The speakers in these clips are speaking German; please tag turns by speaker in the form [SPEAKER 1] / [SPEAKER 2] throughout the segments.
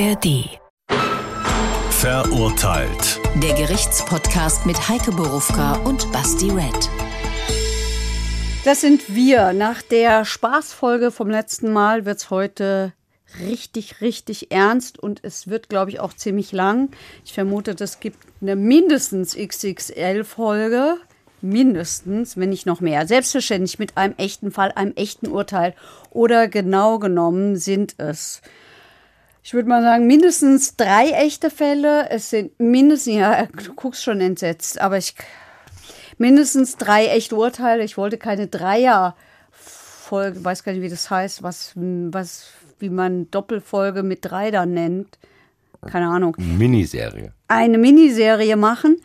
[SPEAKER 1] ARD.
[SPEAKER 2] Verurteilt.
[SPEAKER 1] Der Gerichtspodcast mit Heike Borufka und Basti Red.
[SPEAKER 3] Das sind wir. Nach der Spaßfolge vom letzten Mal wird es heute richtig, richtig ernst und es wird, glaube ich, auch ziemlich lang. Ich vermute, es gibt eine mindestens XXL-Folge. Mindestens, wenn nicht noch mehr. Selbstverständlich mit einem echten Fall, einem echten Urteil. Oder genau genommen sind es ich würde mal sagen, mindestens drei echte Fälle. Es sind mindestens, ja, du guckst schon entsetzt, aber ich mindestens drei echte Urteile. Ich wollte keine Dreier-Folge, weiß gar nicht, wie das heißt, was, was, wie man Doppelfolge mit drei dann nennt. Keine Ahnung.
[SPEAKER 4] Miniserie.
[SPEAKER 3] Eine Miniserie machen.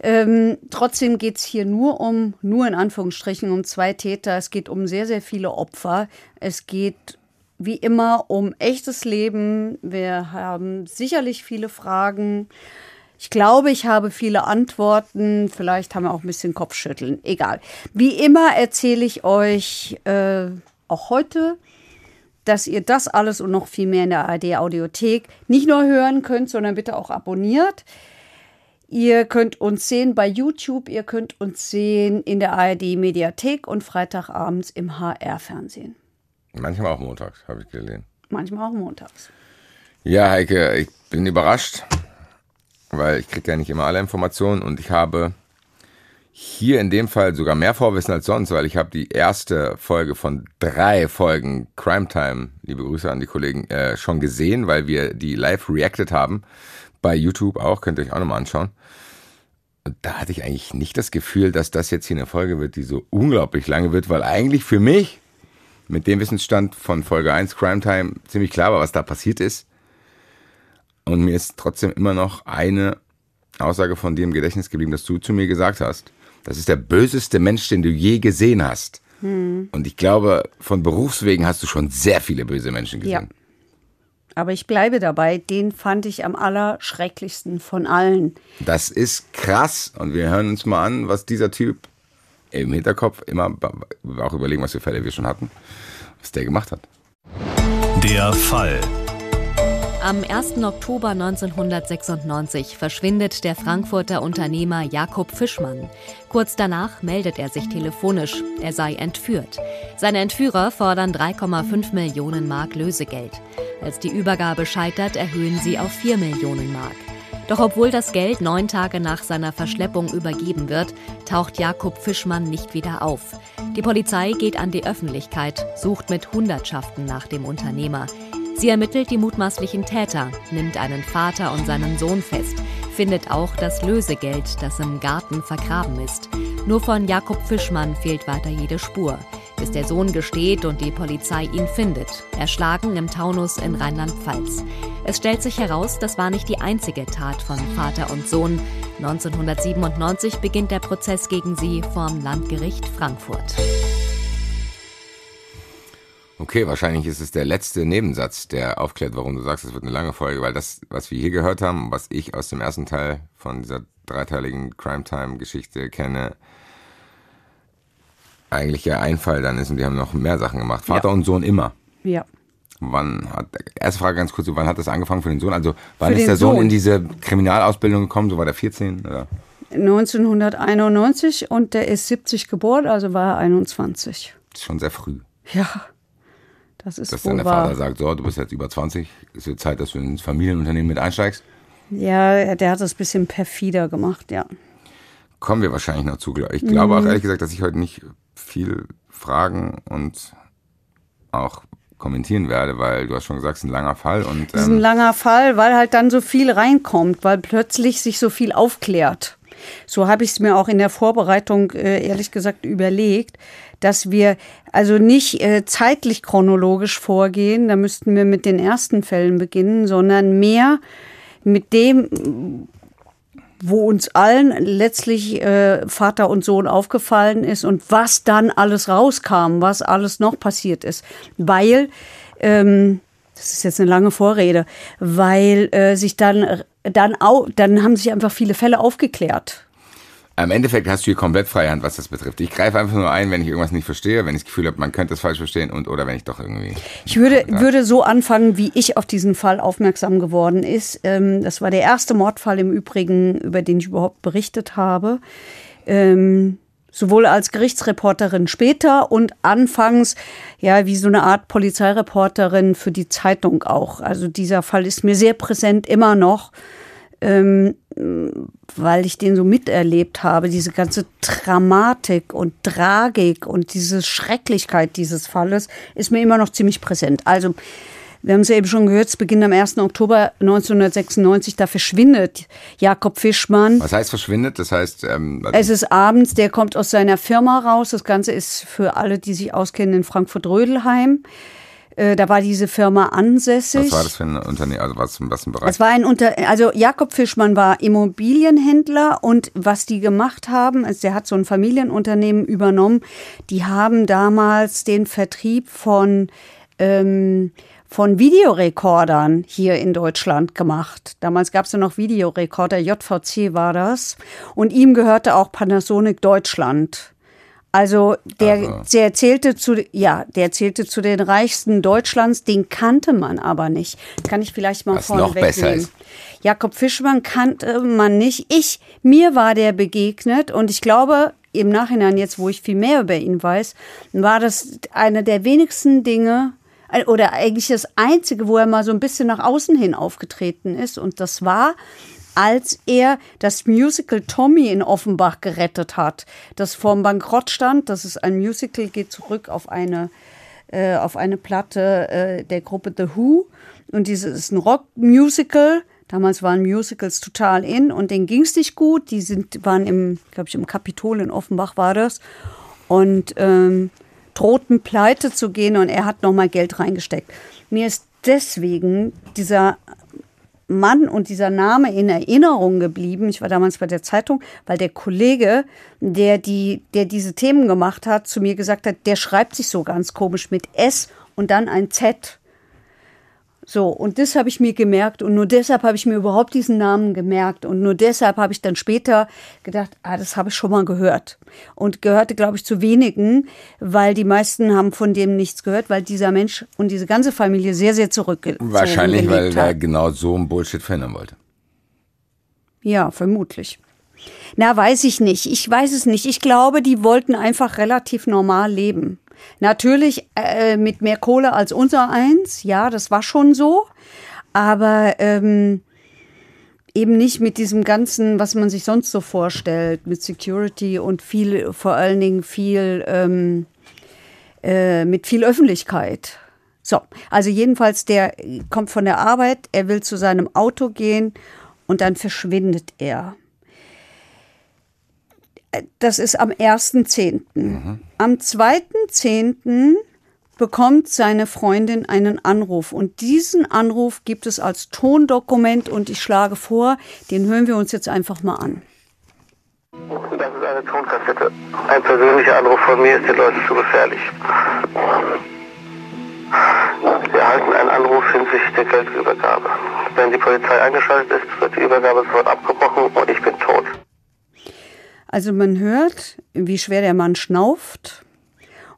[SPEAKER 3] Ähm, trotzdem geht es hier nur um, nur in Anführungsstrichen, um zwei Täter. Es geht um sehr, sehr viele Opfer. Es geht wie immer um echtes Leben. Wir haben sicherlich viele Fragen. Ich glaube, ich habe viele Antworten. Vielleicht haben wir auch ein bisschen Kopfschütteln. Egal. Wie immer erzähle ich euch äh, auch heute, dass ihr das alles und noch viel mehr in der ARD Audiothek nicht nur hören könnt, sondern bitte auch abonniert. Ihr könnt uns sehen bei YouTube, ihr könnt uns sehen in der ARD Mediathek und Freitagabends im HR Fernsehen.
[SPEAKER 4] Manchmal auch montags, habe ich gesehen.
[SPEAKER 3] Manchmal auch montags.
[SPEAKER 4] Ja, Heike, ich bin überrascht, weil ich kriege ja nicht immer alle Informationen und ich habe hier in dem Fall sogar mehr Vorwissen als sonst, weil ich habe die erste Folge von drei Folgen Crime Time, liebe Grüße an die Kollegen, äh, schon gesehen, weil wir die live reacted haben. Bei YouTube auch, könnt ihr euch auch nochmal anschauen. Und da hatte ich eigentlich nicht das Gefühl, dass das jetzt hier eine Folge wird, die so unglaublich lange wird, weil eigentlich für mich mit dem Wissensstand von Folge 1 Crime Time ziemlich klar war, was da passiert ist. Und mir ist trotzdem immer noch eine Aussage von dir im Gedächtnis geblieben, dass du zu mir gesagt hast. Das ist der böseste Mensch, den du je gesehen hast. Hm. Und ich glaube, von Berufswegen hast du schon sehr viele böse Menschen gesehen. Ja.
[SPEAKER 3] Aber ich bleibe dabei, den fand ich am allerschrecklichsten von allen.
[SPEAKER 4] Das ist krass. Und wir hören uns mal an, was dieser Typ im Hinterkopf immer auch überlegen, was für Fälle wir schon hatten, was der gemacht hat.
[SPEAKER 2] Der Fall.
[SPEAKER 1] Am 1. Oktober 1996 verschwindet der Frankfurter Unternehmer Jakob Fischmann. Kurz danach meldet er sich telefonisch, er sei entführt. Seine Entführer fordern 3,5 Millionen Mark Lösegeld. Als die Übergabe scheitert, erhöhen sie auf 4 Millionen Mark. Doch obwohl das Geld neun Tage nach seiner Verschleppung übergeben wird, taucht Jakob Fischmann nicht wieder auf. Die Polizei geht an die Öffentlichkeit, sucht mit Hundertschaften nach dem Unternehmer. Sie ermittelt die mutmaßlichen Täter, nimmt einen Vater und seinen Sohn fest, findet auch das Lösegeld, das im Garten vergraben ist. Nur von Jakob Fischmann fehlt weiter jede Spur bis der Sohn gesteht und die Polizei ihn findet, erschlagen im Taunus in Rheinland-Pfalz. Es stellt sich heraus, das war nicht die einzige Tat von Vater und Sohn. 1997 beginnt der Prozess gegen sie vorm Landgericht Frankfurt.
[SPEAKER 4] Okay, wahrscheinlich ist es der letzte Nebensatz, der aufklärt, warum du sagst, es wird eine lange Folge, weil das, was wir hier gehört haben, was ich aus dem ersten Teil von dieser dreiteiligen Crime Time Geschichte kenne, eigentlich ja ein Fall dann ist und die haben noch mehr Sachen gemacht. Vater ja. und Sohn immer.
[SPEAKER 3] Ja.
[SPEAKER 4] Wann hat, erste Frage ganz kurz, wann hat das angefangen für den Sohn? Also, wann für ist der Sohn, Sohn, in diese Kriminalausbildung gekommen? So war der 14? Oder?
[SPEAKER 3] 1991 und der ist 70 geboren, also war er 21.
[SPEAKER 4] Das ist schon sehr früh.
[SPEAKER 3] Ja. Das ist
[SPEAKER 4] Dass dann der Vater sagt, so, du bist jetzt über 20, ist jetzt Zeit, dass du ins Familienunternehmen mit einsteigst?
[SPEAKER 3] Ja, der hat das ein bisschen perfider gemacht, ja.
[SPEAKER 4] Kommen wir wahrscheinlich noch zu. Ich glaube mhm. auch ehrlich gesagt, dass ich heute nicht viel fragen und auch kommentieren werde, weil du hast schon gesagt, es ist ein langer Fall. Und, ähm,
[SPEAKER 3] es ist ein langer Fall, weil halt dann so viel reinkommt, weil plötzlich sich so viel aufklärt. So habe ich es mir auch in der Vorbereitung äh, ehrlich gesagt überlegt, dass wir also nicht äh, zeitlich chronologisch vorgehen, da müssten wir mit den ersten Fällen beginnen, sondern mehr mit dem, wo uns allen letztlich äh, Vater und Sohn aufgefallen ist und was dann alles rauskam, was alles noch passiert ist. Weil, ähm, das ist jetzt eine lange Vorrede, weil äh, sich dann, dann, au, dann haben sich einfach viele Fälle aufgeklärt.
[SPEAKER 4] Am Endeffekt hast du hier komplett freie Hand, was das betrifft. Ich greife einfach nur ein, wenn ich irgendwas nicht verstehe, wenn ich das Gefühl habe, man könnte es falsch verstehen und oder wenn ich doch irgendwie.
[SPEAKER 3] Ich würde, würde so anfangen, wie ich auf diesen Fall aufmerksam geworden ist. Ähm, das war der erste Mordfall im Übrigen, über den ich überhaupt berichtet habe. Ähm, sowohl als Gerichtsreporterin später und anfangs ja wie so eine Art Polizeireporterin für die Zeitung auch. Also dieser Fall ist mir sehr präsent immer noch. Ähm, weil ich den so miterlebt habe, diese ganze Dramatik und Tragik und diese Schrecklichkeit dieses Falles ist mir immer noch ziemlich präsent. Also, wir haben es ja eben schon gehört, es beginnt am 1. Oktober 1996, da verschwindet Jakob Fischmann.
[SPEAKER 4] Was heißt verschwindet? Das heißt,
[SPEAKER 3] ähm, also es ist abends, der kommt aus seiner Firma raus. Das Ganze ist für alle, die sich auskennen, in Frankfurt-Rödelheim. Äh, da war diese Firma ansässig.
[SPEAKER 4] Was war das für ein Unternehmen? Also was, was ein Bereich?
[SPEAKER 3] Das war ein Unter also Jakob Fischmann war Immobilienhändler und was die gemacht haben, also der hat so ein Familienunternehmen übernommen. Die haben damals den Vertrieb von ähm, von Videorekordern hier in Deutschland gemacht. Damals gab es ja noch Videorekorder, JVC war das. Und ihm gehörte auch Panasonic Deutschland. Also der, also. der zählte zu, ja, der zählte zu den reichsten Deutschlands, den kannte man aber nicht. Kann ich vielleicht mal vorne wegnehmen. Jakob Fischmann kannte man nicht. Ich, mir war der begegnet und ich glaube, im Nachhinein jetzt, wo ich viel mehr über ihn weiß, war das eine der wenigsten Dinge, oder eigentlich das einzige, wo er mal so ein bisschen nach außen hin aufgetreten ist. Und das war, als er das Musical Tommy in Offenbach gerettet hat, das vorm Bankrott stand. Das ist ein Musical, geht zurück auf eine, äh, auf eine Platte äh, der Gruppe The Who. Und dieses ist ein Rockmusical. Damals waren Musicals total in und denen ging es nicht gut. Die sind, waren im, glaube ich, im Kapitol in Offenbach war das. Und ähm, drohten pleite zu gehen und er hat nochmal Geld reingesteckt. Mir ist deswegen dieser Mann und dieser Name in Erinnerung geblieben. Ich war damals bei der Zeitung, weil der Kollege, der die, der diese Themen gemacht hat, zu mir gesagt hat, der schreibt sich so ganz komisch mit S und dann ein Z. So, und das habe ich mir gemerkt und nur deshalb habe ich mir überhaupt diesen Namen gemerkt und nur deshalb habe ich dann später gedacht, ah, das habe ich schon mal gehört und gehörte, glaube ich, zu wenigen, weil die meisten haben von dem nichts gehört, weil dieser Mensch und diese ganze Familie sehr, sehr zurückgezogen
[SPEAKER 4] Wahrscheinlich, weil er genau so einen Bullshit verhindern wollte.
[SPEAKER 3] Ja, vermutlich. Na, weiß ich nicht. Ich weiß es nicht. Ich glaube, die wollten einfach relativ normal leben. Natürlich äh, mit mehr Kohle als unser eins, ja, das war schon so. Aber ähm, eben nicht mit diesem ganzen, was man sich sonst so vorstellt, mit Security und viel, vor allen Dingen viel, ähm, äh, mit viel Öffentlichkeit. So, also jedenfalls, der kommt von der Arbeit, er will zu seinem Auto gehen und dann verschwindet er das ist am 1.10. Mhm. Am 2.10. bekommt seine Freundin einen Anruf und diesen Anruf gibt es als Tondokument und ich schlage vor, den hören wir uns jetzt einfach mal an.
[SPEAKER 5] Das ist eine Tonkassette. Ein persönlicher Anruf von mir ist den Leuten zu gefährlich. Wir erhalten einen Anruf hinsichtlich der Geldübergabe. Wenn die Polizei eingeschaltet ist, wird die Übergabe sofort abgebrochen und ich bin tot.
[SPEAKER 3] Also man hört, wie schwer der Mann schnauft.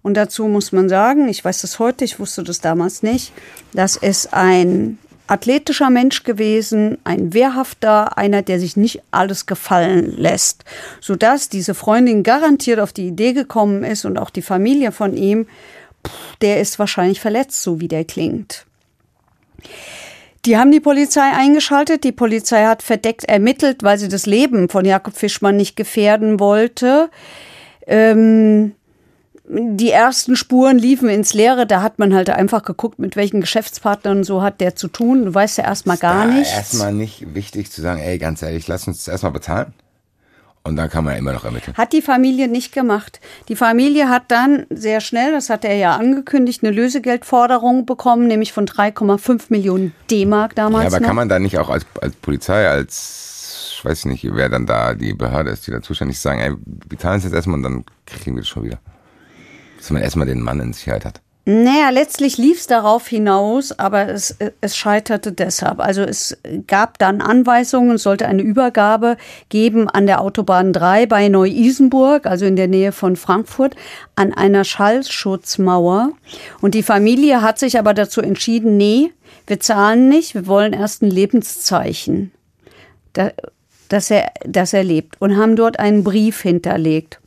[SPEAKER 3] Und dazu muss man sagen, ich weiß das heute, ich wusste das damals nicht, dass es ein athletischer Mensch gewesen, ein wehrhafter, einer, der sich nicht alles gefallen lässt, sodass diese Freundin garantiert auf die Idee gekommen ist und auch die Familie von ihm, der ist wahrscheinlich verletzt, so wie der klingt. Die haben die Polizei eingeschaltet. Die Polizei hat verdeckt ermittelt, weil sie das Leben von Jakob Fischmann nicht gefährden wollte. Ähm, die ersten Spuren liefen ins Leere. Da hat man halt einfach geguckt, mit welchen Geschäftspartnern so hat der zu tun. Du weißt ja erstmal gar nicht.
[SPEAKER 4] Erstmal nicht wichtig zu sagen, ey, ganz ehrlich, lass uns das erstmal bezahlen. Und dann kann man ja immer noch ermitteln.
[SPEAKER 3] Hat die Familie nicht gemacht. Die Familie hat dann sehr schnell, das hat er ja angekündigt, eine Lösegeldforderung bekommen, nämlich von 3,5 Millionen D-Mark damals. Ja,
[SPEAKER 4] aber
[SPEAKER 3] noch.
[SPEAKER 4] kann man da nicht auch als, als Polizei, als, ich weiß nicht, wer dann da die Behörde ist, die da zuständig ist, sagen, ey, wir zahlen es jetzt erstmal und dann kriegen wir das schon wieder. Dass man erstmal den Mann in Sicherheit hat.
[SPEAKER 3] Naja, letztlich lief es darauf hinaus, aber es, es scheiterte deshalb. Also es gab dann Anweisungen, es sollte eine Übergabe geben an der Autobahn 3 bei Neu-Isenburg, also in der Nähe von Frankfurt, an einer Schallschutzmauer. Und die Familie hat sich aber dazu entschieden, nee, wir zahlen nicht, wir wollen erst ein Lebenszeichen, dass er, dass er lebt. Und haben dort einen Brief hinterlegt.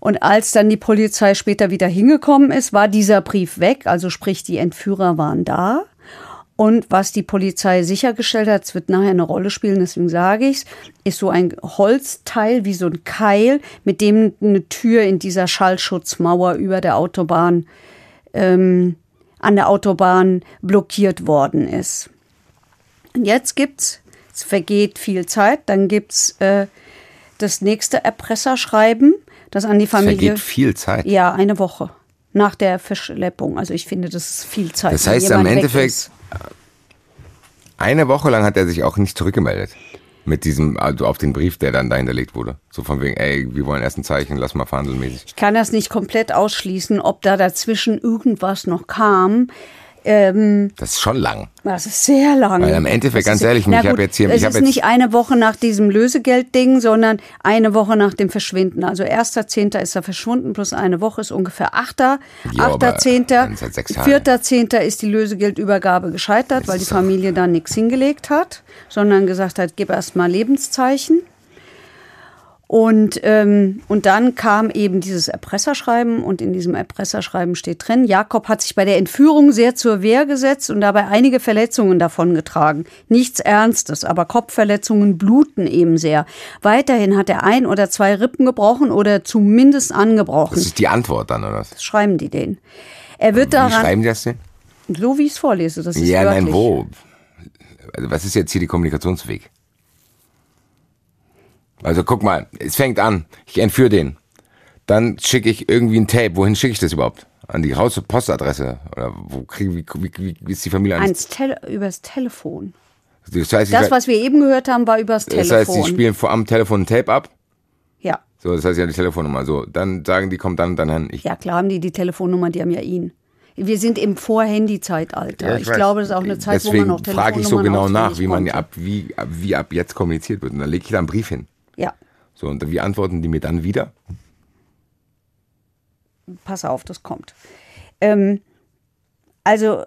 [SPEAKER 3] Und als dann die Polizei später wieder hingekommen ist, war dieser Brief weg. Also sprich, die Entführer waren da. Und was die Polizei sichergestellt hat, es wird nachher eine Rolle spielen, deswegen sage ich es, ist so ein Holzteil wie so ein Keil, mit dem eine Tür in dieser Schallschutzmauer über der Autobahn, ähm, an der Autobahn blockiert worden ist. Und jetzt gibt's, es vergeht viel Zeit, dann gibt's äh, das nächste Erpresserschreiben das an die Familie.
[SPEAKER 4] Vergeht viel Zeit.
[SPEAKER 3] Ja, eine Woche nach der Verschleppung. Also ich finde, das ist viel Zeit.
[SPEAKER 4] Das heißt, am Endeffekt, eine Woche lang hat er sich auch nicht zurückgemeldet. Mit diesem, also auf den Brief, der dann dahinterlegt wurde. So von wegen, ey, wir wollen erst ein Zeichen, lass mal verhandelmäßig.
[SPEAKER 3] Ich kann das nicht komplett ausschließen, ob da dazwischen irgendwas noch kam. Ähm,
[SPEAKER 4] das ist schon lang.
[SPEAKER 3] Das ist sehr lang.
[SPEAKER 4] Weil im Endeffekt, ganz ehrlich, ich habe jetzt hier.
[SPEAKER 3] Es ist nicht eine Woche nach diesem Lösegeldding, sondern eine Woche nach dem Verschwinden. Also 1.10. ist er verschwunden, plus eine Woche ist ungefähr 8. 8.10. 4.10. ist die Lösegeldübergabe gescheitert, weil die Familie da nichts hingelegt hat, sondern gesagt hat, gib erst mal Lebenszeichen. Und, ähm, und dann kam eben dieses Erpresserschreiben und in diesem Erpresserschreiben steht drin, Jakob hat sich bei der Entführung sehr zur Wehr gesetzt und dabei einige Verletzungen davongetragen. Nichts Ernstes, aber Kopfverletzungen bluten eben sehr. Weiterhin hat er ein oder zwei Rippen gebrochen oder zumindest angebrochen. Das
[SPEAKER 4] ist die Antwort dann, oder was?
[SPEAKER 3] Das schreiben die den. Er wird
[SPEAKER 4] wie
[SPEAKER 3] daran.
[SPEAKER 4] schreiben die das denn?
[SPEAKER 3] So wie ich es vorlese, das ist
[SPEAKER 4] Ja,
[SPEAKER 3] wörtlich.
[SPEAKER 4] nein, wo? Also was ist jetzt hier die Kommunikationsweg? Also guck mal, es fängt an, ich entführe den. Dann schicke ich irgendwie ein Tape. Wohin schicke ich das überhaupt? An die Haus- Postadresse? Oder wo kriege wie, wie, wie ist die Familie an?
[SPEAKER 3] Ans Tele übers Telefon.
[SPEAKER 4] Das, heißt,
[SPEAKER 3] Das,
[SPEAKER 4] ich,
[SPEAKER 3] was wir eben gehört haben, war übers
[SPEAKER 4] das
[SPEAKER 3] Telefon.
[SPEAKER 4] heißt, sie spielen vor am Telefon ein Tape ab.
[SPEAKER 3] ja.
[SPEAKER 4] So, das heißt ja die Telefonnummer. So, dann sagen die, kommt dann und dann hin. Ich,
[SPEAKER 3] Ja, klar haben die die Telefonnummer, die haben ja ihn. Wir sind im Vor-Handy-Zeitalter.
[SPEAKER 4] Ja,
[SPEAKER 3] ich
[SPEAKER 4] weiß.
[SPEAKER 3] glaube, das ist auch eine Zeit,
[SPEAKER 4] Deswegen
[SPEAKER 3] wo man noch Telefonnummern
[SPEAKER 4] frage ich so genau nach, wie man ab, wie, ab, wie ab jetzt kommuniziert wird. Und dann lege ich da einen Brief hin.
[SPEAKER 3] Ja,
[SPEAKER 4] So, und wie antworten die mir dann wieder?
[SPEAKER 3] pass auf, das kommt. Ähm, also,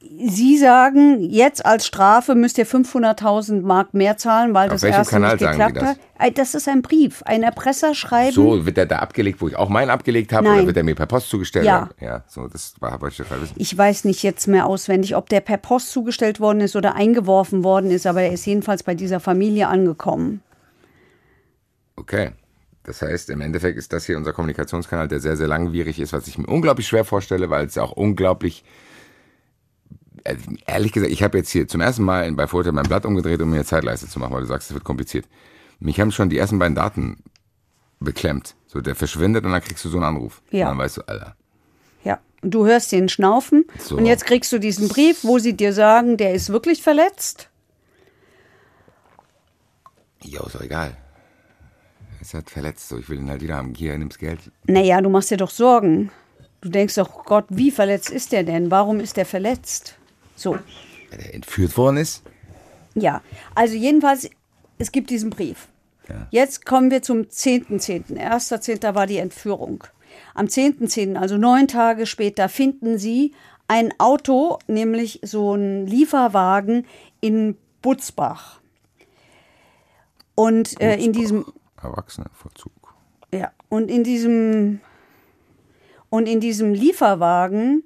[SPEAKER 3] Sie sagen, jetzt als Strafe müsst ihr 500.000 Mark mehr zahlen, weil
[SPEAKER 4] Auf
[SPEAKER 3] das erste
[SPEAKER 4] Kanal
[SPEAKER 3] nicht
[SPEAKER 4] sagen die
[SPEAKER 3] geklappt hat. Äh, Das ist ein Brief, ein Erpresserschreiben.
[SPEAKER 4] So, wird der da abgelegt, wo ich auch meinen abgelegt habe?
[SPEAKER 3] Nein.
[SPEAKER 4] Oder wird der mir per Total zugestellt?
[SPEAKER 3] Ja.
[SPEAKER 4] Ja, so, das war, wollte ich total wissen.
[SPEAKER 3] Ich weiß nicht jetzt mehr auswendig, ob der per Post zugestellt worden ist oder eingeworfen worden ist, aber er ist jedenfalls bei dieser Familie angekommen.
[SPEAKER 4] Okay. Das heißt, im Endeffekt ist das hier unser Kommunikationskanal, der sehr, sehr langwierig ist, was ich mir unglaublich schwer vorstelle, weil es auch unglaublich. äh, Ehrlich gesagt, ich habe jetzt hier zum ersten Mal bei Vorteil mein Blatt umgedreht, um mir eine Zeitleiste zu machen, weil du sagst, es wird kompliziert. Mich haben schon die ersten beiden Daten beklemmt. So, der verschwindet und dann kriegst du so einen Anruf.
[SPEAKER 3] Ja.
[SPEAKER 4] Und dann weißt du, Alter.
[SPEAKER 3] Ja, und du hörst den Schnaufen
[SPEAKER 4] So.
[SPEAKER 3] und jetzt kriegst du diesen Brief, wo sie dir sagen, der ist wirklich verletzt.
[SPEAKER 4] Jo, ist doch egal. Ist halt verletzt, so ich will ihn halt wieder haben. Hier, nimm's Geld.
[SPEAKER 3] Naja, du machst dir doch Sorgen. Du denkst doch, Gott, wie verletzt ist der denn? Warum ist der verletzt? So,
[SPEAKER 4] Weil der entführt worden ist.
[SPEAKER 3] ja. Also jedenfalls, es gibt diesen Brief. Jetzt kommen wir zum 10.10. 1.10. war die Entführung. Am 10.10., also neun Tage später, finden sie ein Auto, nämlich so ein Lieferwagen in Butzbach. Und äh, in diesem
[SPEAKER 4] Erwachsenevollzug.
[SPEAKER 3] Ja, und in diesem und in diesem Lieferwagen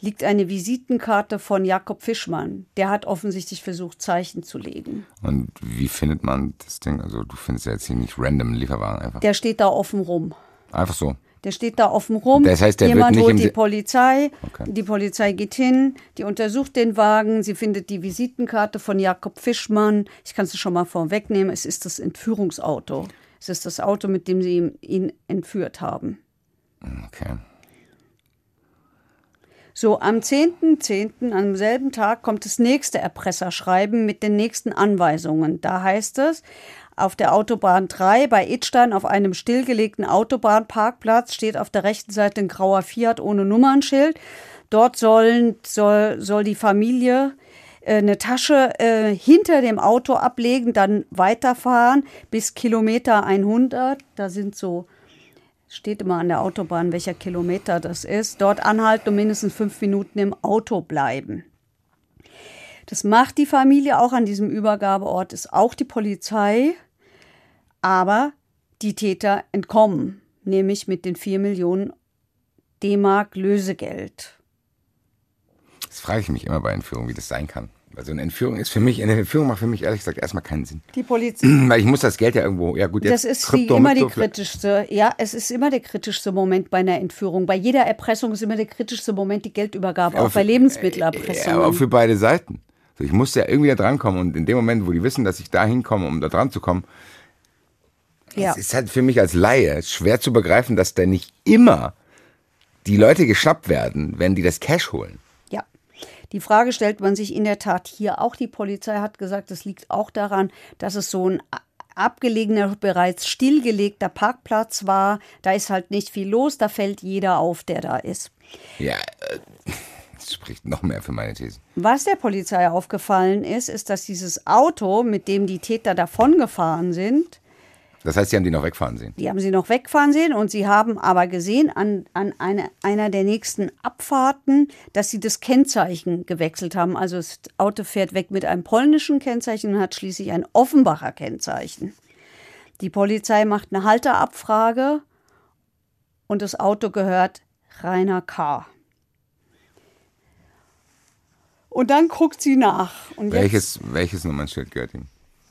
[SPEAKER 3] liegt eine Visitenkarte von Jakob Fischmann. Der hat offensichtlich versucht, Zeichen zu legen.
[SPEAKER 4] Und wie findet man das Ding? Also du findest ja jetzt hier nicht random einen Lieferwagen einfach.
[SPEAKER 3] Der steht da offen rum.
[SPEAKER 4] Einfach so.
[SPEAKER 3] Der steht da offen rum.
[SPEAKER 4] Das heißt, der wird
[SPEAKER 3] Jemand
[SPEAKER 4] nicht
[SPEAKER 3] holt
[SPEAKER 4] im
[SPEAKER 3] die Polizei.
[SPEAKER 4] Okay.
[SPEAKER 3] Die Polizei geht hin, die untersucht den Wagen, sie findet die Visitenkarte von Jakob Fischmann. Ich kann es schon mal vorwegnehmen, es ist das Entführungsauto. Es ist das Auto, mit dem sie ihn- entführt haben.
[SPEAKER 4] Okay.
[SPEAKER 3] So, am 10.10., am selben Tag, kommt das nächste Erpresserschreiben mit den nächsten Anweisungen. Da heißt es, auf der Autobahn 3 bei Idstein auf einem stillgelegten Autobahnparkplatz steht auf der rechten Seite ein grauer Fiat ohne Nummernschild. Dort sollen, soll, soll die Familie eine Tasche äh, hinter dem Auto ablegen, dann weiterfahren bis Kilometer 100. Da sind so, steht immer an der Autobahn, welcher Kilometer das ist. Dort anhalten und mindestens fünf Minuten im Auto bleiben. Das macht die Familie auch an diesem Übergabeort, ist auch die Polizei. Aber die Täter entkommen, nämlich mit den 4 Millionen D-Mark Lösegeld.
[SPEAKER 4] Das frage ich mich immer bei Entführung, wie das sein kann. Also eine Entführung ist für mich, eine Entführung macht für mich ehrlich gesagt erstmal keinen Sinn.
[SPEAKER 3] Die Polizei.
[SPEAKER 4] Weil ich muss das Geld ja irgendwo, ja gut,
[SPEAKER 3] jetzt Das ist die, immer die kritischste, ja, es ist immer der kritischste Moment bei einer Entführung. Bei jeder Erpressung ist immer der kritischste Moment die Geldübergabe, aber auch für, bei Lebensmittelerpressung.
[SPEAKER 4] Ja, aber auch für beide Seiten. So, ich muss ja irgendwie da drankommen und in dem Moment, wo die wissen, dass ich da hinkomme, um da dran zu kommen, ja. es ist halt für mich als Laie schwer zu begreifen, dass da nicht immer die Leute geschnappt werden, wenn die das Cash holen.
[SPEAKER 3] Die Frage stellt man sich in der Tat hier auch. Die Polizei hat gesagt, es liegt auch daran, dass es so ein abgelegener, bereits stillgelegter Parkplatz war. Da ist halt nicht viel los, da fällt jeder auf, der da ist.
[SPEAKER 4] Ja, äh, das spricht noch mehr für meine These.
[SPEAKER 3] Was der Polizei aufgefallen ist, ist, dass dieses Auto, mit dem die Täter davongefahren sind,
[SPEAKER 4] das heißt, Sie haben die noch wegfahren sehen?
[SPEAKER 3] Die haben sie noch wegfahren sehen und Sie haben aber gesehen an, an eine, einer der nächsten Abfahrten, dass sie das Kennzeichen gewechselt haben. Also das Auto fährt weg mit einem polnischen Kennzeichen und hat schließlich ein Offenbacher Kennzeichen. Die Polizei macht eine Halterabfrage und das Auto gehört Rainer K. Und dann guckt sie nach.
[SPEAKER 4] welches, welches Nummernschild gehört ihm?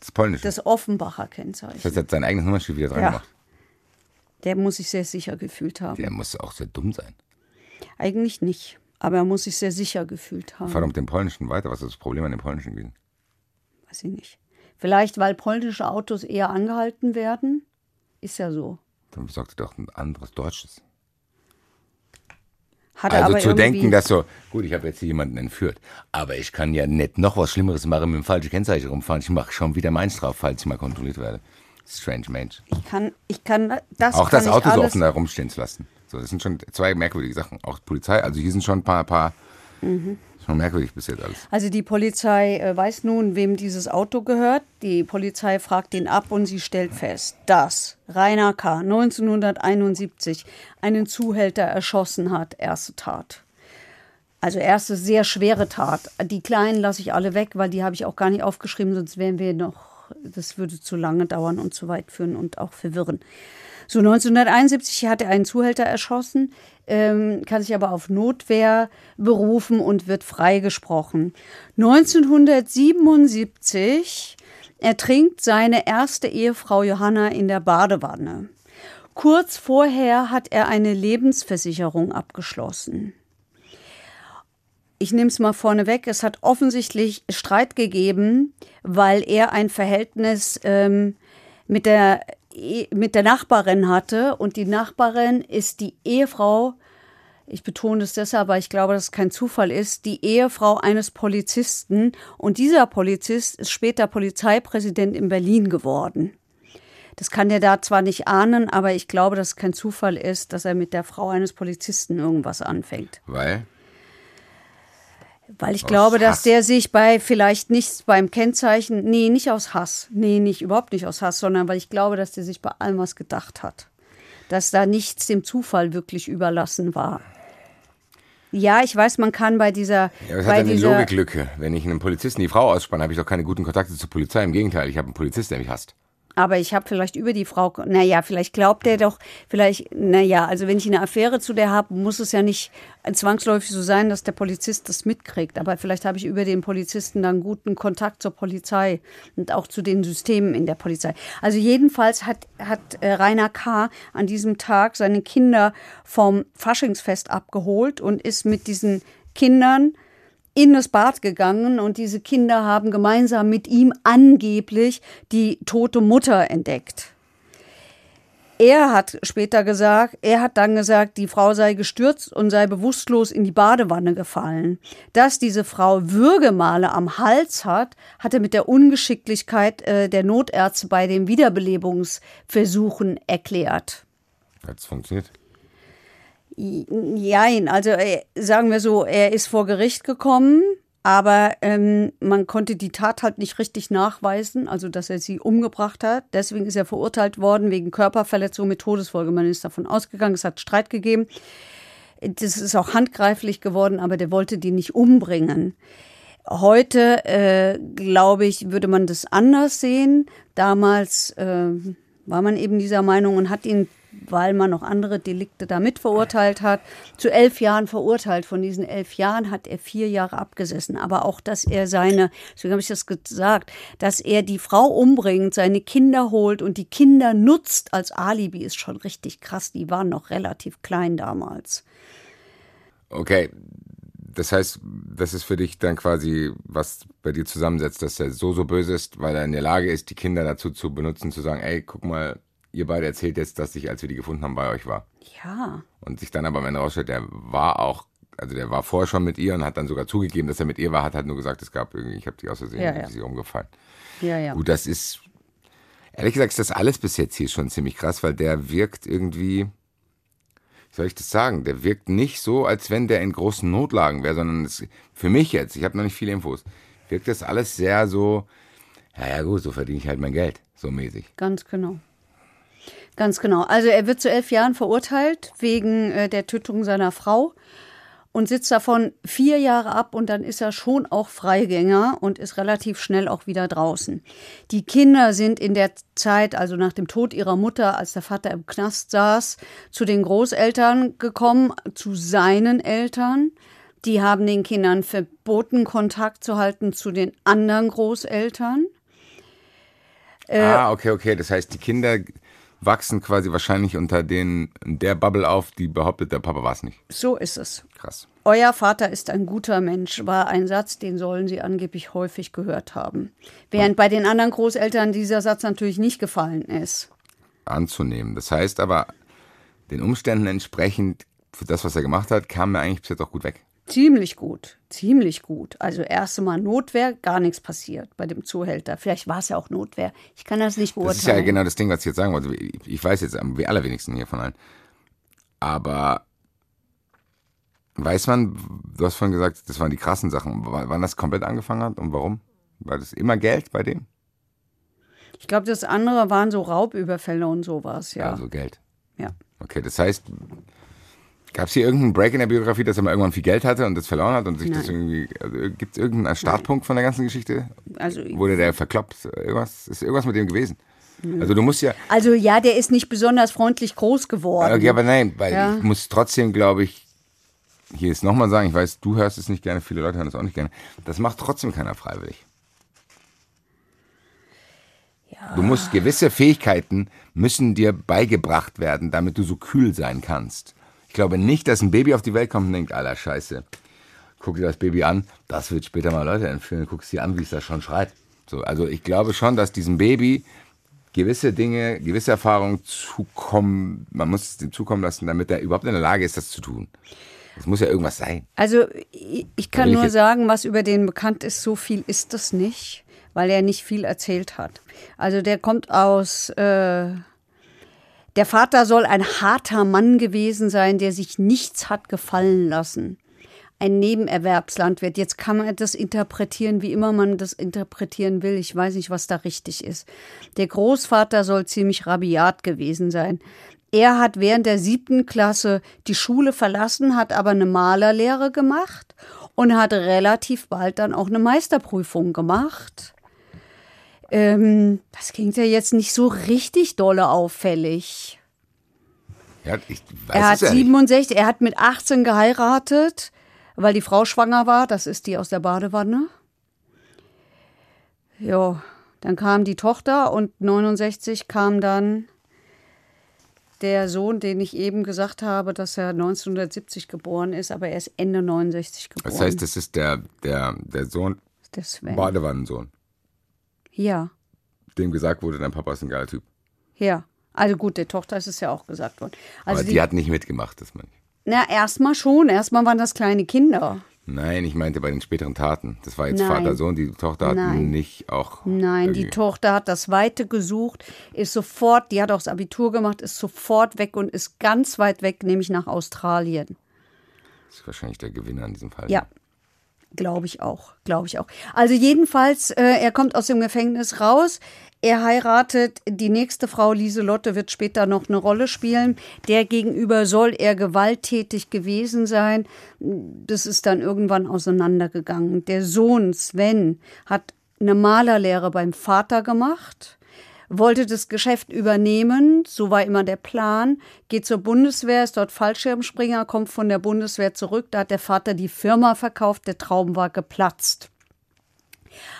[SPEAKER 4] Das polnische.
[SPEAKER 3] Das Offenbacher Kennzeichen. Das
[SPEAKER 4] hat sein eigenes Nummernschild wieder dran ja. gemacht.
[SPEAKER 3] Der muss sich sehr sicher gefühlt haben.
[SPEAKER 4] Der muss auch sehr dumm sein.
[SPEAKER 3] Eigentlich nicht. Aber er muss sich sehr sicher gefühlt haben.
[SPEAKER 4] Fahr doch mit dem polnischen weiter. Was ist das Problem an dem polnischen gewesen?
[SPEAKER 3] Weiß ich nicht. Vielleicht, weil polnische Autos eher angehalten werden. Ist ja so.
[SPEAKER 4] Dann besorgt er doch ein anderes deutsches.
[SPEAKER 3] Hat
[SPEAKER 4] also zu denken, dass so, gut, ich habe jetzt hier jemanden entführt, aber ich kann ja nicht noch was Schlimmeres machen mit dem falschen Kennzeichen rumfahren. Ich mache schon wieder meins drauf, falls ich mal kontrolliert werde. Strange Mensch.
[SPEAKER 3] Ich kann, ich kann das.
[SPEAKER 4] Auch
[SPEAKER 3] kann
[SPEAKER 4] das Auto so offen da rumstehen zu lassen. So, das sind schon zwei merkwürdige Sachen. Auch Polizei, also hier sind schon ein paar, paar mhm. Schon merkwürdig bis jetzt alles.
[SPEAKER 3] Also die Polizei äh, weiß nun, wem dieses Auto gehört. Die Polizei fragt ihn ab und sie stellt fest, dass Rainer K. 1971 einen Zuhälter erschossen hat. Erste Tat. Also erste sehr schwere Tat. Die kleinen lasse ich alle weg, weil die habe ich auch gar nicht aufgeschrieben, sonst wären wir noch, das würde zu lange dauern und zu weit führen und auch verwirren. So 1971 hat er einen Zuhälter erschossen, ähm, kann sich aber auf Notwehr berufen und wird freigesprochen. 1977 ertrinkt seine erste Ehefrau Johanna in der Badewanne. Kurz vorher hat er eine Lebensversicherung abgeschlossen. Ich nehme es mal vorneweg, es hat offensichtlich Streit gegeben, weil er ein Verhältnis ähm, mit der mit der Nachbarin hatte und die Nachbarin ist die Ehefrau, ich betone es deshalb, weil ich glaube, dass es kein Zufall ist, die Ehefrau eines Polizisten und dieser Polizist ist später Polizeipräsident in Berlin geworden. Das kann der da zwar nicht ahnen, aber ich glaube, dass es kein Zufall ist, dass er mit der Frau eines Polizisten irgendwas anfängt.
[SPEAKER 4] Weil?
[SPEAKER 3] Weil ich aus glaube, dass Hass. der sich bei vielleicht nichts beim Kennzeichen, nee, nicht aus Hass, nee, nicht überhaupt nicht aus Hass, sondern weil ich glaube, dass der sich bei allem was gedacht hat. Dass da nichts dem Zufall wirklich überlassen war. Ja, ich weiß, man kann bei dieser.
[SPEAKER 4] Ja, das
[SPEAKER 3] bei
[SPEAKER 4] hat eine Logiklücke. Wenn ich einen Polizisten die Frau ausspanne, habe ich doch keine guten Kontakte zur Polizei. Im Gegenteil, ich habe einen Polizist, der mich hasst
[SPEAKER 3] aber ich habe vielleicht über die Frau, naja, vielleicht glaubt er doch, vielleicht, naja, also wenn ich eine Affäre zu der habe, muss es ja nicht zwangsläufig so sein, dass der Polizist das mitkriegt. Aber vielleicht habe ich über den Polizisten dann guten Kontakt zur Polizei und auch zu den Systemen in der Polizei. Also jedenfalls hat, hat äh, Rainer K. an diesem Tag seine Kinder vom Faschingsfest abgeholt und ist mit diesen Kindern in das Bad gegangen und diese Kinder haben gemeinsam mit ihm angeblich die tote Mutter entdeckt. Er hat später gesagt, er hat dann gesagt, die Frau sei gestürzt und sei bewusstlos in die Badewanne gefallen. Dass diese Frau Würgemale am Hals hat, hat er mit der Ungeschicklichkeit äh, der Notärzte bei den Wiederbelebungsversuchen erklärt.
[SPEAKER 4] Hat es funktioniert?
[SPEAKER 3] Jein, also äh, sagen wir so, er ist vor Gericht gekommen, aber ähm, man konnte die Tat halt nicht richtig nachweisen, also dass er sie umgebracht hat. Deswegen ist er verurteilt worden wegen Körperverletzung mit Todesfolge. Man ist davon ausgegangen, es hat Streit gegeben. Das ist auch handgreiflich geworden, aber der wollte die nicht umbringen. Heute, äh, glaube ich, würde man das anders sehen. Damals äh, war man eben dieser Meinung und hat ihn weil man noch andere Delikte damit verurteilt hat, zu elf Jahren verurteilt. Von diesen elf Jahren hat er vier Jahre abgesessen. Aber auch, dass er seine, so habe ich das gesagt, dass er die Frau umbringt, seine Kinder holt und die Kinder nutzt als Alibi, ist schon richtig krass. Die waren noch relativ klein damals.
[SPEAKER 4] Okay, das heißt, das ist für dich dann quasi, was bei dir zusammensetzt, dass er so, so böse ist, weil er in der Lage ist, die Kinder dazu zu benutzen, zu sagen, ey, guck mal, ihr beide erzählt jetzt, dass ich, als wir die gefunden haben, bei euch war.
[SPEAKER 3] Ja.
[SPEAKER 4] Und sich dann aber am Ende rausstellt, der war auch, also der war vorher schon mit ihr und hat dann sogar zugegeben, dass er mit ihr war, hat halt nur gesagt, es gab irgendwie, ich habe die aus Versehen,
[SPEAKER 3] Ja, ja.
[SPEAKER 4] sie umgefallen.
[SPEAKER 3] Ja, ja.
[SPEAKER 4] Gut, das ist, ehrlich gesagt, ist das alles bis jetzt hier schon ziemlich krass, weil der wirkt irgendwie, wie soll ich das sagen, der wirkt nicht so, als wenn der in großen Notlagen wäre, sondern es, für mich jetzt, ich habe noch nicht viele Infos, wirkt das alles sehr so, ja, ja gut, so verdiene ich halt mein Geld, so mäßig.
[SPEAKER 3] Ganz genau. Ganz genau. Also er wird zu elf Jahren verurteilt wegen äh, der Tötung seiner Frau und sitzt davon vier Jahre ab und dann ist er schon auch Freigänger und ist relativ schnell auch wieder draußen. Die Kinder sind in der Zeit, also nach dem Tod ihrer Mutter, als der Vater im Knast saß, zu den Großeltern gekommen, zu seinen Eltern. Die haben den Kindern verboten, Kontakt zu halten zu den anderen Großeltern. Äh,
[SPEAKER 4] ah, okay, okay, das heißt, die Kinder wachsen quasi wahrscheinlich unter den, der Bubble auf, die behauptet, der Papa war es nicht.
[SPEAKER 3] So ist es.
[SPEAKER 4] Krass.
[SPEAKER 3] Euer Vater ist ein guter Mensch, war ein Satz, den sollen sie angeblich häufig gehört haben. Während bei den anderen Großeltern dieser Satz natürlich nicht gefallen ist.
[SPEAKER 4] Anzunehmen. Das heißt aber, den Umständen entsprechend, für das, was er gemacht hat, kam er eigentlich bis jetzt auch gut weg.
[SPEAKER 3] Ziemlich gut, ziemlich gut. Also erste Mal Notwehr, gar nichts passiert bei dem Zuhälter. Vielleicht war es ja auch Notwehr. Ich kann das nicht beurteilen.
[SPEAKER 4] Das ist ja genau das Ding, was ich jetzt sagen wollte. Ich weiß jetzt am allerwenigsten hier von allen. Aber weiß man, du hast vorhin gesagt, das waren die krassen Sachen, wa- wann das komplett angefangen hat und warum? War das immer Geld bei dem?
[SPEAKER 3] Ich glaube, das andere waren so Raubüberfälle und sowas, ja.
[SPEAKER 4] Also Geld.
[SPEAKER 3] ja.
[SPEAKER 4] Okay, das heißt, gab es hier irgendeinen Break in der Biografie, dass er mal irgendwann viel Geld hatte und das verloren hat und sich das
[SPEAKER 3] Nein.
[SPEAKER 4] irgendwie. Also, Gibt es irgendeinen Startpunkt von der ganzen Geschichte?
[SPEAKER 3] Also,
[SPEAKER 4] Wurde der verkloppt? Irgendwas? Ist irgendwas mit dem gewesen? Also du musst ja.
[SPEAKER 3] also ja, der ist nicht besonders freundlich groß geworden.
[SPEAKER 4] Okay, aber nein, weil
[SPEAKER 3] Ja.
[SPEAKER 4] ich muss trotzdem, glaube ich, hier ist nochmal sagen, ich weiß, du hörst es nicht gerne, viele Leute hören es auch nicht gerne. Das macht trotzdem keiner freiwillig. Du musst gewisse Fähigkeiten müssen dir beigebracht werden, damit du so kühl sein kannst. Ich glaube nicht, dass ein Baby auf die Welt kommt und denkt, aller Scheiße, guck dir das Baby an, das wird später mal Leute entführen, guck dir an, wie es da schon schreit. So, also ich glaube schon, dass diesem Baby gewisse Dinge, gewisse Erfahrungen zukommen, man muss es ihm zukommen lassen, damit er überhaupt in der Lage ist, das zu tun. Es muss ja irgendwas sein.
[SPEAKER 3] Also ich, ich kann nur sagen, was über den bekannt ist, so viel ist das nicht, weil er nicht viel erzählt hat. Also der kommt aus, äh, der Vater soll ein harter Mann gewesen sein, der sich nichts hat gefallen lassen. Ein Nebenerwerbslandwirt. Jetzt kann man das interpretieren, wie immer man das interpretieren will. Ich weiß nicht, was da richtig ist. Der Großvater soll ziemlich rabiat gewesen sein. Er hat während der siebten Klasse die Schule verlassen, hat aber eine Malerlehre gemacht und hat relativ bald dann auch eine Meisterprüfung gemacht. Ähm, das klingt ja jetzt nicht so richtig dolle auffällig.
[SPEAKER 4] Ja, ich weiß
[SPEAKER 3] Er hat
[SPEAKER 4] es ja nicht.
[SPEAKER 3] 67, er hat mit 18 geheiratet, weil die Frau schwanger war. Das ist die aus der Badewanne. Ja, dann kam die Tochter und 69 kam dann der Sohn, den ich eben gesagt habe, dass er 1970 geboren ist, aber er ist Ende 69 geboren.
[SPEAKER 4] Das heißt, das ist der, der, der Sohn,
[SPEAKER 3] der.
[SPEAKER 4] Badewannensohn,
[SPEAKER 3] Ja,
[SPEAKER 4] dem gesagt wurde, dein Papa ist ein geiler Typ.
[SPEAKER 3] ja. Also gut, der Tochter ist es ja auch gesagt worden. Also
[SPEAKER 4] Aber die,
[SPEAKER 3] die,
[SPEAKER 4] hat nicht mitgemacht, das meine ich.
[SPEAKER 3] na, erstmal schon. Erstmal waren das kleine Kinder.
[SPEAKER 4] Nein, ich meinte bei den späteren Taten. Das war jetzt
[SPEAKER 3] Nein.
[SPEAKER 4] Vater, Sohn, die Tochter hat
[SPEAKER 3] Nein.
[SPEAKER 4] nicht auch.
[SPEAKER 3] Nein, die Tochter hat das Weite gesucht, ist sofort, die hat auch das Abitur gemacht, ist sofort weg und ist ganz weit weg, nämlich nach Australien.
[SPEAKER 4] Das ist wahrscheinlich der Gewinner in diesem Fall.
[SPEAKER 3] Ja, glaube ich auch, glaube ich auch. Also jedenfalls, äh, er kommt aus dem Gefängnis raus. Er heiratet die nächste Frau, Lieselotte, wird später noch eine Rolle spielen. Der gegenüber soll er gewalttätig gewesen sein. Das ist dann irgendwann auseinandergegangen. Der Sohn Sven hat eine Malerlehre beim Vater gemacht wollte das Geschäft übernehmen, so war immer der Plan, geht zur Bundeswehr, ist dort Fallschirmspringer, kommt von der Bundeswehr zurück, da hat der Vater die Firma verkauft, der Traum war geplatzt.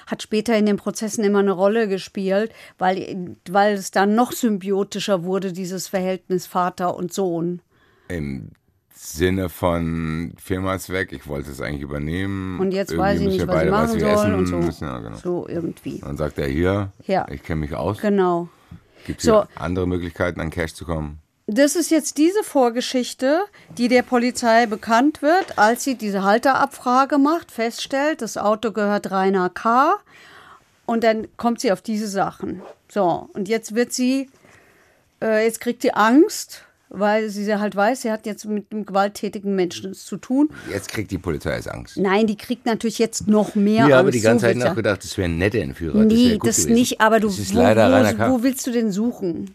[SPEAKER 3] Hat später in den Prozessen immer eine Rolle gespielt, weil, weil es dann noch symbiotischer wurde, dieses Verhältnis Vater und Sohn.
[SPEAKER 4] Im Sinne von Firma ist weg, ich wollte es eigentlich übernehmen.
[SPEAKER 3] Und jetzt
[SPEAKER 4] Irgendwie
[SPEAKER 3] weiß ich nicht, was ich
[SPEAKER 4] beide
[SPEAKER 3] machen
[SPEAKER 4] wir
[SPEAKER 3] soll und so.
[SPEAKER 4] Müssen. Ja, genau.
[SPEAKER 3] So irgendwie.
[SPEAKER 4] Dann sagt er hier,
[SPEAKER 3] Ja.
[SPEAKER 4] ich kenne mich aus.
[SPEAKER 3] Genau.
[SPEAKER 4] Gibt
[SPEAKER 3] So.
[SPEAKER 4] hier andere Möglichkeiten, an Cash zu kommen?
[SPEAKER 3] Das ist jetzt diese Vorgeschichte, die der Polizei bekannt wird, als sie diese Halterabfrage macht, feststellt, das Auto gehört Rainer K. Und dann kommt sie auf diese Sachen. So, und jetzt wird sie, äh, jetzt kriegt sie Angst, weil sie halt weiß, sie hat jetzt mit einem gewalttätigen Menschen es zu tun.
[SPEAKER 4] Jetzt kriegt die Polizei jetzt Angst.
[SPEAKER 3] Nein, die kriegt natürlich jetzt noch mehr
[SPEAKER 4] Ich
[SPEAKER 3] Angst.
[SPEAKER 4] habe die ganze
[SPEAKER 3] so
[SPEAKER 4] Zeit
[SPEAKER 3] ich
[SPEAKER 4] nachgedacht, das wäre ein netter Entführer. das
[SPEAKER 3] Nee, das
[SPEAKER 4] gewesen.
[SPEAKER 3] nicht, aber du,
[SPEAKER 4] Das ist
[SPEAKER 3] wo,
[SPEAKER 4] leider Rainer K.
[SPEAKER 3] wo, wo willst du denn suchen?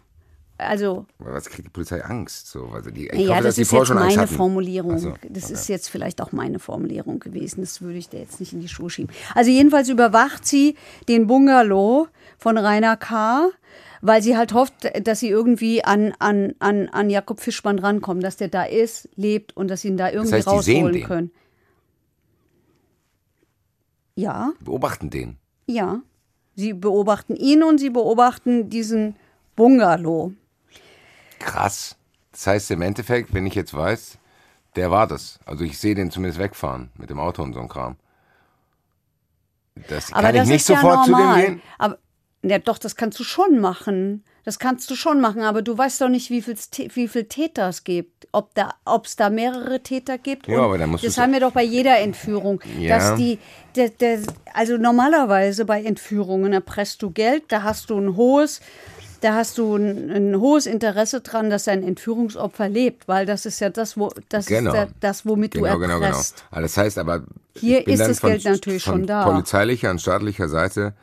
[SPEAKER 3] Also,
[SPEAKER 4] Was kriegt die Polizei Angst? So, also die, ich
[SPEAKER 3] ja,
[SPEAKER 4] hoffe,
[SPEAKER 3] das ist jetzt meine. Formulierung.
[SPEAKER 4] So,
[SPEAKER 3] Das
[SPEAKER 4] okay.
[SPEAKER 3] ist jetzt vielleicht auch meine Formulierung gewesen. Das würde ich dir jetzt nicht in die Schuhe schieben. Also jedenfalls überwacht sie den Bungalow von Rainer K., weil sie halt hofft, dass sie irgendwie an, an, an, an Jakob Fischmann rankommen, dass der da ist, lebt und dass sie ihn da irgendwie
[SPEAKER 4] heißt, die sehen
[SPEAKER 3] rausholen können. Ja,
[SPEAKER 4] Beobachten den.
[SPEAKER 3] ja. Sie beobachten ihn und sie beobachten diesen Bungalow.
[SPEAKER 4] Krass. Das heißt im Endeffekt, wenn ich jetzt weiß, der war das. Also ich sehe den zumindest wegfahren mit dem Auto und so ein Kram. Das
[SPEAKER 3] Aber
[SPEAKER 4] kann
[SPEAKER 3] das
[SPEAKER 4] ich nicht
[SPEAKER 3] ist ja
[SPEAKER 4] sofort
[SPEAKER 3] normal.
[SPEAKER 4] zu dem gehen.
[SPEAKER 3] Aber ja, doch, das kannst du schon machen. Das kannst du schon machen, aber du weißt doch nicht, wie viel, wie viel Täter es gibt. Ob da, ob es da mehrere Täter gibt.
[SPEAKER 4] Ja, aber dann musst
[SPEAKER 3] das haben wir doch bei jeder Entführung.
[SPEAKER 4] Ja.
[SPEAKER 3] Dass die, der, der, also normalerweise bei Entführungen erpresst du Geld, da hast du ein hohes, da hast du ein, ein hohes Interesse dran, dass dein Entführungsopfer lebt, weil das ist ja das, wo, das
[SPEAKER 4] Genau.
[SPEAKER 3] der, das, womit
[SPEAKER 4] Genau,
[SPEAKER 3] du
[SPEAKER 4] genau, genau.
[SPEAKER 3] erpresst.
[SPEAKER 4] Aber das heißt aber,
[SPEAKER 3] Hier ist das Geld natürlich
[SPEAKER 4] von
[SPEAKER 3] schon da.
[SPEAKER 4] polizeilicher und staatlicher Seite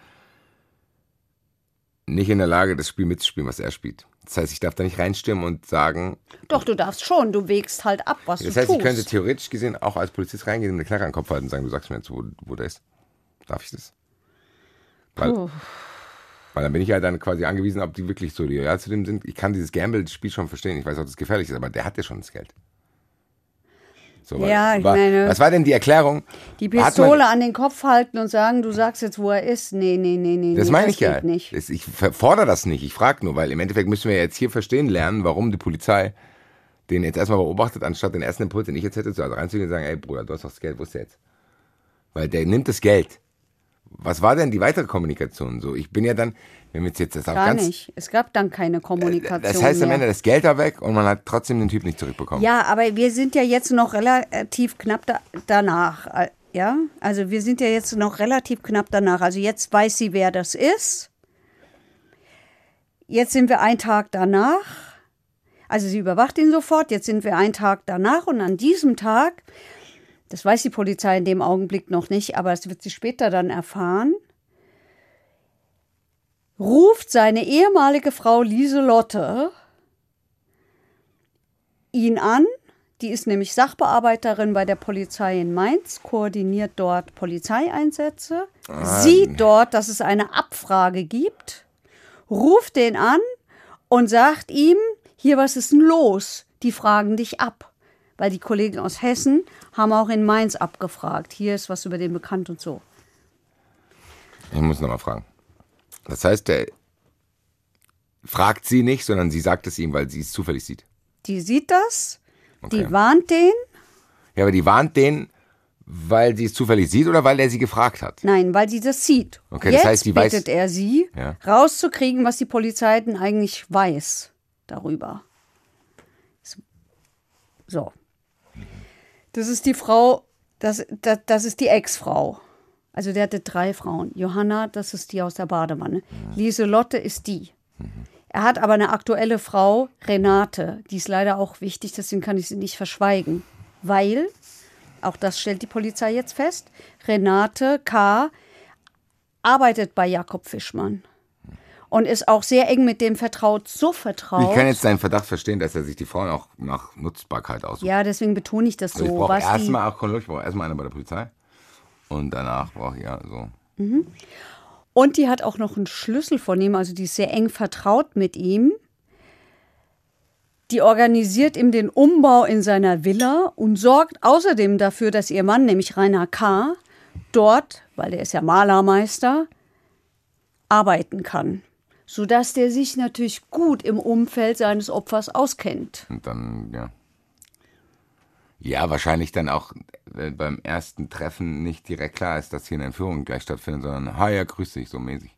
[SPEAKER 4] nicht in der Lage, das Spiel mitzuspielen, was er spielt. Das heißt, ich darf da nicht reinstimmen und sagen,
[SPEAKER 3] Doch, du darfst schon, du wägst halt ab, was
[SPEAKER 4] das
[SPEAKER 3] du
[SPEAKER 4] heißt,
[SPEAKER 3] tust.
[SPEAKER 4] ich könnte theoretisch gesehen auch als Polizist reingehen und eine Knarre an den Kopf halten und sagen, du sagst mir jetzt, wo, wo der ist. Darf ich das? Weil, weil dann bin ich ja dann quasi angewiesen, ob die wirklich so loyal zu dem sind. Ich kann dieses Gamble-Spiel schon verstehen. Ich weiß auch, dass es gefährlich ist, aber der hat ja schon das Geld. So,
[SPEAKER 3] Ja, ich
[SPEAKER 4] war,
[SPEAKER 3] meine-
[SPEAKER 4] Was war denn die Erklärung?
[SPEAKER 3] Die
[SPEAKER 4] Hat man-
[SPEAKER 3] Pistole an den Kopf halten und sagen, du sagst jetzt, wo er ist. Nee, nee, nee, nee.
[SPEAKER 4] Das
[SPEAKER 3] nee,
[SPEAKER 4] meine ich
[SPEAKER 3] geht
[SPEAKER 4] ja.
[SPEAKER 3] nicht.
[SPEAKER 4] Das, ich fordere das nicht. Ich frage nur, weil im Endeffekt müssen wir jetzt hier verstehen lernen, warum die Polizei den jetzt erstmal beobachtet, anstatt den ersten Impuls, den ich jetzt hätte, zu also reinzugehen und sagen, ey Bruder, du hast doch das Geld, wo ist der jetzt? Weil der nimmt das Geld. Was war denn die weitere Kommunikation? So, ich bin ja dann, wenn wir jetzt das auch
[SPEAKER 3] Gar
[SPEAKER 4] ganz,
[SPEAKER 3] nicht. Es gab dann keine Kommunikation.
[SPEAKER 4] das heißt am. Ende das Geld da weg und man hat trotzdem den Typ nicht zurückbekommen.
[SPEAKER 3] Ja, aber wir sind ja jetzt noch relativ knapp da, danach. äh, Ja, also wir sind ja jetzt noch relativ knapp danach. Also jetzt weiß sie, wer das ist. Jetzt sind wir einen Tag danach. Also sie überwacht ihn sofort. Jetzt sind wir einen Tag danach und an diesem Tag, das weiß die Polizei in dem Augenblick noch nicht, aber das wird sie später dann erfahren, ruft seine ehemalige Frau Lieselotte ihn an. Die ist nämlich Sachbearbeiterin bei der Polizei in Mainz, koordiniert dort Polizeieinsätze, sieht dort, dass es eine Abfrage gibt, ruft den an und sagt ihm, hier, was ist denn los? Die fragen dich ab. Weil die Kollegen aus Hessen haben auch in Mainz abgefragt. Hier ist was über den bekannt und so.
[SPEAKER 4] Ich muss nochmal fragen. Das heißt, der fragt sie nicht, sondern sie sagt es ihm, weil sie es zufällig sieht.
[SPEAKER 3] Die sieht das,
[SPEAKER 4] Okay.
[SPEAKER 3] die warnt den.
[SPEAKER 4] Ja, aber die warnt den, weil sie es zufällig sieht oder weil er sie gefragt hat?
[SPEAKER 3] Nein, weil sie das sieht.
[SPEAKER 4] Okay, das
[SPEAKER 3] Jetzt
[SPEAKER 4] heißt, die weiß-
[SPEAKER 3] bittet er sie,
[SPEAKER 4] Ja.
[SPEAKER 3] rauszukriegen, was die Polizei denn eigentlich weiß. darüber. So. Das ist die Frau, das, das, das ist die Ex-Frau. Also der hatte drei Frauen. Johanna, das ist die aus der Badewanne. Lieselotte ist die. Er hat aber eine aktuelle Frau, Renate. Die ist leider auch wichtig, deswegen kann ich sie nicht verschweigen. Weil, auch das stellt die Polizei jetzt fest, Renate K. arbeitet bei Jakob Fischmann. Und ist auch sehr eng mit dem vertraut, so vertraut.
[SPEAKER 4] Ich kann jetzt seinen Verdacht verstehen, dass er sich die Frauen auch nach Nutzbarkeit aussucht.
[SPEAKER 3] ja, deswegen betone ich das
[SPEAKER 4] also ich
[SPEAKER 3] so.
[SPEAKER 4] brauche erstmal auch ich brauche erstmal eine bei der Polizei. Und danach brauche ich ja so.
[SPEAKER 3] Und die hat auch noch einen Schlüssel von ihm, also die ist sehr eng vertraut mit ihm. Die organisiert ihm den Umbau in seiner Villa und sorgt außerdem dafür, dass ihr Mann, nämlich Rainer K., dort, weil der ist ja Malermeister, arbeiten kann. Sodass der sich natürlich gut im Umfeld seines Opfers auskennt.
[SPEAKER 4] Und dann, ja. Ja, wahrscheinlich dann auch beim ersten Treffen nicht direkt klar ist, dass hier eine Entführung gleich stattfindet, sondern, hi, ja, grüß dich, so mäßig.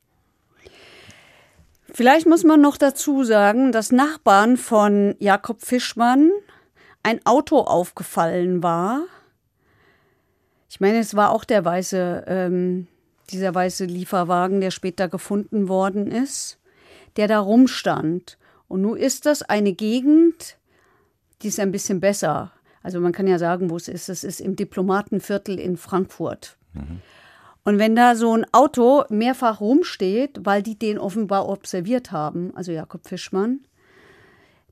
[SPEAKER 3] Vielleicht muss man noch dazu sagen, dass Nachbarn von Jakob Fischmann ein Auto aufgefallen war. Ich meine, es war auch der weiße, ähm, dieser weiße Lieferwagen, der später gefunden worden ist, der da rumstand. Und nun ist das eine Gegend, die ist ein bisschen besser. Also man kann ja sagen, wo es ist. Es ist im Diplomatenviertel in Frankfurt. Und wenn da so ein Auto mehrfach rumsteht, weil die den offenbar observiert haben, also Jakob Fischmann,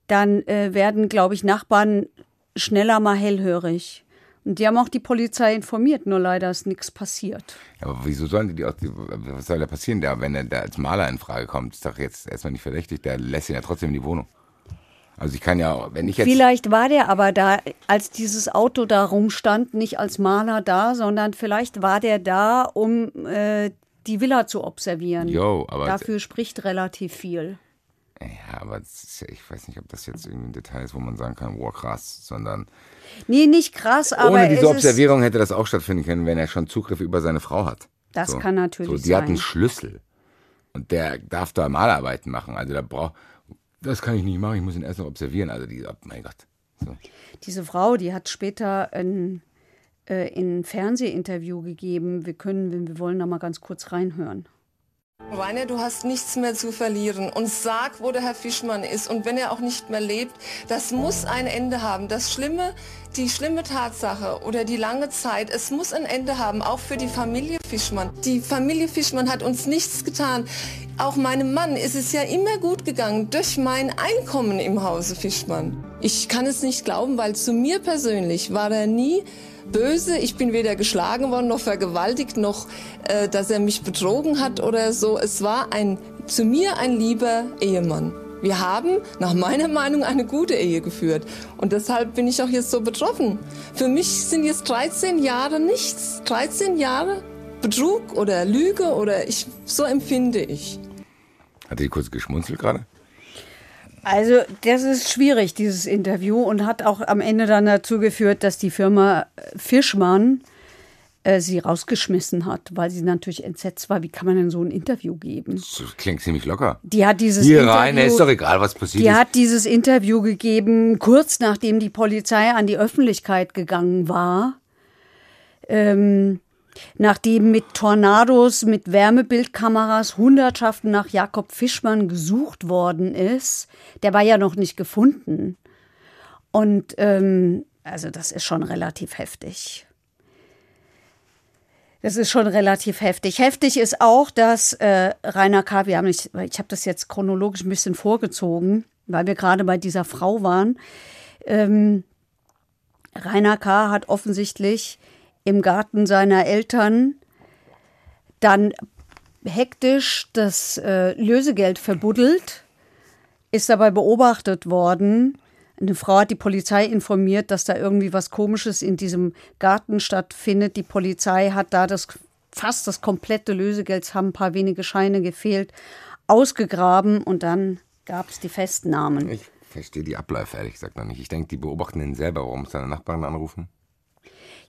[SPEAKER 3] dann äh, werden, glaube ich, Nachbarn schneller mal hellhörig. Und die haben auch die Polizei informiert, nur leider ist nichts passiert.
[SPEAKER 4] Aber wieso sollen die, die, auch was soll da passieren, der, wenn er da als Maler in Frage kommt, ist doch jetzt erstmal nicht verdächtig, der lässt ihn ja trotzdem in die Wohnung. Also ich kann ja, wenn ich jetzt,
[SPEAKER 3] Vielleicht war der aber da, als dieses Auto da rumstand, nicht als Maler da, sondern vielleicht war der da, um äh, die Villa zu observieren.
[SPEAKER 4] Jo, aber-
[SPEAKER 3] Dafür spricht relativ viel.
[SPEAKER 4] ja, aber ist ich weiß nicht, ob das jetzt irgendwie ein Detail ist, wo man sagen kann, wow, krass, sondern
[SPEAKER 3] Nee, nicht krass, aber
[SPEAKER 4] ohne diese Observierung hätte das auch stattfinden können, wenn er schon Zugriff über seine Frau hat.
[SPEAKER 3] Das kann natürlich
[SPEAKER 4] so, die hat
[SPEAKER 3] sein.
[SPEAKER 4] einen Schlüssel und der darf da Malarbeiten machen. Also da braucht, das kann ich nicht machen, ich muss ihn erst noch observieren. Also die, oh mein Gott. So.
[SPEAKER 3] Diese Frau, die hat später ein, äh, ein Fernsehinterview gegeben. Wir können, wenn wir wollen, da mal ganz kurz reinhören.
[SPEAKER 6] Rainer, du hast nichts mehr zu verlieren und sag, wo der Herr Fischmann ist und wenn er auch nicht mehr lebt, das muss ein Ende haben. Das Schlimme, die schlimme Tatsache oder die lange Zeit, es muss ein Ende haben, auch für die Familie Fischmann. Die Familie Fischmann hat uns nichts getan. Auch meinem Mann ist es ja immer gut gegangen durch mein Einkommen im Hause Fischmann. Ich kann es nicht glauben, weil zu mir persönlich war er nie böse. Ich bin weder geschlagen worden noch vergewaltigt, noch äh, dass er mich betrogen hat oder so. Es war ein zu mir ein lieber Ehemann. Wir haben nach meiner Meinung eine gute Ehe geführt und deshalb bin ich auch jetzt so betroffen. Für mich sind jetzt 13 Jahre nichts. 13 Jahre Betrug oder Lüge oder ich so empfinde ich.
[SPEAKER 4] Hat die kurz geschmunzelt gerade?
[SPEAKER 3] Also, das ist schwierig, dieses Interview, und hat auch am Ende dann dazu geführt, dass die Firma äh, Fischmann äh, sie rausgeschmissen hat, weil sie natürlich entsetzt war. Wie kann man denn so ein Interview geben?
[SPEAKER 4] Das klingt ziemlich locker.
[SPEAKER 3] Die hat dieses
[SPEAKER 4] Hier
[SPEAKER 3] Interview,
[SPEAKER 4] rein, ist doch egal, was passiert
[SPEAKER 3] Die
[SPEAKER 4] ist.
[SPEAKER 3] hat dieses Interview gegeben, kurz nachdem die Polizei an die Öffentlichkeit gegangen war. Ähm, nachdem mit Tornados, mit Wärmebildkameras Hundertschaften nach Jakob Fischmann gesucht worden ist. Der war ja noch nicht gefunden. Und ähm, also das ist schon relativ heftig. Das ist schon relativ heftig. Heftig ist auch, dass äh, Rainer K., wir haben nicht, ich habe das jetzt chronologisch ein bisschen vorgezogen, weil wir gerade bei dieser Frau waren. Ähm, Rainer K. hat offensichtlich im Garten seiner Eltern dann hektisch das äh, Lösegeld verbuddelt, ist dabei beobachtet worden. Eine Frau hat die Polizei informiert, dass da irgendwie was Komisches in diesem Garten stattfindet. Die Polizei hat da das fast das komplette Lösegeld, es haben ein paar wenige Scheine gefehlt, ausgegraben und dann gab es die Festnahmen.
[SPEAKER 4] Ich verstehe die Abläufe ehrlich gesagt noch nicht. Ich denke, die beobachten ihn selber. Warum muss seine Nachbarn anrufen?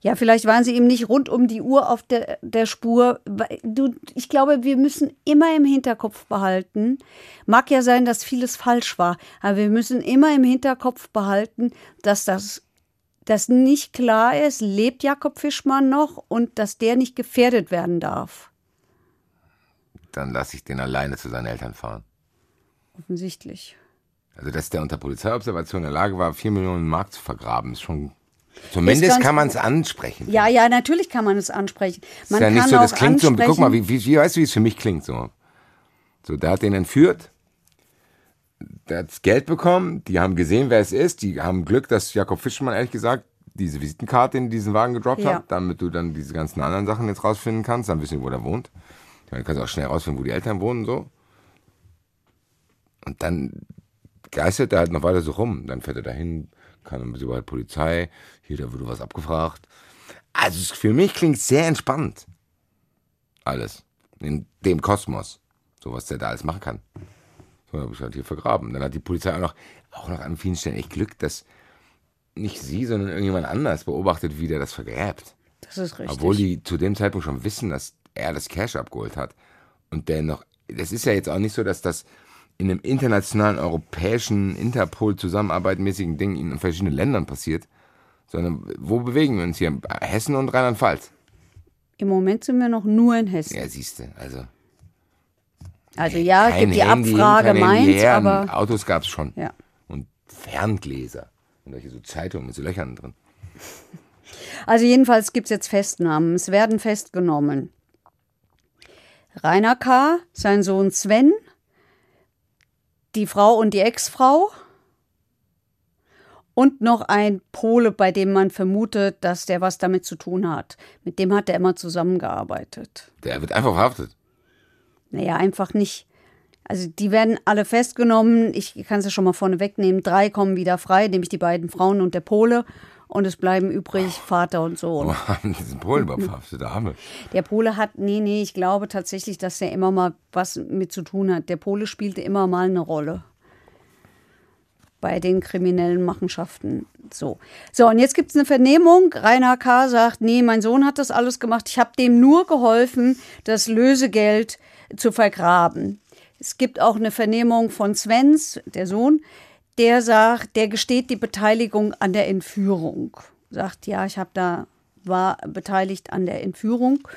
[SPEAKER 3] Ja, vielleicht waren sie eben nicht rund um die Uhr auf der, der Spur. Du, ich glaube, wir müssen immer im Hinterkopf behalten, mag ja sein, dass vieles falsch war, aber wir müssen immer im Hinterkopf behalten, dass das dass nicht klar ist, lebt Jakob Fischmann noch und dass der nicht gefährdet werden darf.
[SPEAKER 4] Dann lasse ich den alleine zu seinen Eltern fahren.
[SPEAKER 3] Offensichtlich.
[SPEAKER 4] Also, dass der unter Polizeiobservation in der Lage war, vier Millionen Mark zu vergraben, ist schon. Zumindest kann man es ansprechen.
[SPEAKER 3] Ja, ja, natürlich kann man es ansprechen. Man
[SPEAKER 4] ist ja nicht so, das klingt so. Guck mal, wie, wie, wie weißt du, wie es für mich klingt so? So, der hat den entführt. Der hat das Geld bekommen. Die haben gesehen, wer es ist. Die haben Glück, dass Jakob Fischmann, ehrlich gesagt, diese Visitenkarte in diesen Wagen gedroppt
[SPEAKER 3] Ja.
[SPEAKER 4] hat, damit du dann diese ganzen anderen Sachen jetzt rausfinden kannst. Dann wissen wir, wo der wohnt. Ich meine, du kannst auch schnell rausfinden, wo die Eltern wohnen und so. Und dann geistert er halt noch weiter so rum. Dann fährt er dahin, kann ein bisschen bei Polizei. Hier, da wurde was abgefragt. Also für mich klingt sehr entspannt. Alles. In dem Kosmos. So was der da alles machen kann. So habe ich halt hier vergraben. Dann hat die Polizei auch noch, auch noch an vielen Stellen echt Glück, dass nicht sie, sondern irgendjemand anders beobachtet, wie der das vergräbt.
[SPEAKER 3] Das ist richtig.
[SPEAKER 4] Obwohl die zu dem Zeitpunkt schon wissen, dass er das Cash abgeholt hat. Und der noch, das ist ja jetzt auch nicht so, dass das in einem internationalen, europäischen, Interpol-zusammenarbeitmäßigen Ding in verschiedenen Ländern passiert, sondern wo bewegen wir uns hier? Hessen und Rheinland-Pfalz.
[SPEAKER 3] Im Moment sind wir noch nur in Hessen.
[SPEAKER 4] Ja, siehst du, also.
[SPEAKER 3] also ja, es gibt die
[SPEAKER 4] Handy,
[SPEAKER 3] Abfrage Mainz, aber
[SPEAKER 4] Autos gab es schon.
[SPEAKER 3] ja.
[SPEAKER 4] Und Ferngläser. Und solche so Zeitungen mit so Löchern drin.
[SPEAKER 3] Also jedenfalls gibt es jetzt Festnahmen. Es werden festgenommen. Rainer K., sein Sohn Sven, die Frau und die Ex-Frau und noch ein Pole, bei dem man vermutet, dass der was damit zu tun hat. Mit dem hat er immer zusammengearbeitet.
[SPEAKER 4] Der wird einfach verhaftet.
[SPEAKER 3] Naja, einfach nicht. Also die werden alle festgenommen. Ich kann es ja schon mal vorne wegnehmen. Drei kommen wieder frei, nämlich die beiden Frauen und der Pole. Und es bleiben übrig Vater und Sohn.
[SPEAKER 4] Haben die diesen Polen verhaftet? Der Arme.
[SPEAKER 3] Der Pole hat, nee, nee, ich glaube tatsächlich, dass er immer mal was mit zu tun hat. Der Pole spielte immer mal eine Rolle bei den kriminellen Machenschaften. So, so und jetzt gibt es eine Vernehmung. Rainer K. sagt, nee, mein Sohn hat das alles gemacht. Ich habe dem nur geholfen, das Lösegeld zu vergraben. Es gibt auch eine Vernehmung von Svens, der Sohn, der sagt, der gesteht die Beteiligung an der Entführung. Sagt, ja, ich habe da war beteiligt an der Entführung.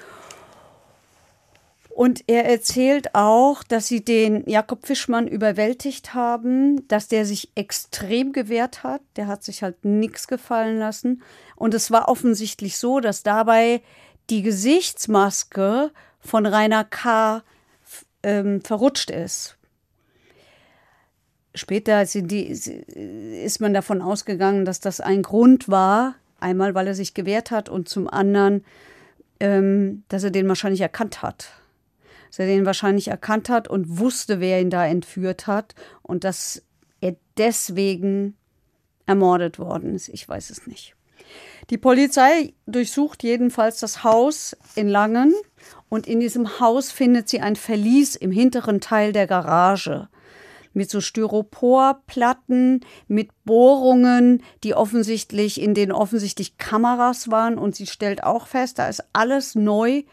[SPEAKER 3] Und er erzählt auch, dass sie den Jakob Fischmann überwältigt haben, dass der sich extrem gewehrt hat. Der hat sich halt nichts gefallen lassen. Und es war offensichtlich so, dass dabei die Gesichtsmaske von Rainer K. Ähm, verrutscht ist. Später die, ist man davon ausgegangen, dass das ein Grund war. Einmal, weil er sich gewehrt hat und zum anderen, ähm, dass er den wahrscheinlich erkannt hat. Dass er den wahrscheinlich erkannt hat und wusste, wer ihn da entführt hat und dass er deswegen ermordet worden ist. Ich weiß es nicht. Die Polizei durchsucht jedenfalls das Haus in Langen und in diesem Haus findet sie ein Verlies im hinteren Teil der Garage mit so Styroporplatten, mit Bohrungen, die offensichtlich in denen offensichtlich Kameras waren und sie stellt auch fest, da ist alles neu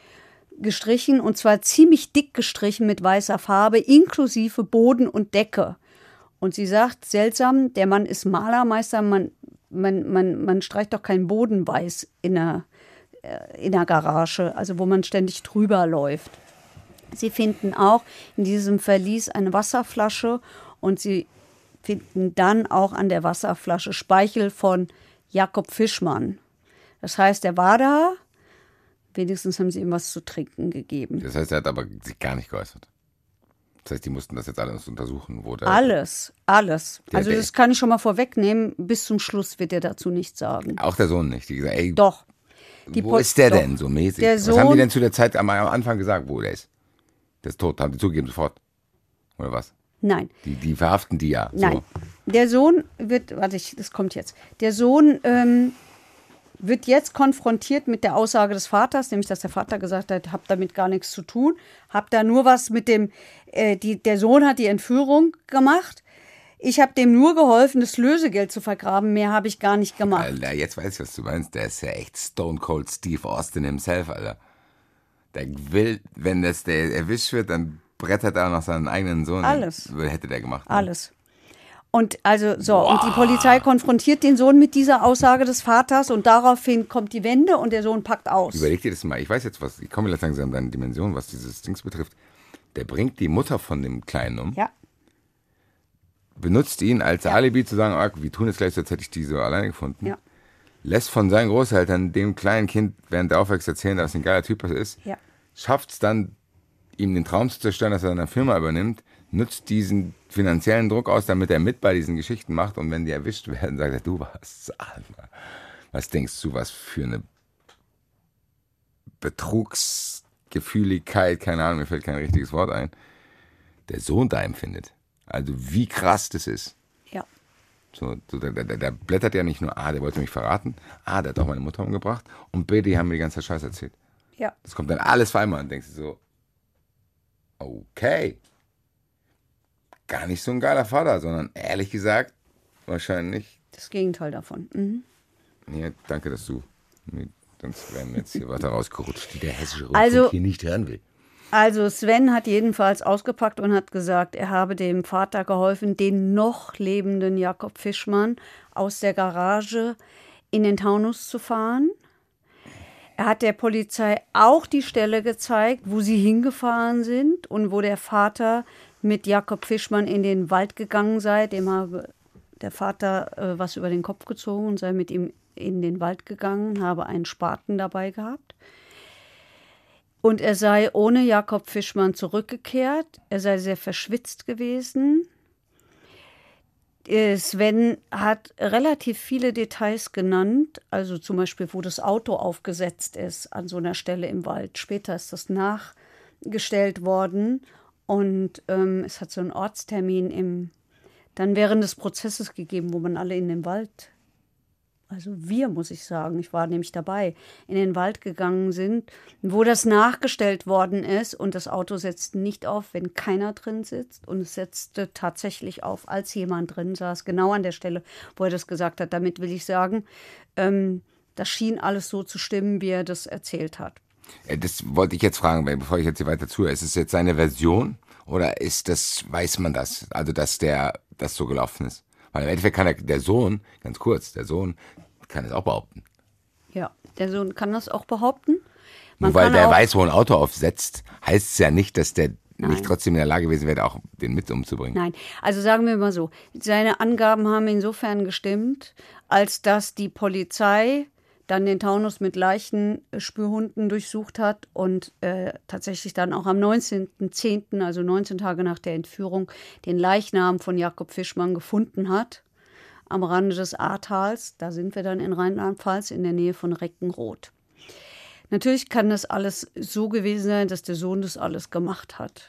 [SPEAKER 3] gestrichen und zwar ziemlich dick gestrichen mit weißer Farbe, inklusive Boden und Decke. Und sie sagt, seltsam, der Mann ist Malermeister, man, man, man, man streicht doch keinen Boden weiß in der, äh, in der Garage, also wo man ständig drüber läuft. Sie finden auch in diesem Verlies eine Wasserflasche und sie finden dann auch an der Wasserflasche Speichel von Jakob Fischmann. Das heißt, er war da, wenigstens haben sie ihm was zu trinken gegeben.
[SPEAKER 4] Das heißt, er hat aber sich gar nicht geäußert. Das heißt, die mussten das jetzt alles untersuchen, wo der.
[SPEAKER 3] Alles, alles. Also das kann ich schon mal vorwegnehmen. Bis zum Schluss wird er dazu nichts sagen.
[SPEAKER 4] Auch der Sohn nicht. Die gesagt, ey,
[SPEAKER 3] Doch. Die
[SPEAKER 4] wo
[SPEAKER 3] Pol-
[SPEAKER 4] ist der
[SPEAKER 3] doch.
[SPEAKER 4] denn so mäßig?
[SPEAKER 3] Der
[SPEAKER 4] Was haben die
[SPEAKER 3] Sohn-
[SPEAKER 4] denn zu der Zeit am am Anfang gesagt, wo der ist? Der ist tot, haben die zugegeben sofort. Oder was?
[SPEAKER 3] Nein.
[SPEAKER 4] Die, die verhaften die ja.
[SPEAKER 3] Nein.
[SPEAKER 4] So.
[SPEAKER 3] Der Sohn wird, warte, ich, das kommt jetzt. Der Sohn ähm, wird jetzt konfrontiert mit der Aussage des Vaters, nämlich dass der Vater gesagt hat, hab damit gar nichts zu tun, hab da nur was mit dem, äh, die, der Sohn hat die Entführung gemacht. Ich habe dem nur geholfen, das Lösegeld zu vergraben. Mehr habe ich gar nicht gemacht.
[SPEAKER 4] Alter, jetzt weiß ich, was du meinst. Der ist ja echt Stone Cold Steve Austin himself, Alter. Der will, wenn das der erwischt wird, dann brettert er auch noch seinen eigenen Sohn.
[SPEAKER 3] Alles.
[SPEAKER 4] Hätte der gemacht. ne?
[SPEAKER 3] Alles. Und also so, und die Polizei konfrontiert den Sohn mit dieser Aussage des Vaters und daraufhin kommt die Wende und der Sohn packt aus.
[SPEAKER 4] Überleg dir das mal. Ich weiß jetzt was. Ich komme jetzt langsam an deine Dimension, was dieses Dings betrifft. Der bringt die Mutter von dem Kleinen um,
[SPEAKER 3] Ja,
[SPEAKER 4] benutzt ihn als Alibi zu sagen, ah, wir tun es gleich als hätte ich die so alleine gefunden.
[SPEAKER 3] ja,
[SPEAKER 4] Lässt von seinen Großeltern dem kleinen Kind während der Aufwächst erzählen, dass er ein geiler Typ ist.
[SPEAKER 3] ja.
[SPEAKER 4] schafft es dann, ihm den Traum zu zerstören, dass er eine Firma übernimmt, nutzt diesen finanziellen Druck aus, damit er mit bei diesen Geschichten macht und wenn die erwischt werden, sagt er, du was, Alter, was denkst du, was für eine Betrugsgefühligkeit, keine Ahnung, mir fällt kein richtiges Wort ein, der Sohn da empfindet. Also wie krass das ist.
[SPEAKER 3] Ja.
[SPEAKER 4] So, so der, der, der blättert ja nicht nur, ah, der wollte mich verraten, ah, der hat auch meine Mutter umgebracht und B, die haben mir die ganze Zeit Scheiß erzählt.
[SPEAKER 3] Ja,
[SPEAKER 4] Das kommt dann alles auf einmal und denkst du so, okay. Gar nicht so ein geiler Vater, sondern ehrlich gesagt, wahrscheinlich.
[SPEAKER 3] das Gegenteil davon. Mhm.
[SPEAKER 4] Nee, danke, dass du. Sonst wären wir jetzt hier weiter rausgerutscht, die der hessische Rundfunk
[SPEAKER 3] Also-
[SPEAKER 4] hier nicht hören will.
[SPEAKER 3] Also Sven hat jedenfalls ausgepackt und hat gesagt, er habe dem Vater geholfen, den noch lebenden Jakob Fischmann aus der Garage in den Taunus zu fahren. Er hat der Polizei auch die Stelle gezeigt, wo sie hingefahren sind und wo der Vater mit Jakob Fischmann in den Wald gegangen sei. Dem habe der Vater äh, was über den Kopf gezogen und sei mit ihm in den Wald gegangen, habe einen Spaten dabei gehabt. Und er sei ohne Jakob Fischmann zurückgekehrt. Er sei sehr verschwitzt gewesen. Äh, Sven hat relativ viele Details genannt, also zum Beispiel, wo das Auto aufgesetzt ist an so einer Stelle im Wald. Später ist das nachgestellt worden und ähm, es hat so einen Ortstermin im, dann während des Prozesses gegeben, wo man alle in den Wald also wir, muss ich sagen, ich war nämlich dabei, in den Wald gegangen sind, wo das nachgestellt worden ist und das Auto setzt nicht auf, wenn keiner drin sitzt und es setzte tatsächlich auf, als jemand drin saß, genau an der Stelle, wo er das gesagt hat. Damit will ich sagen, ähm, das schien alles so zu stimmen, wie er das erzählt hat.
[SPEAKER 4] Äh, Das wollte ich jetzt fragen, bevor ich jetzt hier weiter zuhöre. Ist es jetzt seine Version oder ist das, weiß man das? Also, dass der, das so gelaufen ist? Weil im Endeffekt kann der, der Sohn, ganz kurz, der Sohn kann es auch behaupten.
[SPEAKER 3] Ja, der Sohn kann das auch behaupten.
[SPEAKER 4] Nur weil der weiß, wo ein Auto aufsetzt, heißt es ja nicht, dass der nicht trotzdem in der Lage gewesen wäre, auch den mit umzubringen.
[SPEAKER 3] Nein, also sagen wir mal so, seine Angaben haben insofern gestimmt, als dass die Polizei dann den Taunus mit Leichenspürhunden durchsucht hat und äh, tatsächlich dann auch am 19.10., also 19 Tage nach der Entführung, den Leichnam von Jakob Fischmann gefunden hat am Rande des Ahrtals. Da sind wir dann in Rheinland-Pfalz in der Nähe von Reckenroth. Natürlich kann das alles so gewesen sein, dass der Sohn das alles gemacht hat.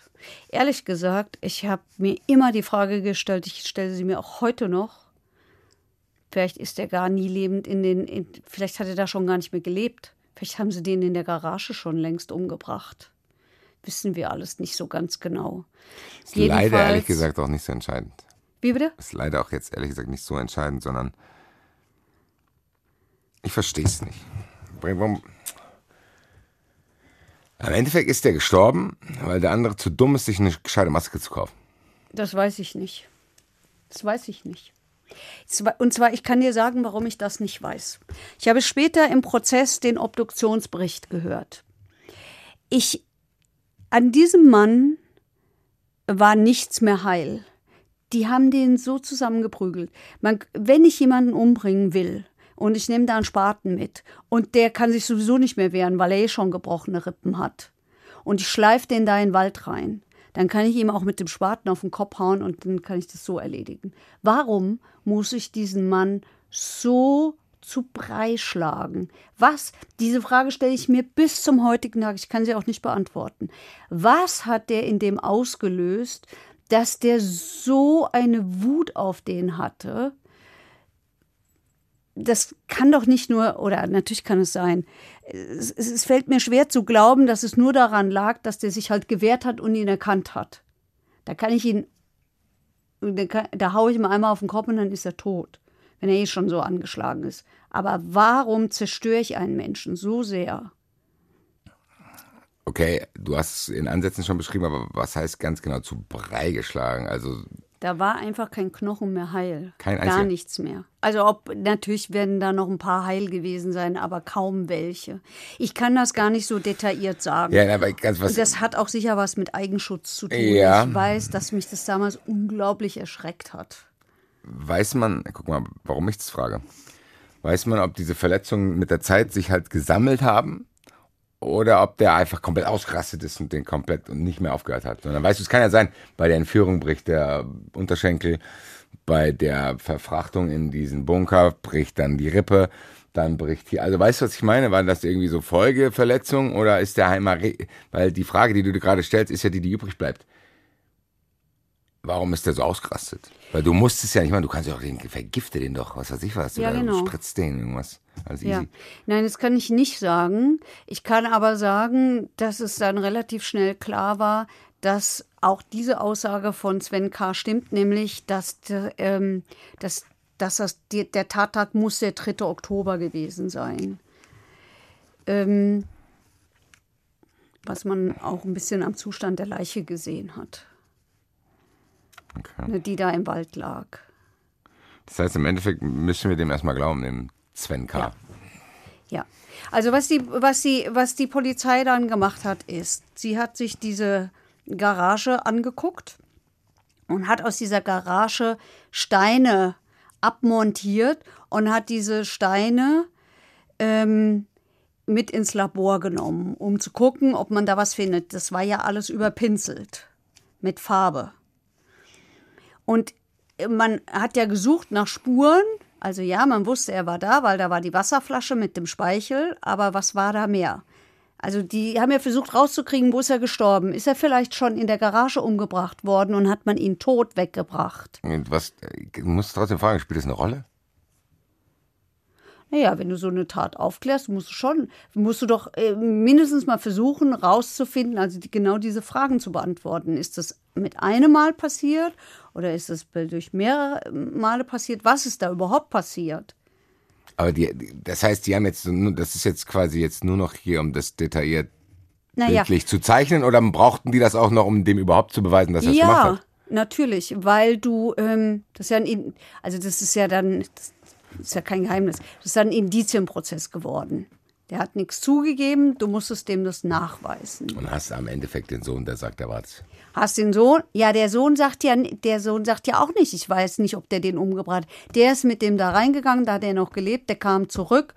[SPEAKER 3] Ehrlich gesagt, ich habe mir immer die Frage gestellt, ich stelle sie mir auch heute noch. Vielleicht ist er gar nie lebend in den, in, vielleicht hat er da schon gar nicht mehr gelebt. Vielleicht haben sie den in der Garage schon längst umgebracht. Wissen wir alles nicht so ganz genau.
[SPEAKER 4] Ist leider
[SPEAKER 3] Jedenfalls-
[SPEAKER 4] ehrlich gesagt auch nicht so entscheidend.
[SPEAKER 3] Wie bitte?
[SPEAKER 4] Ist leider auch jetzt ehrlich gesagt nicht so entscheidend, sondern ich verstehe es nicht. Im Endeffekt ist der gestorben, weil der andere zu dumm ist, sich eine gescheite Maske zu kaufen.
[SPEAKER 3] Das weiß ich nicht. Das weiß ich nicht. Und zwar, ich kann dir sagen, warum ich das nicht weiß. Ich habe später im Prozess den Obduktionsbericht gehört. Ich, an diesem Mann war nichts mehr heil. Die haben den so zusammengeprügelt. Man, wenn ich jemanden umbringen will und ich nehme da einen Spaten mit und der kann sich sowieso nicht mehr wehren, weil er eh schon gebrochene Rippen hat und ich schleife den da in den Wald rein, dann kann ich ihm auch mit dem Spaten auf den Kopf hauen und dann kann ich das so erledigen. Warum muss ich diesen Mann so zu Brei schlagen? Was? Diese Frage stelle ich mir bis zum heutigen Tag. Ich kann sie auch nicht beantworten. Was hat der in dem ausgelöst, dass der so eine Wut auf den hatte? Das kann doch nicht nur, oder natürlich kann es sein, es, es fällt mir schwer zu glauben, dass es nur daran lag, dass der sich halt gewehrt hat und ihn erkannt hat. Da kann ich ihn da, da haue ich ihm einmal auf den Kopf und dann ist er tot, wenn er eh schon so angeschlagen ist. Aber warum zerstöre ich einen Menschen so sehr?
[SPEAKER 4] Okay, du hast es in Ansätzen schon beschrieben, aber was heißt ganz genau zu Brei geschlagen? Also
[SPEAKER 3] Da war einfach kein Knochen mehr heil.
[SPEAKER 4] Kein
[SPEAKER 3] Gar
[SPEAKER 4] einziger?
[SPEAKER 3] nichts mehr. Also ob natürlich werden da noch ein paar heil gewesen sein, aber kaum welche. Ich kann das gar nicht so detailliert sagen.
[SPEAKER 4] ja, aber ganz was.
[SPEAKER 3] Und das hat auch sicher was mit Eigenschutz zu tun.
[SPEAKER 4] Ja.
[SPEAKER 3] Ich weiß, dass mich das damals unglaublich erschreckt hat.
[SPEAKER 4] Weiß man, guck mal, warum ich das frage. Weiß man, ob diese Verletzungen mit der Zeit sich halt gesammelt haben oder ob der einfach komplett ausgerastet ist und den komplett und nicht mehr aufgehört hat. Dann weißt du, es kann ja sein, bei der Entführung bricht der Unterschenkel, bei der Verfrachtung in diesen Bunker bricht dann die Rippe, dann bricht hier. Also weißt du, was ich meine? War das irgendwie so Folgeverletzung oder ist der re- weil die Frage, die du dir gerade stellst, ist ja die, die übrig bleibt. Warum ist der so ausgerastet? Weil du musst es ja nicht machen, du kannst ja auch den, vergifte den doch, was weiß ich was,
[SPEAKER 3] Ja,
[SPEAKER 4] oder
[SPEAKER 3] genau.
[SPEAKER 4] spritzt den irgendwas. Alles
[SPEAKER 3] Ja. Nein, das kann ich nicht sagen. Ich kann aber sagen, dass es dann relativ schnell klar war, dass auch diese Aussage von Sven K. stimmt, nämlich, dass, der, ähm, dass, dass das, die, der Tattag muss der 3. Oktober gewesen sein. Ähm, was man auch ein bisschen am Zustand der Leiche gesehen hat,
[SPEAKER 4] Okay.
[SPEAKER 3] ne, die da im Wald lag.
[SPEAKER 4] Das heißt, im Endeffekt müssen wir dem erstmal glauben, dem Sven K.
[SPEAKER 3] Ja. Ja, also was die, was, die, was die Polizei dann gemacht hat, ist, sie hat sich diese Garage angeguckt und hat aus dieser Garage Steine abmontiert und hat diese Steine ähm, mit ins Labor genommen, um zu gucken, ob man da was findet. Das war ja alles überpinselt mit Farbe. Und man hat ja gesucht nach Spuren. Also ja, man wusste, er war da, weil da war die Wasserflasche mit dem Speichel. Aber was war da mehr? Also die haben ja versucht rauszukriegen, wo ist er gestorben? Ist er vielleicht schon in der Garage umgebracht worden und hat man ihn tot weggebracht?
[SPEAKER 4] Und was, du musst trotzdem fragen, spielt das eine Rolle?
[SPEAKER 3] Naja, wenn du so eine Tat aufklärst, musst du schon, musst du doch äh, mindestens mal versuchen, rauszufinden, also die, genau diese Fragen zu beantworten. Ist das mit einem Mal passiert oder ist das durch mehrere Male passiert? Was ist da überhaupt passiert?
[SPEAKER 4] Aber die, das heißt, die haben jetzt, das ist jetzt quasi jetzt nur noch hier, um das detailliert
[SPEAKER 3] Naja,
[SPEAKER 4] bildlich zu zeichnen oder brauchten die das auch noch, um dem überhaupt zu beweisen, dass er es gemacht
[SPEAKER 3] ja,
[SPEAKER 4] hat?
[SPEAKER 3] natürlich, weil du, ähm, das ist ja ein, In- also das ist ja dann, das ist ja kein Geheimnis, das ist dann ein Indizienprozess geworden. Der hat nichts zugegeben, du musstest dem das nachweisen.
[SPEAKER 4] Und hast am Endeffekt den Sohn, der sagt, er war's.
[SPEAKER 3] Hast den Sohn? Ja, der Sohn sagt ja, der Sohn sagt ja auch nicht. Ich weiß nicht, ob der den umgebracht hat. Der ist mit dem da reingegangen, da hat er noch gelebt. Der kam zurück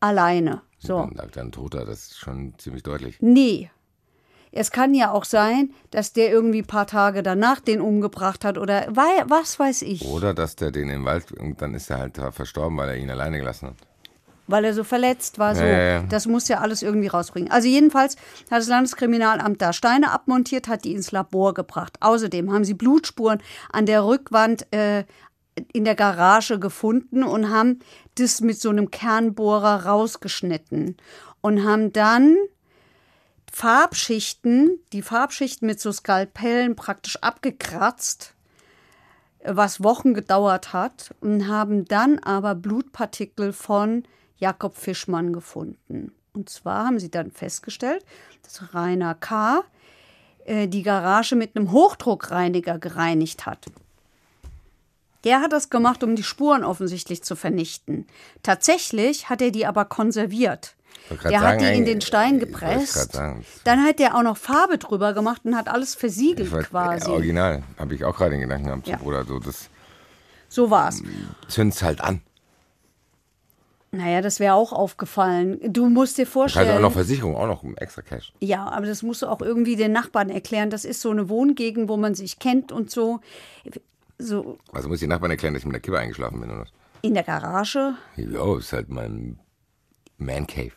[SPEAKER 3] alleine. So.
[SPEAKER 4] Dann sagt er ein Toter, das ist schon ziemlich deutlich.
[SPEAKER 3] Nee. Es kann ja auch sein, dass der irgendwie ein paar Tage danach den umgebracht hat oder was weiß ich,
[SPEAKER 4] Oder dass der den im Wald, und dann ist er halt verstorben, weil er ihn alleine gelassen hat.
[SPEAKER 3] Weil er so verletzt war. So.
[SPEAKER 4] Ja.
[SPEAKER 3] Das muss ja alles irgendwie rausbringen. Also jedenfalls hat das Landeskriminalamt da Steine abmontiert, hat die ins Labor gebracht. Außerdem haben sie Blutspuren an der Rückwand äh, in der Garage gefunden und haben das mit so einem Kernbohrer rausgeschnitten und haben dann Farbschichten, die Farbschichten mit so Skalpellen praktisch abgekratzt, was Wochen gedauert hat, und haben dann aber Blutpartikel von Jakob Fischmann gefunden. Und zwar haben sie dann festgestellt, dass Rainer K. äh, die Garage mit einem Hochdruckreiniger gereinigt hat. Der hat das gemacht, um die Spuren offensichtlich zu vernichten. Tatsächlich hat er die aber konserviert. Der
[SPEAKER 4] sagen,
[SPEAKER 3] hat die in den Stein gepresst. Dann hat er auch noch Farbe drüber gemacht und hat alles versiegelt
[SPEAKER 4] Ich wollte-
[SPEAKER 3] quasi.
[SPEAKER 4] Äh, original, habe ich auch gerade den Gedanken gehabt,
[SPEAKER 3] Ja.
[SPEAKER 4] Bruder, so das
[SPEAKER 3] So war's.
[SPEAKER 4] zünd's halt an.
[SPEAKER 3] Naja, das wäre auch aufgefallen. Du musst dir vorstellen.
[SPEAKER 4] auch noch Versicherung, auch noch extra Cash.
[SPEAKER 3] Ja, aber das musst du auch irgendwie den Nachbarn erklären. Das ist so eine Wohngegend, wo man sich kennt und so. So
[SPEAKER 4] Also muss ich den Nachbarn erklären, dass ich mit der Kippe eingeschlafen bin oder was?
[SPEAKER 3] in der Garage.
[SPEAKER 4] Jo, ist halt mein Man Cave.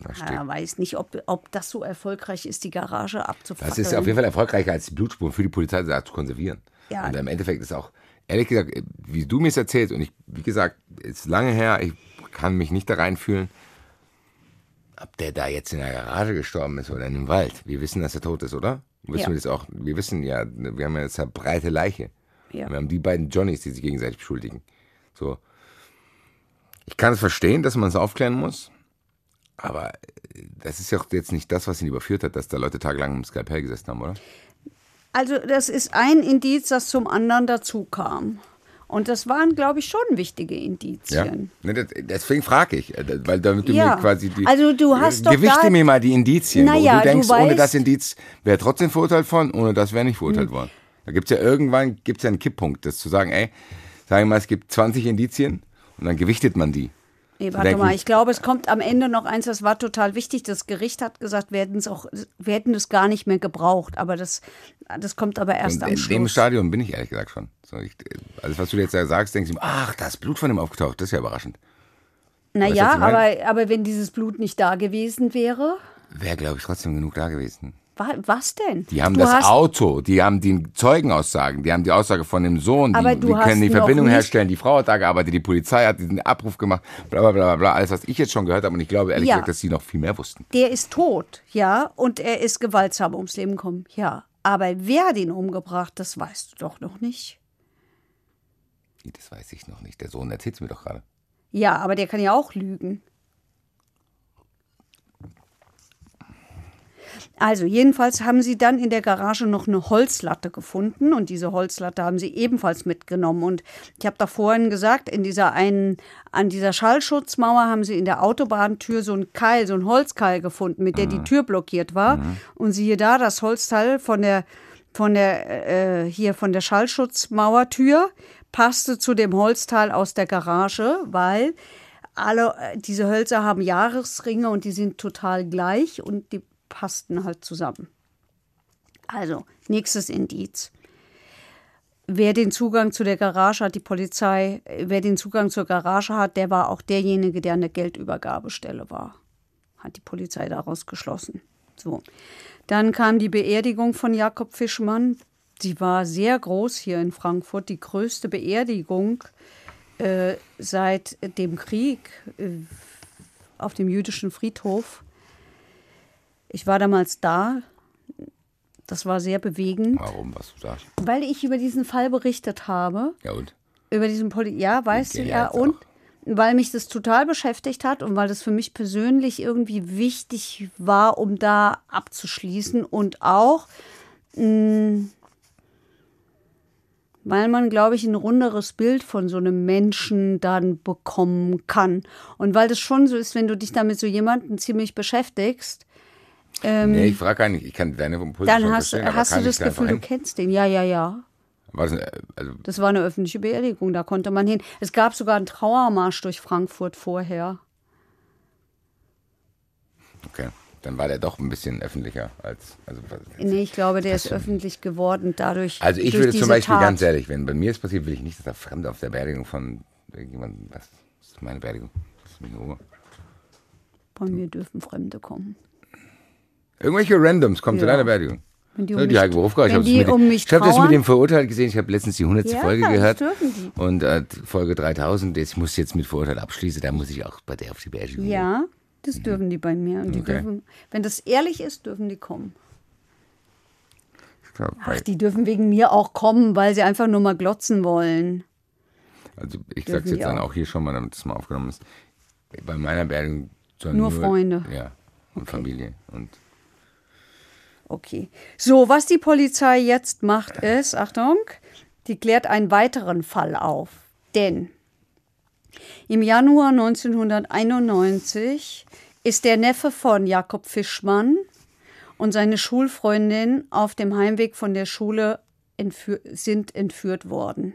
[SPEAKER 4] Da steht.
[SPEAKER 3] Er weiß nicht, ob, ob das so erfolgreich ist, die Garage abzufackeln.
[SPEAKER 4] Das ist auf jeden Fall erfolgreicher als die Blutspuren für die Polizei zu konservieren.
[SPEAKER 3] Ja.
[SPEAKER 4] Und im Endeffekt ist auch, ehrlich gesagt, wie du mir es erzählst, und ich, wie gesagt, ist lange her, ich kann mich nicht da reinfühlen, ob der da jetzt in der Garage gestorben ist oder in dem Wald. Wir wissen, dass er tot ist, oder? Wissen
[SPEAKER 3] Ja.
[SPEAKER 4] wir das auch? Wir wissen ja, wir haben ja jetzt eine breite Leiche.
[SPEAKER 3] Ja.
[SPEAKER 4] Wir haben die beiden Johnnies, die sich gegenseitig beschuldigen. So. Ich kann es verstehen, dass man es aufklären muss, aber äh, das ist ja auch jetzt nicht das, was ihn überführt hat, dass da Leute tagelang im Skalpell gesessen haben, oder?
[SPEAKER 3] Also das ist ein Indiz, das zum anderen dazu kam. Und das waren, glaube ich, schon wichtige Indizien.
[SPEAKER 4] Das, deswegen frage ich, äh, weil damit du
[SPEAKER 3] Ja.
[SPEAKER 4] mir quasi die.
[SPEAKER 3] Also du hast doch
[SPEAKER 4] Gewichte mir mal die Indizien,
[SPEAKER 3] Na
[SPEAKER 4] wo
[SPEAKER 3] ja,
[SPEAKER 4] du
[SPEAKER 3] du
[SPEAKER 4] denkst, ohne
[SPEAKER 3] weißt- Hm.
[SPEAKER 4] das Indiz wäre trotzdem verurteilt worden, ohne das wäre nicht verurteilt worden. Da gibt es ja irgendwann gibt's ja einen Kipppunkt, das zu sagen, ey, sagen wir mal, es gibt 20 Indizien und dann gewichtet man die.
[SPEAKER 3] Nee, warte mal, ich glaube, es kommt am Ende noch eins, das war total wichtig. Das Gericht hat gesagt, wir hätten es auch, wir hätten es gar nicht mehr gebraucht, aber das, das kommt aber erst
[SPEAKER 4] Und
[SPEAKER 3] am
[SPEAKER 4] in
[SPEAKER 3] Schluss.
[SPEAKER 4] dem Stadion bin ich ehrlich gesagt schon. So, ich, alles, was du jetzt da sagst, denkst du, ach, da ist Blut von ihm aufgetaucht, das ist ja überraschend.
[SPEAKER 3] naja, aber, aber wenn dieses Blut nicht da gewesen wäre,
[SPEAKER 4] Wäre, glaube ich, trotzdem genug da gewesen.
[SPEAKER 3] Wa- was denn?
[SPEAKER 4] Die haben
[SPEAKER 3] Du
[SPEAKER 4] das Auto, die haben die Zeugenaussagen, die haben die Aussage von dem Sohn, die,
[SPEAKER 3] Aber
[SPEAKER 4] die
[SPEAKER 3] hast
[SPEAKER 4] können die Verbindung herstellen, die Frau hat da gearbeitet, die Polizei hat diesen Abruf gemacht, bla bla bla bla, alles, was ich jetzt schon gehört habe und ich glaube ehrlich
[SPEAKER 3] Ja.
[SPEAKER 4] gesagt, dass sie noch viel mehr wussten.
[SPEAKER 3] Der ist tot, ja, und er ist gewaltsam ums Leben gekommen, ja. Aber wer hat ihn umgebracht, das weißt du doch noch nicht.
[SPEAKER 4] Das weiß ich noch nicht. Der Sohn erzählt mir doch gerade.
[SPEAKER 3] Ja, aber der kann ja auch lügen. Also, jedenfalls haben sie dann in der Garage noch eine Holzlatte gefunden und diese Holzlatte haben sie ebenfalls mitgenommen. Und ich habe da vorhin gesagt, in dieser einen, an dieser Schallschutzmauer haben sie in der Autobahntür so einen Keil, so einen Holzkeil gefunden, mit der die Tür blockiert war. Und siehe da, das Holzteil von der, von der, äh, hier von der Schallschutzmauertür passte zu dem Holzteil aus der Garage, weil alle äh, diese Hölzer haben Jahresringe und die sind total gleich und die passten halt zusammen. Also, nächstes Indiz. Wer den Zugang zu der Garage hat, die Polizei, wer den Zugang zur Garage hat, der war auch derjenige, der an der Geldübergabestelle war. Hat die Polizei daraus geschlossen. So. Dann kam die Beerdigung von Jakob Fischmann. Sie war sehr groß hier in Frankfurt, die größte Beerdigung äh, seit dem Krieg äh, auf dem jüdischen Friedhof. Ich war damals da. Das war sehr bewegend,
[SPEAKER 4] Warum, was du sagst?
[SPEAKER 3] weil ich über diesen Fall berichtet habe.
[SPEAKER 4] Ja und?
[SPEAKER 3] Über diesen Poli ja, weißt du, ja, und
[SPEAKER 4] auch.
[SPEAKER 3] weil mich das total beschäftigt hat und weil das für mich persönlich irgendwie wichtig war, um da abzuschließen und auch, mh, weil man, glaube ich, ein runderes Bild von so einem Menschen dann bekommen kann. Und weil das schon so ist, wenn du dich damit so jemanden ziemlich beschäftigst,
[SPEAKER 4] nee, ich frage gar nicht. Ich kann deine Impulse
[SPEAKER 3] dann hast,
[SPEAKER 4] verstehen,
[SPEAKER 3] hast du das Gefühl, du kennst den. Ja, ja, ja.
[SPEAKER 4] War das, äh, also,
[SPEAKER 3] Das war eine öffentliche Beerdigung, da konnte man hin. Es gab sogar einen Trauermarsch durch Frankfurt vorher.
[SPEAKER 4] okay. Dann war der doch ein bisschen öffentlicher als. Also, was-
[SPEAKER 3] Nee, ich glaube, der ist öffentlich geworden dadurch.
[SPEAKER 4] also ich würde zum Beispiel
[SPEAKER 3] Tat.
[SPEAKER 4] ganz ehrlich, wenn bei mir es passiert, will ich nicht, dass da Fremde auf der Beerdigung von irgendjemandem. Was das ist meine Beerdigung? Das ist meine Oma.
[SPEAKER 3] Bei mir dürfen Fremde kommen.
[SPEAKER 4] Irgendwelche Randoms kommen zu
[SPEAKER 3] Ja.
[SPEAKER 4] deiner Beerdigung.
[SPEAKER 3] Wenn die
[SPEAKER 4] Ja,
[SPEAKER 3] um
[SPEAKER 4] die
[SPEAKER 3] mich-
[SPEAKER 4] Berufka, ich
[SPEAKER 3] wenn
[SPEAKER 4] habe
[SPEAKER 3] die
[SPEAKER 4] das, mit,
[SPEAKER 3] um
[SPEAKER 4] dem-
[SPEAKER 3] mich
[SPEAKER 4] ich hab das mit dem Verurteilt gesehen. Ich habe letztens die 100.
[SPEAKER 3] Ja,
[SPEAKER 4] Folge
[SPEAKER 3] das
[SPEAKER 4] gehört.
[SPEAKER 3] dürfen die.
[SPEAKER 4] Und äh, Folge 3000. Ich muss jetzt mit Verurteilt abschließen. Da muss ich auch bei der auf die Beerdigung. gehen.
[SPEAKER 3] Ja, das dürfen die bei mir. Und die
[SPEAKER 4] Okay.
[SPEAKER 3] dürfen, wenn das ehrlich ist, dürfen die kommen.
[SPEAKER 4] Ich glaub,
[SPEAKER 3] Ach, die dürfen wegen mir auch kommen, weil sie einfach nur mal glotzen wollen.
[SPEAKER 4] Also ich
[SPEAKER 3] Dürfen
[SPEAKER 4] sag's jetzt
[SPEAKER 3] die
[SPEAKER 4] dann
[SPEAKER 3] auch.
[SPEAKER 4] auch hier schon mal, damit es mal aufgenommen ist. Bei meiner Beerdigung sollen
[SPEAKER 3] Nur Freunde.
[SPEAKER 4] Ja, und Familie. Und
[SPEAKER 3] Okay. So, was die Polizei jetzt macht, ist, Achtung, die klärt einen weiteren Fall auf. Denn im Januar 1991 ist der Neffe von Jakob Fischmann und seine Schulfreundin auf dem Heimweg von der Schule entführ sind entführt worden.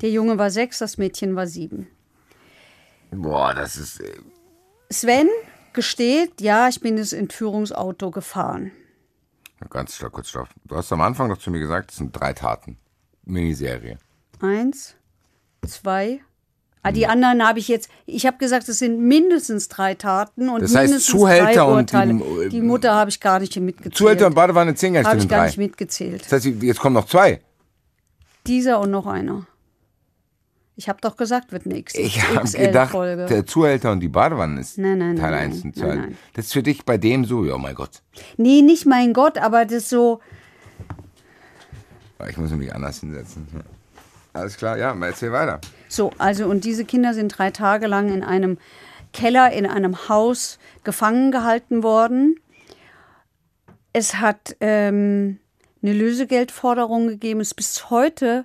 [SPEAKER 3] Der Junge war sechs, das Mädchen war sieben.
[SPEAKER 4] boah, das ist. äh,
[SPEAKER 3] Sven gesteht, ja, ich bin das Entführungsauto gefahren.
[SPEAKER 4] Ganz stopp, kurz stopp. Du hast am Anfang noch zu mir gesagt, es sind drei Taten. Miniserie.
[SPEAKER 3] Eins, zwei. Ah, die anderen habe ich jetzt. Ich habe gesagt, es sind mindestens drei Taten und
[SPEAKER 4] Das heißt,
[SPEAKER 3] mindestens
[SPEAKER 4] Zuhälter
[SPEAKER 3] drei
[SPEAKER 4] und die-
[SPEAKER 3] Urteile. Die, Mutter habe ich gar nicht mitgezählt.
[SPEAKER 4] Zuhälter und Badewanne 10
[SPEAKER 3] habe ich gar
[SPEAKER 4] drei.
[SPEAKER 3] nicht mitgezählt.
[SPEAKER 4] Das heißt, jetzt kommen noch zwei.
[SPEAKER 3] Dieser und noch einer. Ich habe doch gesagt, wird eine
[SPEAKER 4] Ich habe gedacht, der Zuhälter und die Badewanne ist
[SPEAKER 3] Nein, nein,
[SPEAKER 4] Teil
[SPEAKER 3] nein,
[SPEAKER 4] 1 und
[SPEAKER 3] nein,
[SPEAKER 4] 2.
[SPEAKER 3] nein.
[SPEAKER 4] Das ist für dich bei dem so, ja mein Gott.
[SPEAKER 3] Nee, nicht mein Gott, aber das so.
[SPEAKER 4] Ich muss mich anders hinsetzen. Alles klar, ja, mal erzähl weiter.
[SPEAKER 3] So, also und diese Kinder sind drei Tage lang in einem Keller, in einem Haus gefangen gehalten worden. Es hat ähm, eine Lösegeldforderung gegeben. Es bis heute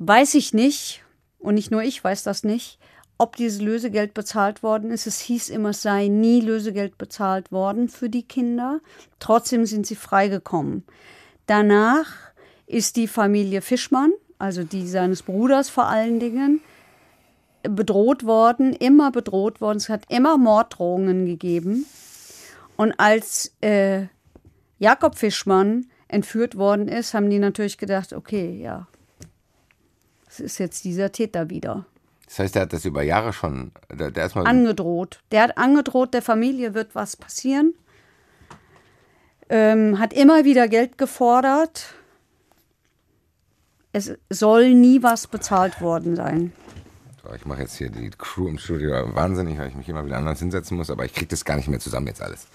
[SPEAKER 3] weiß ich nicht, und nicht nur ich weiß das nicht, ob dieses Lösegeld bezahlt worden ist. Es hieß immer, es sei nie Lösegeld bezahlt worden für die Kinder. Trotzdem sind sie freigekommen. Danach ist die Familie Fischmann, also die seines Bruders vor allen Dingen, bedroht worden, immer bedroht worden. Es hat immer Morddrohungen gegeben. Und als äh, Jakob Fischmann entführt worden ist, haben die natürlich gedacht, okay, ja, es ist jetzt dieser Täter wieder.
[SPEAKER 4] Das heißt, er hat das über Jahre schon. Der, der
[SPEAKER 3] angedroht. Der hat angedroht, der Familie wird was passieren. Ähm, hat immer wieder Geld gefordert. Es soll nie was bezahlt worden sein.
[SPEAKER 4] So, ich mache jetzt hier die Crew im Studio wahnsinnig, weil ich mich immer wieder anders hinsetzen muss, aber ich kriege das gar nicht mehr zusammen jetzt alles.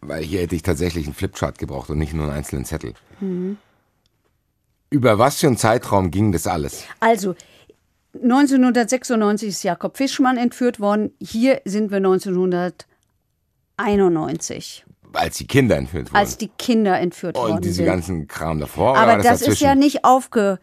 [SPEAKER 4] Weil hier hätte ich tatsächlich einen Flipchart gebraucht und nicht nur einen einzelnen Zettel.
[SPEAKER 3] Mhm.
[SPEAKER 4] Über was für einen Zeitraum ging das alles?
[SPEAKER 3] Also, 1996 ist Jakob Fischmann entführt worden. Hier sind wir 1991.
[SPEAKER 4] Als die Kinder entführt wurden.
[SPEAKER 3] Als die Kinder entführt worden
[SPEAKER 4] und diese
[SPEAKER 3] sind.
[SPEAKER 4] ganzen Kram davor.
[SPEAKER 3] Aber das,
[SPEAKER 4] das
[SPEAKER 3] ist ja nicht aufge.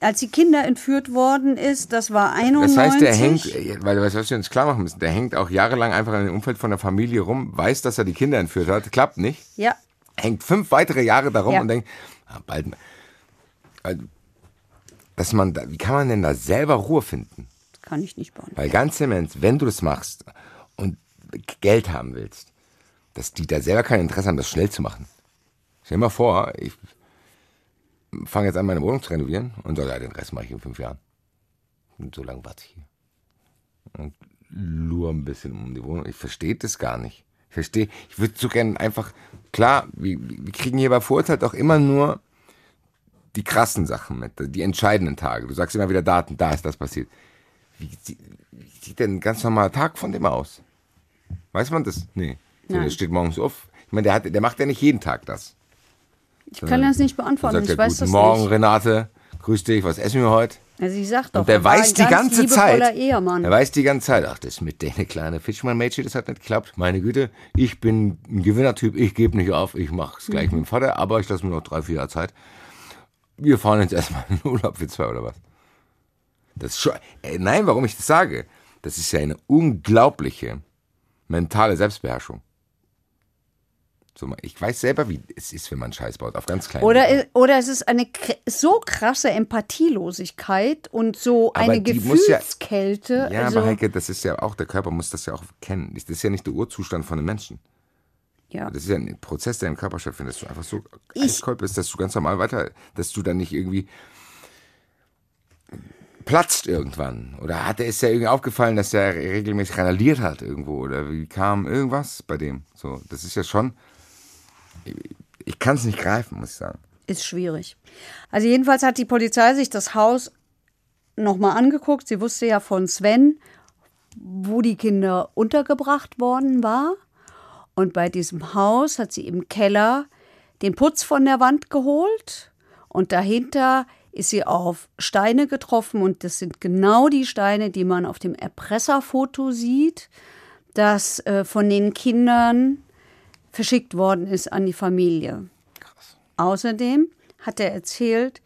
[SPEAKER 3] Als die Kinder entführt worden ist, das war 91.
[SPEAKER 4] Das heißt, der hängt, weil du weißt, was wir uns klar machen müssen, der hängt auch jahrelang einfach in dem Umfeld von der Familie rum, weiß, dass er die Kinder entführt hat, klappt nicht.
[SPEAKER 3] Ja.
[SPEAKER 4] Hängt fünf weitere Jahre darum
[SPEAKER 3] Ja.
[SPEAKER 4] und denkt, ah, bald. Äh, Dass man da, wie kann man denn da selber Ruhe finden?
[SPEAKER 3] Das kann ich nicht beantworten.
[SPEAKER 4] Weil ganz im Ernst, wenn du das machst und Geld haben willst, dass die da selber kein Interesse haben, das schnell zu machen. Stell dir mal vor, ich fange jetzt an, meine Wohnung zu renovieren und sage, ja, den Rest mache ich in fünf Jahren. Und so lange warte ich hier. Und lure ein bisschen um die Wohnung. Ich verstehe das gar nicht. Ich verstehe, ich würde so gerne einfach, klar, wir, wir kriegen hier bei Vorurteilt auch immer nur die krassen Sachen mit, die entscheidenden Tage. Du sagst immer wieder Daten, da ist das passiert. Wie, wie sieht denn ein ganz normaler Tag von dem aus? Weiß man das? Nee.
[SPEAKER 3] Nein.
[SPEAKER 4] der steht morgens auf. Ich meine, der, hat, der macht ja nicht jeden Tag das.
[SPEAKER 3] Ich kann das nicht beantworten.
[SPEAKER 4] sagt
[SPEAKER 3] Ich weiß
[SPEAKER 4] guten
[SPEAKER 3] das
[SPEAKER 4] Morgen,
[SPEAKER 3] nicht.
[SPEAKER 4] Renate. Grüß dich, was essen wir heute?
[SPEAKER 3] Also ich sag doch,
[SPEAKER 4] Und der
[SPEAKER 3] er
[SPEAKER 4] weiß die
[SPEAKER 3] ganz
[SPEAKER 4] ganze Zeit,
[SPEAKER 3] Ehemann.
[SPEAKER 4] er weiß die ganze Zeit, ach, das mit der kleine Fischmann-Mädchen, das hat nicht geklappt. Meine Güte, ich bin ein Gewinnertyp, ich gebe nicht auf, ich mache es gleich mit dem Vater, aber ich lasse mir noch drei, vier Jahre Zeit. Wir fahren jetzt erstmal in Urlaub für zwei oder was? Das ist schon, äh, nein, warum ich das sage, das ist ja eine unglaubliche mentale Selbstbeherrschung. So, ich weiß selber, wie es ist, wenn man Scheiß baut, auf ganz kleinen
[SPEAKER 3] Oder, oder es ist eine so krasse Empathielosigkeit und so
[SPEAKER 4] Aber
[SPEAKER 3] eine
[SPEAKER 4] muss ja-
[SPEAKER 3] Gefühlskälte.
[SPEAKER 4] Ja,
[SPEAKER 3] also,
[SPEAKER 4] aber Heike, das ist ja auch, der Körper muss das ja auch kennen. Das ist ja nicht der Urzustand von einem Menschen.
[SPEAKER 3] Ja.
[SPEAKER 4] Das ist ja ein Prozess, der im Körper stattfindet, dass du einfach so eiskalt bist, dass du ganz normal weiter, dass du dann nicht irgendwie platzt irgendwann. Oder hat er ist ja irgendwie aufgefallen, dass er regelmäßig randaliert hat irgendwo oder wie kam irgendwas bei dem. So, das ist ja schon. Ich kann es nicht greifen, muss ich sagen.
[SPEAKER 3] Ist schwierig. Also jedenfalls hat die Polizei sich das Haus nochmal angeguckt. Sie wusste ja von Sven, wo die Kinder untergebracht worden war. Und bei diesem Haus hat sie im Keller den Putz von der Wand geholt. Und dahinter ist sie auf Steine getroffen. Und das sind genau die Steine, die man auf dem Erpresserfoto sieht, das äh, von den Kindern verschickt worden ist an die Familie. Außerdem hat er erzählt,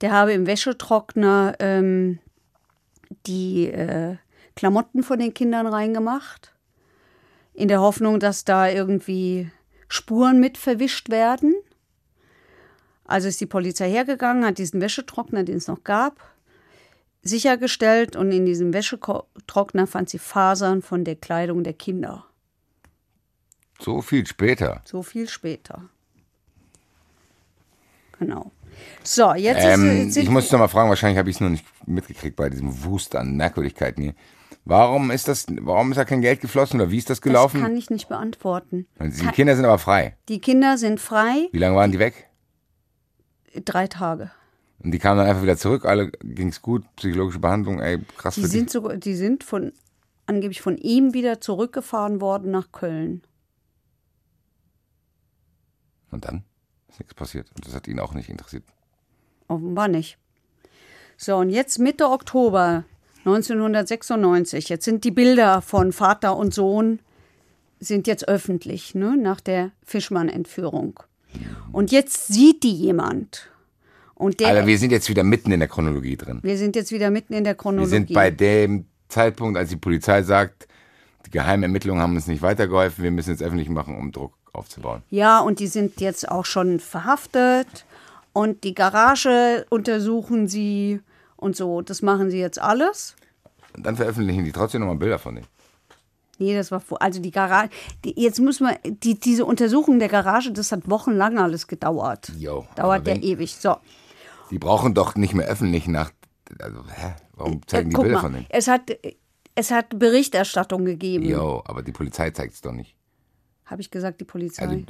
[SPEAKER 3] der habe im Wäschetrockner ähm, die äh, Klamotten von den Kindern reingemacht, in der Hoffnung, dass da irgendwie Spuren mit verwischt werden. Also ist die Polizei hergegangen, hat diesen Wäschetrockner, den es noch gab, sichergestellt und in diesem Wäschetrockner fand sie Fasern von der Kleidung der Kinder.
[SPEAKER 4] So viel später.
[SPEAKER 3] So viel später. Genau. So, jetzt
[SPEAKER 4] Ähm,
[SPEAKER 3] ist jetzt
[SPEAKER 4] ich muss noch mal fragen, wahrscheinlich habe ich es noch nicht mitgekriegt bei diesem Wust an Merkwürdigkeiten hier. Warum ist das, warum ist da kein Geld geflossen oder wie ist das
[SPEAKER 3] das
[SPEAKER 4] gelaufen?
[SPEAKER 3] kann ich nicht beantworten.
[SPEAKER 4] die Kinder sind aber frei.
[SPEAKER 3] Die Kinder sind frei,
[SPEAKER 4] Wie lange waren die weg?
[SPEAKER 3] drei Tage.
[SPEAKER 4] Und die kamen dann einfach wieder zurück, alle ging's gut, psychologische Behandlung, ey, krass
[SPEAKER 3] Die sind, sogar, die sind von, angeblich von ihm wieder zurückgefahren worden nach Köln.
[SPEAKER 4] Und dann? Ist nichts passiert. Und das hat ihn auch nicht interessiert.
[SPEAKER 3] Offenbar nicht. So, und jetzt Mitte Oktober 1996. Jetzt sind die Bilder von Vater und Sohn sind jetzt öffentlich, ne, nach der Fischmann-Entführung. Und jetzt sieht die jemand. Und der,
[SPEAKER 4] Aber wir sind jetzt wieder mitten in der Chronologie drin.
[SPEAKER 3] wir sind jetzt wieder mitten in der
[SPEAKER 4] Wir
[SPEAKER 3] Chronologie.
[SPEAKER 4] sind bei dem Zeitpunkt, als die Polizei sagt, die geheimen Ermittlungen haben uns nicht weitergeholfen, wir müssen jetzt öffentlich machen, um Druck aufzubauen.
[SPEAKER 3] Ja, und die sind jetzt auch schon verhaftet und die Garage untersuchen sie und so. Das machen sie jetzt alles.
[SPEAKER 4] Und dann veröffentlichen die trotzdem nochmal Bilder von denen.
[SPEAKER 3] Nee, das war vor, also die Garage. Die, jetzt muss man, die, diese Untersuchung der Garage, das hat wochenlang alles gedauert.
[SPEAKER 4] Jo,
[SPEAKER 3] Dauert ja ewig. So.
[SPEAKER 4] Die brauchen doch nicht mehr öffentlich nach. Also, hä? Warum zeigen
[SPEAKER 3] Äh,
[SPEAKER 4] die Bilder
[SPEAKER 3] mal,
[SPEAKER 4] von denen?
[SPEAKER 3] es hat, es hat Berichterstattung gegeben.
[SPEAKER 4] Jo, aber die Polizei zeigt es doch nicht.
[SPEAKER 3] Habe ich gesagt, die Polizei.
[SPEAKER 4] Also,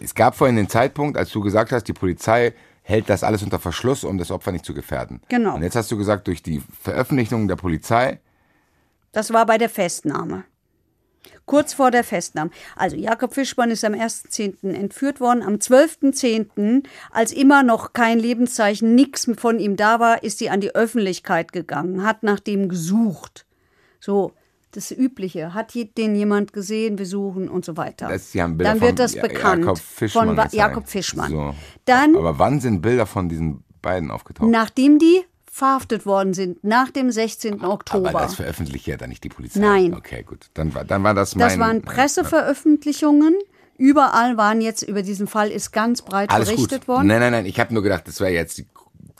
[SPEAKER 4] es gab vorhin den Zeitpunkt, als du gesagt hast, die Polizei hält das alles unter Verschluss, um das Opfer nicht zu gefährden.
[SPEAKER 3] Genau.
[SPEAKER 4] Und jetzt hast du gesagt, durch die Veröffentlichung der Polizei,
[SPEAKER 3] Das war bei der Festnahme. Kurz vor der Festnahme. Also Jakob Fischmann ist am 1.10. entführt worden. Am 12.10., als immer noch kein Lebenszeichen, nichts von ihm da war, ist sie an die Öffentlichkeit gegangen, hat nach dem gesucht. So, das Übliche. Hat den jemand gesehen, besuchen und so weiter.
[SPEAKER 4] das, sie haben Bilder
[SPEAKER 3] Dann wird das bekannt.
[SPEAKER 4] Jakob Fischmann.
[SPEAKER 3] von. Jakob Fischmann.
[SPEAKER 4] So.
[SPEAKER 3] Dann
[SPEAKER 4] Aber wann sind Bilder von diesen beiden aufgetaucht?
[SPEAKER 3] Nachdem die verhaftet worden sind, nach dem 16. Oktober.
[SPEAKER 4] Aber das veröffentlicht ja dann nicht die Polizei.
[SPEAKER 3] Nein.
[SPEAKER 4] Okay, gut. Dann war, dann war das mein...
[SPEAKER 3] das waren Presseveröffentlichungen. Überall waren jetzt über diesen Fall ist ganz breit
[SPEAKER 4] Alles
[SPEAKER 3] berichtet
[SPEAKER 4] gut.
[SPEAKER 3] worden.
[SPEAKER 4] Nein, nein, nein. Ich habe nur gedacht, das wäre jetzt die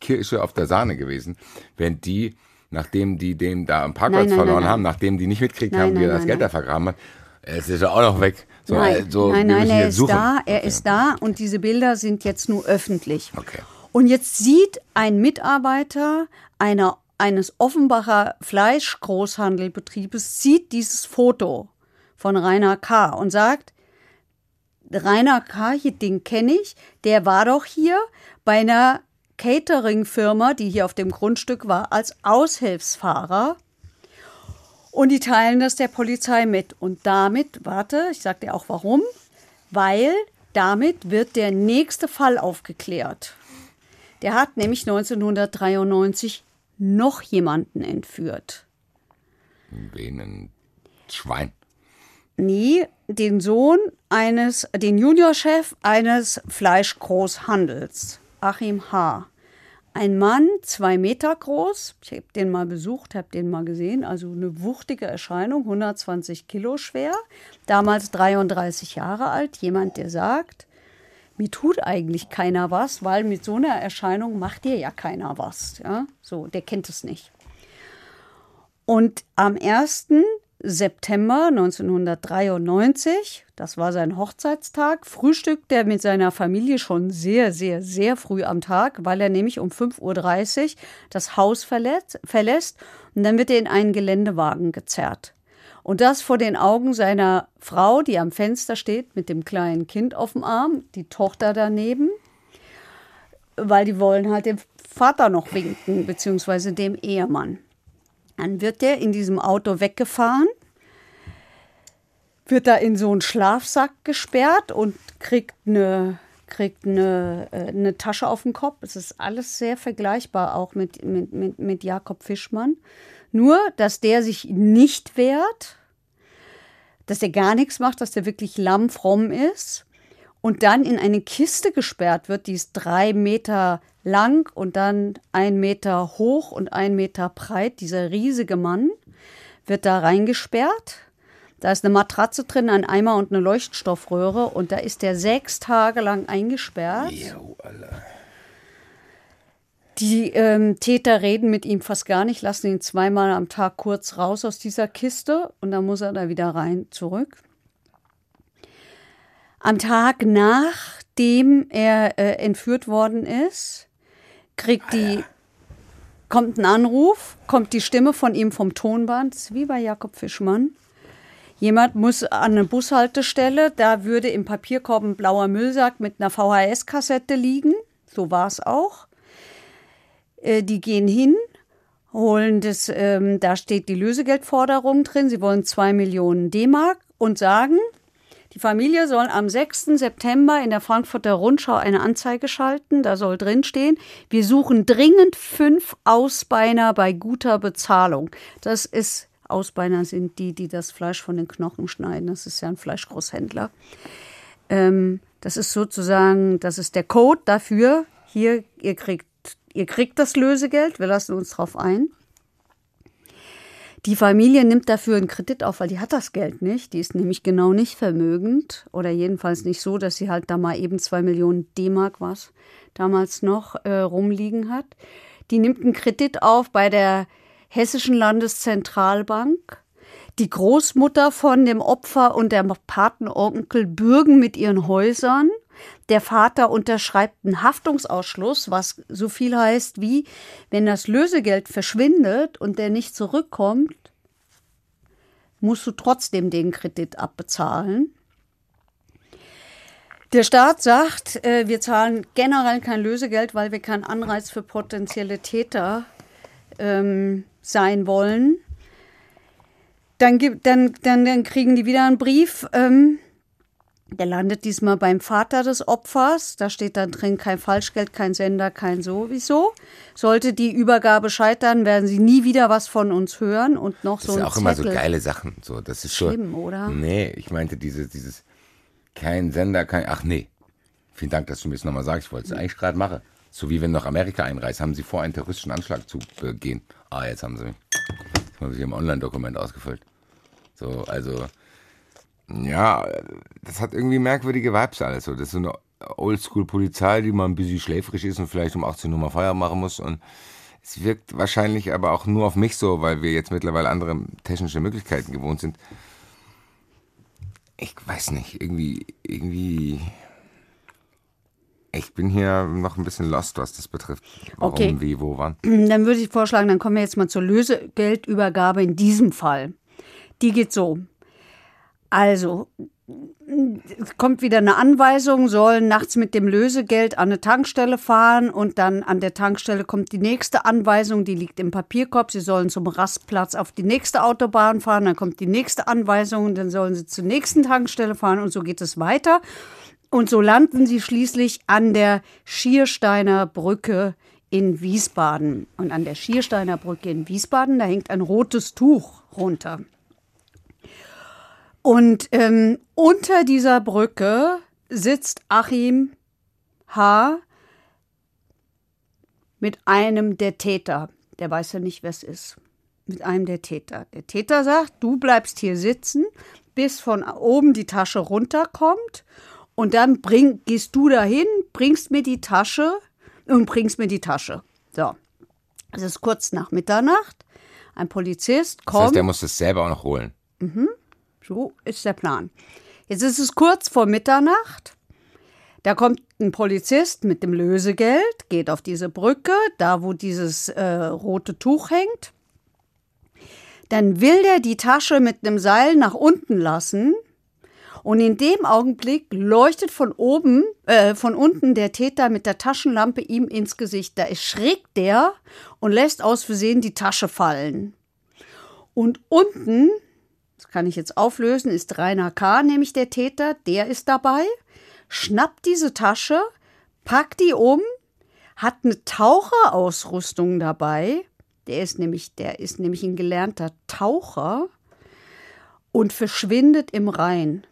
[SPEAKER 4] Kirsche auf der Sahne gewesen, wenn die, nachdem die den da am Parkplatz
[SPEAKER 3] Nein, nein,
[SPEAKER 4] verloren
[SPEAKER 3] nein,
[SPEAKER 4] haben, nachdem die nicht mitgekriegt
[SPEAKER 3] Nein,
[SPEAKER 4] haben, wie er das Geld da vergraben hat, es ist ja auch noch weg. So,
[SPEAKER 3] nein,
[SPEAKER 4] äh, so,
[SPEAKER 3] nein, nein, er ist
[SPEAKER 4] suchen.
[SPEAKER 3] da, er
[SPEAKER 4] Okay.
[SPEAKER 3] ist da und diese Bilder sind jetzt nur öffentlich.
[SPEAKER 4] Okay.
[SPEAKER 3] Und jetzt sieht ein Mitarbeiter einer, eines Offenbacher Fleischgroßhandelbetriebes, sieht dieses Foto von Rainer K. und sagt, Rainer K., hier, den kenne ich, der war doch hier bei einer Catering-Firma, die hier auf dem Grundstück war, als Aushilfsfahrer. Und die teilen das der Polizei mit. Und damit, warte, ich sag dir auch warum, weil damit wird der nächste Fall aufgeklärt. Der hat nämlich 1993 noch jemanden entführt.
[SPEAKER 4] Wen ein Schwein.
[SPEAKER 3] Nee, den Sohn eines, den Juniorchef eines Fleischgroßhandels, Achim H. Ein Mann, zwei Meter groß. Ich habe den mal besucht, habe den mal gesehen. Also eine wuchtige Erscheinung, 120 Kilo schwer. Damals 33 Jahre alt. Jemand, der sagt, mir tut eigentlich keiner was, weil mit so einer Erscheinung macht dir ja keiner was. Ja? So, der kennt es nicht. Und am 1. September 1993, das war sein Hochzeitstag, frühstückt er mit seiner Familie schon sehr, sehr, sehr früh am Tag, weil er nämlich um 5.30 Uhr das Haus verlässt, verlässt und dann wird er in einen Geländewagen gezerrt. Und das vor den Augen seiner Frau, die am Fenster steht mit dem kleinen Kind auf dem Arm, die Tochter daneben, weil die wollen halt dem Vater noch winken, beziehungsweise dem Ehemann. Dann wird der in diesem Auto weggefahren, wird da in so einen Schlafsack gesperrt und kriegt eine, kriegt eine, äh, eine Tasche auf den Kopf. Es ist alles sehr vergleichbar auch mit, mit, mit, mit Jakob Fischmann. Nur, dass der sich nicht wehrt, dass der gar nichts macht, dass der wirklich lammfromm ist und dann in eine Kiste gesperrt wird, die ist drei Meter lang und dann ein Meter hoch und ein Meter breit. Dieser riesige Mann wird da reingesperrt. Da ist eine Matratze drin, ein Eimer und eine Leuchtstoffröhre und da ist der sechs Tage lang eingesperrt. Die ähm, Täter reden mit ihm fast gar nicht, lassen ihn zweimal am Tag kurz raus aus dieser Kiste und dann muss er da wieder rein zurück. Am Tag nachdem er äh, entführt worden ist, kriegt die, kommt ein Anruf, kommt die Stimme von ihm vom Tonband, wie bei Jakob Fischmann. Jemand muss an eine Bushaltestelle, da würde im Papierkorb ein blauer Müllsack mit einer VHS-Kassette liegen. So war es auch. Äh, die gehen hin, holen das, ähm, da steht die Lösegeldforderung drin. Sie wollen zwei Millionen D-Mark und sagen, Die Familie soll am 6. September in der Frankfurter Rundschau eine Anzeige schalten. Da soll drinstehen, wir suchen dringend fünf Ausbeiner bei guter Bezahlung. Das ist, Ausbeiner sind die, die das Fleisch von den Knochen schneiden. Das ist ja ein Fleischgroßhändler. Ähm, das ist sozusagen, das ist der Code dafür. Hier, ihr kriegt, ihr kriegt das Lösegeld. Wir lassen uns drauf ein. Die Familie nimmt dafür einen Kredit auf, weil die hat das Geld nicht. Die ist nämlich genau nicht vermögend oder jedenfalls nicht so, dass sie halt da mal eben zwei Millionen D-Mark was damals noch äh, rumliegen hat. Die nimmt einen Kredit auf bei der Hessischen Landeszentralbank. Die Großmutter von dem Opfer und der Patenonkel bürgen mit ihren Häusern. Der Vater unterschreibt einen Haftungsausschluss, was so viel heißt wie, wenn das Lösegeld verschwindet und der nicht zurückkommt, musst du trotzdem den Kredit abbezahlen. Der Staat sagt, äh, wir zahlen generell kein Lösegeld, weil wir kein Anreiz für potenzielle Täter ähm, sein wollen. Dann, gibt, dann, dann, dann kriegen die wieder einen Brief. Ähm, der landet diesmal beim Vater des Opfers. Da steht dann drin kein Falschgeld, kein Sender, kein sowieso. Sollte die Übergabe scheitern, werden sie nie wieder was von uns hören und noch
[SPEAKER 4] Das
[SPEAKER 3] so
[SPEAKER 4] sind
[SPEAKER 3] ein
[SPEAKER 4] auch immer
[SPEAKER 3] Zettel.
[SPEAKER 4] so geile Sachen. So, das ist
[SPEAKER 3] Schlimm,
[SPEAKER 4] so.
[SPEAKER 3] oder?
[SPEAKER 4] Nee, ich meinte dieses, dieses kein Sender, kein. Ach nee. Vielen Dank, dass du mir das nochmal sagst. Ich wollte es eigentlich gerade machen. So wie wenn du nach Amerika einreist, haben sie vor, einen terroristischen Anschlag zu begehen. Ah, jetzt haben sie mich. Jetzt haben sie im Online-Dokument ausgefüllt. So, also. Ja, das hat irgendwie merkwürdige Vibes alles. So. Das ist so eine Oldschool-Polizei, die mal ein bisschen schläfrig ist und vielleicht um 18 Uhr mal Feierabend machen muss. Und es wirkt wahrscheinlich aber auch nur auf mich so, weil wir jetzt mittlerweile andere technische Möglichkeiten gewohnt sind. Ich weiß nicht, irgendwie, irgendwie. Ich bin hier noch ein bisschen lost, was das betrifft. Warum,
[SPEAKER 3] Okay.
[SPEAKER 4] wie, wo, wann.
[SPEAKER 3] Dann würde ich vorschlagen, dann kommen wir jetzt mal zur Lösegeldübergabe in diesem Fall. Die geht so. Also, kommt wieder eine Anweisung, sollen nachts mit dem Lösegeld an eine Tankstelle fahren und dann an der Tankstelle kommt die nächste Anweisung, die liegt im Papierkorb. Sie sollen zum Rastplatz auf die nächste Autobahn fahren, dann kommt die nächste Anweisung, dann sollen sie zur nächsten Tankstelle fahren und so geht es weiter. Und so landen sie schließlich an der Schiersteiner Brücke in Wiesbaden. Und an der Schiersteiner Brücke in Wiesbaden, da hängt ein rotes Tuch runter. Und ähm, unter dieser Brücke sitzt Achim H. mit einem der Täter. Der weiß ja nicht, wer es ist. Mit einem der Täter. Der Täter sagt, du bleibst hier sitzen, bis von oben die Tasche runterkommt. Und dann bring, gehst du dahin, bringst mir die Tasche und bringst mir die Tasche. So. Es ist kurz nach Mitternacht. Ein Polizist
[SPEAKER 4] Das
[SPEAKER 3] kommt.
[SPEAKER 4] heißt, der muss das selber auch noch holen.
[SPEAKER 3] So ist der Plan. Jetzt ist es kurz vor Mitternacht. Da kommt ein Polizist mit dem Lösegeld, geht auf diese Brücke, da wo dieses äh, rote Tuch hängt. Dann will der die Tasche mit einem Seil nach unten lassen. Und in dem Augenblick leuchtet von oben, äh, von unten der Täter mit der Taschenlampe ihm ins Gesicht. Da erschrickt der und lässt aus Versehen die Tasche fallen. Und unten das kann ich jetzt auflösen, ist Rainer K., nämlich der Täter, der ist dabei, schnappt diese Tasche, packt die um, hat eine Taucherausrüstung dabei, der ist nämlich, der ist nämlich ein gelernter Taucher und verschwindet im Rhein.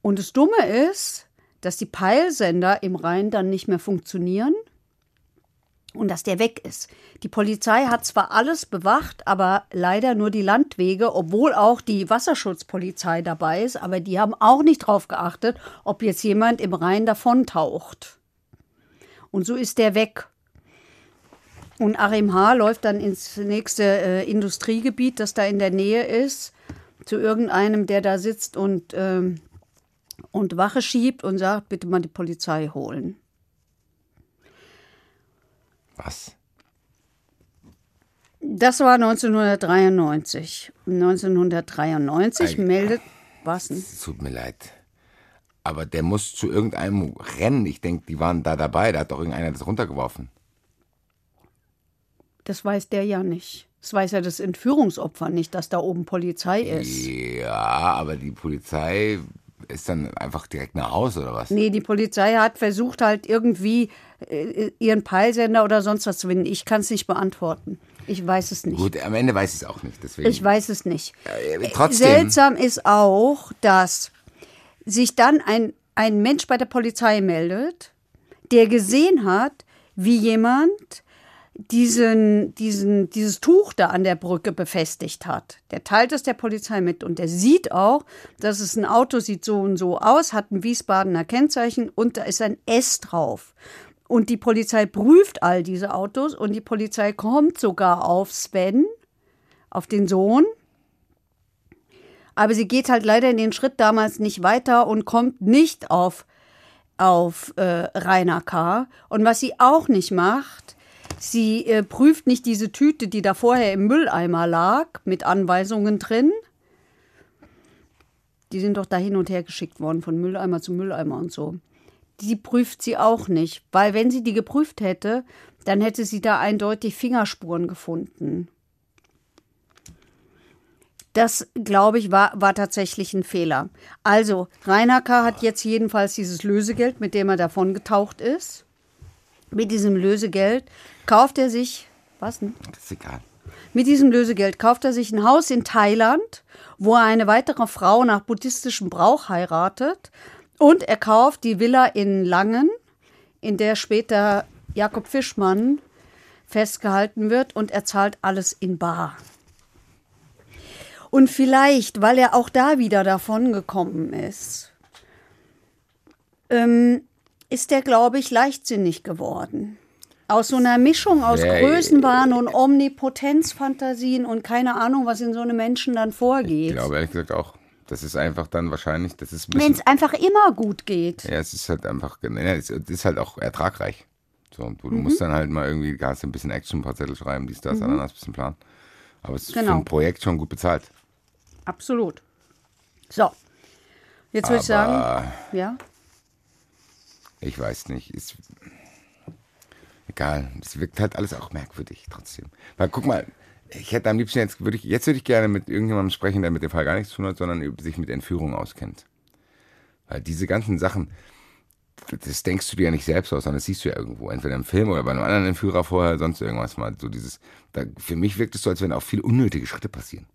[SPEAKER 3] Und das Dumme ist, dass die Peilsender im Rhein dann nicht mehr funktionieren und dass der weg ist. Die Polizei hat zwar alles bewacht, aber leider nur die Landwege, obwohl auch die Wasserschutzpolizei dabei ist, aber die haben auch nicht drauf geachtet, ob jetzt jemand im Rhein davontaucht. Und so ist der weg. Und Arim H. läuft dann ins nächste äh, Industriegebiet, das da in der Nähe ist, zu irgendeinem, der da sitzt und, ähm, und Wache schiebt und sagt, bitte mal die Polizei holen.
[SPEAKER 4] Was?
[SPEAKER 3] Das war 1993. 1993
[SPEAKER 4] Ei.
[SPEAKER 3] meldet. Was denn?
[SPEAKER 4] Es tut mir leid. Aber der muss zu irgendeinem rennen. Ich denke, die waren da dabei. Da hat doch irgendeiner das runtergeworfen.
[SPEAKER 3] Das weiß der ja nicht. Das weiß ja das Entführungsopfer nicht, dass da oben Polizei ist.
[SPEAKER 4] Ja, aber die Polizei ist dann einfach direkt nach Hause oder was?
[SPEAKER 3] Nee, die Polizei hat versucht halt irgendwie äh, ihren Peilsender oder sonst was zu finden. Ich kann es nicht beantworten. Ich weiß es nicht.
[SPEAKER 4] Gut, am Ende weiß ich es auch nicht. Deswegen.
[SPEAKER 3] Ich weiß es nicht.
[SPEAKER 4] Äh, trotzdem.
[SPEAKER 3] Seltsam ist auch, dass sich dann ein, ein Mensch bei der Polizei meldet, der gesehen hat, wie jemand diesen, diesen, dieses Tuch da an der Brücke befestigt hat. Der teilt es der Polizei mit und der sieht auch, dass es ein Auto sieht so und so aus, hat ein Wiesbadener Kennzeichen und da ist ein S drauf. Und die Polizei prüft all diese Autos und die Polizei kommt sogar auf Sven, auf den Sohn. Aber sie geht halt leider in den Schritt damals nicht weiter und kommt nicht auf, auf äh, Rainer K. Und was sie auch nicht macht, Sie äh, prüft nicht diese Tüte, die da vorher im Mülleimer lag, mit Anweisungen drin. Die sind doch da hin und her geschickt worden, von Mülleimer zu Mülleimer und so. Die prüft sie auch nicht, weil wenn sie die geprüft hätte, dann hätte sie da eindeutig Fingerspuren gefunden. Das, glaube ich, war, war tatsächlich ein Fehler. Also, K. hat jetzt jedenfalls dieses Lösegeld, mit dem er davon getaucht ist. Mit diesem Lösegeld kauft er sich, was denn?
[SPEAKER 4] Das ist egal.
[SPEAKER 3] Mit diesem Lösegeld kauft er sich ein Haus in Thailand, wo er eine weitere Frau nach buddhistischem Brauch heiratet. Und er kauft die Villa in Langen, in der später Jakob Fischmann festgehalten wird. Und er zahlt alles in Bar. Und vielleicht, weil er auch da wieder davon gekommen ist, ähm, ist er, glaube ich, leichtsinnig geworden. Aus so einer Mischung aus
[SPEAKER 4] Ja,
[SPEAKER 3] Größenwahn und Omnipotenzfantasien und keine Ahnung, was in so einem Menschen dann
[SPEAKER 4] Ich
[SPEAKER 3] vorgeht.
[SPEAKER 4] glaube ehrlich gesagt auch. Das ist einfach dann wahrscheinlich, das ist ein
[SPEAKER 3] Wenn es einfach immer gut geht.
[SPEAKER 4] ja, es ist halt einfach, ja, es ist halt auch ertragreich. So, du
[SPEAKER 3] Mhm.
[SPEAKER 4] musst dann halt mal irgendwie, hast ein bisschen Action, ein paar Zettel schreiben, dies, das, Ananas, ein bisschen Plan. Aber es ist für
[SPEAKER 3] Mhm. Genau.
[SPEAKER 4] ein Projekt schon gut bezahlt.
[SPEAKER 3] Absolut. So. Jetzt würde ich sagen, ja.
[SPEAKER 4] ich weiß nicht, ist egal. Es wirkt halt alles auch merkwürdig trotzdem. Weil guck mal, ich hätte am liebsten jetzt, würde ich, jetzt würde ich gerne mit irgendjemandem sprechen, der mit dem Fall gar nichts zu tun hat, sondern sich mit Entführung auskennt. Weil diese ganzen Sachen, das denkst du dir ja nicht selbst aus, sondern das siehst du ja irgendwo. Entweder im Film oder bei einem anderen Entführer vorher, sonst irgendwas mal. So dieses, da, für mich wirkt es so, als wenn auch viele unnötige Schritte passieren.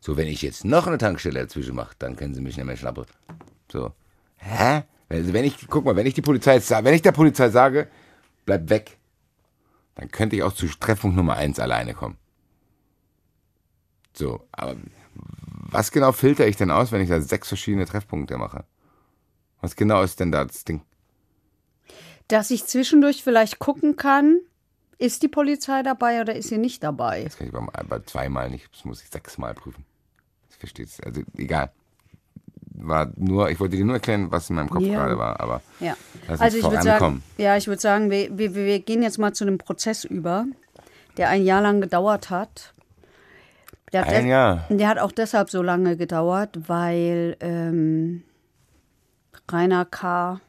[SPEAKER 4] So, wenn ich jetzt noch eine Tankstelle dazwischen mache, dann können sie mich nicht mehr schnappen. So. Hä? Wenn ich, guck mal, wenn ich die Polizei wenn ich der Polizei sage, bleib weg, dann könnte ich auch zu Treffpunkt Nummer eins alleine kommen. So, aber was genau filter ich denn aus, wenn ich da sechs verschiedene Treffpunkte mache? Was genau ist denn da das Ding?
[SPEAKER 3] Dass ich zwischendurch vielleicht gucken kann, ist die Polizei dabei oder ist sie nicht dabei?
[SPEAKER 4] Das kann ich bei, bei zweimal nicht, das muss ich sechsmal prüfen. Das versteht's. Also egal. War nur, ich wollte dir nur erklären, was in meinem Kopf
[SPEAKER 3] Ja.
[SPEAKER 4] gerade war, aber
[SPEAKER 3] Ja.
[SPEAKER 4] lass uns
[SPEAKER 3] Also ich würde sagen, ja, ich würde sagen, wir, wir, wir gehen jetzt mal zu einem Prozess über, der ein Jahr lang gedauert hat. Der hat,
[SPEAKER 4] Ein Jahr?
[SPEAKER 3] der hat auch deshalb so lange gedauert, weil ähm, Rainer K.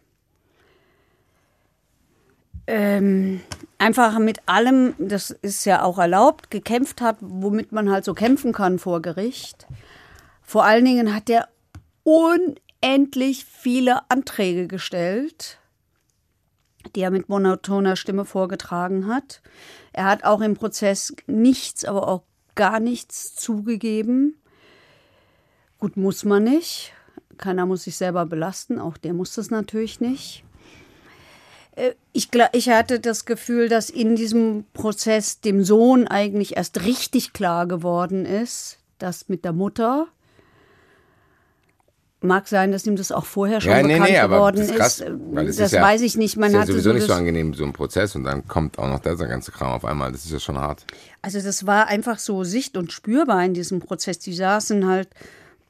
[SPEAKER 3] Ähm, einfach mit allem, das ist ja auch erlaubt, gekämpft hat, womit man halt so kämpfen kann vor Gericht. Vor allen Dingen hat er unendlich viele Anträge gestellt, die er mit monotoner Stimme vorgetragen hat. Er hat auch im Prozess nichts, aber auch gar nichts zugegeben. Gut, muss man nicht. Keiner muss sich selber belasten, auch der muss das natürlich nicht. Äh, Ich, ich hatte das Gefühl, dass in diesem Prozess dem Sohn eigentlich erst richtig klar geworden ist, dass mit der Mutter Mag sein, dass ihm das auch vorher schon
[SPEAKER 4] Ja, nee,
[SPEAKER 3] bekannt
[SPEAKER 4] nee, aber
[SPEAKER 3] geworden
[SPEAKER 4] das ist krass, es
[SPEAKER 3] das
[SPEAKER 4] ist ja,
[SPEAKER 3] weiß ich nicht. Man
[SPEAKER 4] ist ja
[SPEAKER 3] hatte
[SPEAKER 4] sowieso
[SPEAKER 3] so
[SPEAKER 4] nicht so
[SPEAKER 3] das,
[SPEAKER 4] angenehm, so ein Prozess und dann kommt auch noch dieser ganze Kram auf einmal. Das ist ja schon hart.
[SPEAKER 3] Also das war einfach so sicht- und spürbar in diesem Prozess. Die saßen halt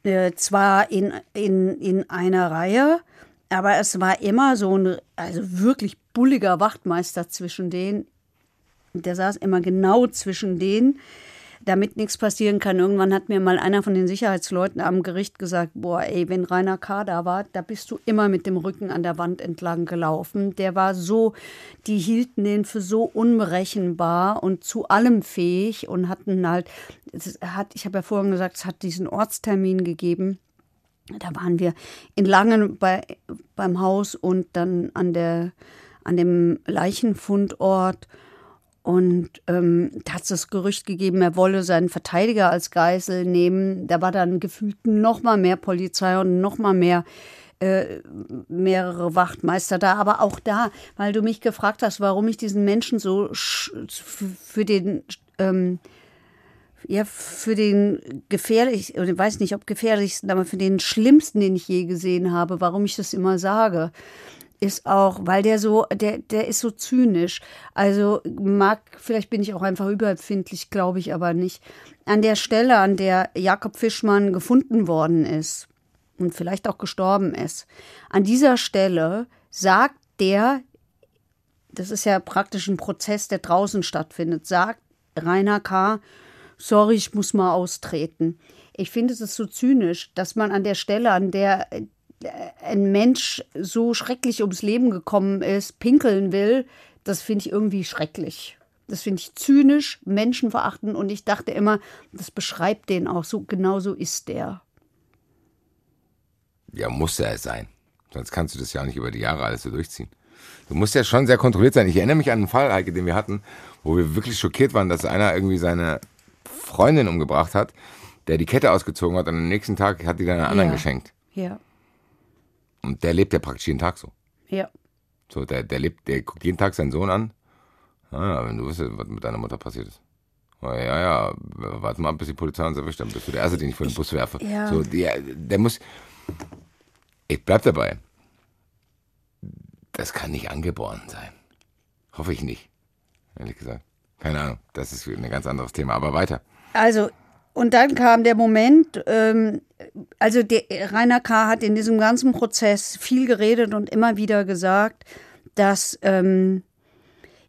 [SPEAKER 3] äh, zwar in, in, in einer Reihe, aber es war immer so ein also wirklich bulliger Wachtmeister zwischen denen. Der saß immer genau zwischen denen, damit nichts passieren kann. Irgendwann hat mir mal einer von den Sicherheitsleuten am Gericht gesagt, boah, ey, wenn Rainer K. da war, da bist du immer mit dem Rücken an der Wand entlang gelaufen. Der war so, die hielten den für so unberechenbar und zu allem fähig und hatten halt, hat, ich habe ja vorhin gesagt, es hat diesen Ortstermin gegeben Da waren wir in Langen bei, beim Haus und dann an, der, an dem Leichenfundort. Und ähm, da hat es das Gerücht gegeben, er wolle seinen Verteidiger als Geisel nehmen. Da war dann gefühlt noch mal mehr Polizei und noch mal mehr äh, mehrere Wachtmeister da. Aber auch da, weil du mich gefragt hast, warum ich diesen Menschen so für den ähm, ja, für den gefährlich, ich weiß nicht, ob gefährlichsten, aber für den schlimmsten, den ich je gesehen habe, warum ich das immer sage, ist auch, weil der so, der, der ist so zynisch. Also mag, vielleicht bin ich auch einfach überempfindlich, glaube ich aber nicht. An der Stelle, an der Jakob Fischmann gefunden worden ist und vielleicht auch gestorben ist, an dieser Stelle sagt der, das ist ja praktisch ein Prozess, der draußen stattfindet, sagt Rainer K., sorry, ich muss mal austreten. Ich finde es so zynisch, dass man an der Stelle, an der ein Mensch so schrecklich ums Leben gekommen ist, pinkeln will, das finde ich irgendwie schrecklich. Das finde ich zynisch, menschenverachtend und ich dachte immer, das beschreibt den auch so, genau so ist der.
[SPEAKER 4] Ja, muss er sein. Sonst kannst du das ja auch nicht über die Jahre alles so durchziehen. Du musst ja schon sehr kontrolliert sein. Ich erinnere mich an einen Fall, Heike, den wir hatten, wo wir wirklich schockiert waren, dass einer irgendwie seine Freundin umgebracht hat, der die Kette ausgezogen hat und am nächsten Tag hat die dann einer anderen
[SPEAKER 3] ja.
[SPEAKER 4] geschenkt.
[SPEAKER 3] Ja.
[SPEAKER 4] Und der lebt ja praktisch jeden Tag so.
[SPEAKER 3] Ja.
[SPEAKER 4] So, der, der lebt, der guckt jeden Tag seinen Sohn an. Ah, wenn du wüsstest, was mit deiner Mutter passiert ist. Oh, ja, ja, warte mal, bis die Polizei uns erwischt, dann bist du der Erste, den ich vor den Bus werfe.
[SPEAKER 3] Ja.
[SPEAKER 4] So, der, der muss. Ich bleib dabei. Das kann nicht angeboren sein. Hoffe ich nicht. Ehrlich gesagt. Keine Ahnung. Das ist ein ganz anderes Thema. Aber weiter.
[SPEAKER 3] Also, und dann kam der Moment, ähm, also der, Rainer K. hat in diesem ganzen Prozess viel geredet und immer wieder gesagt, dass ähm,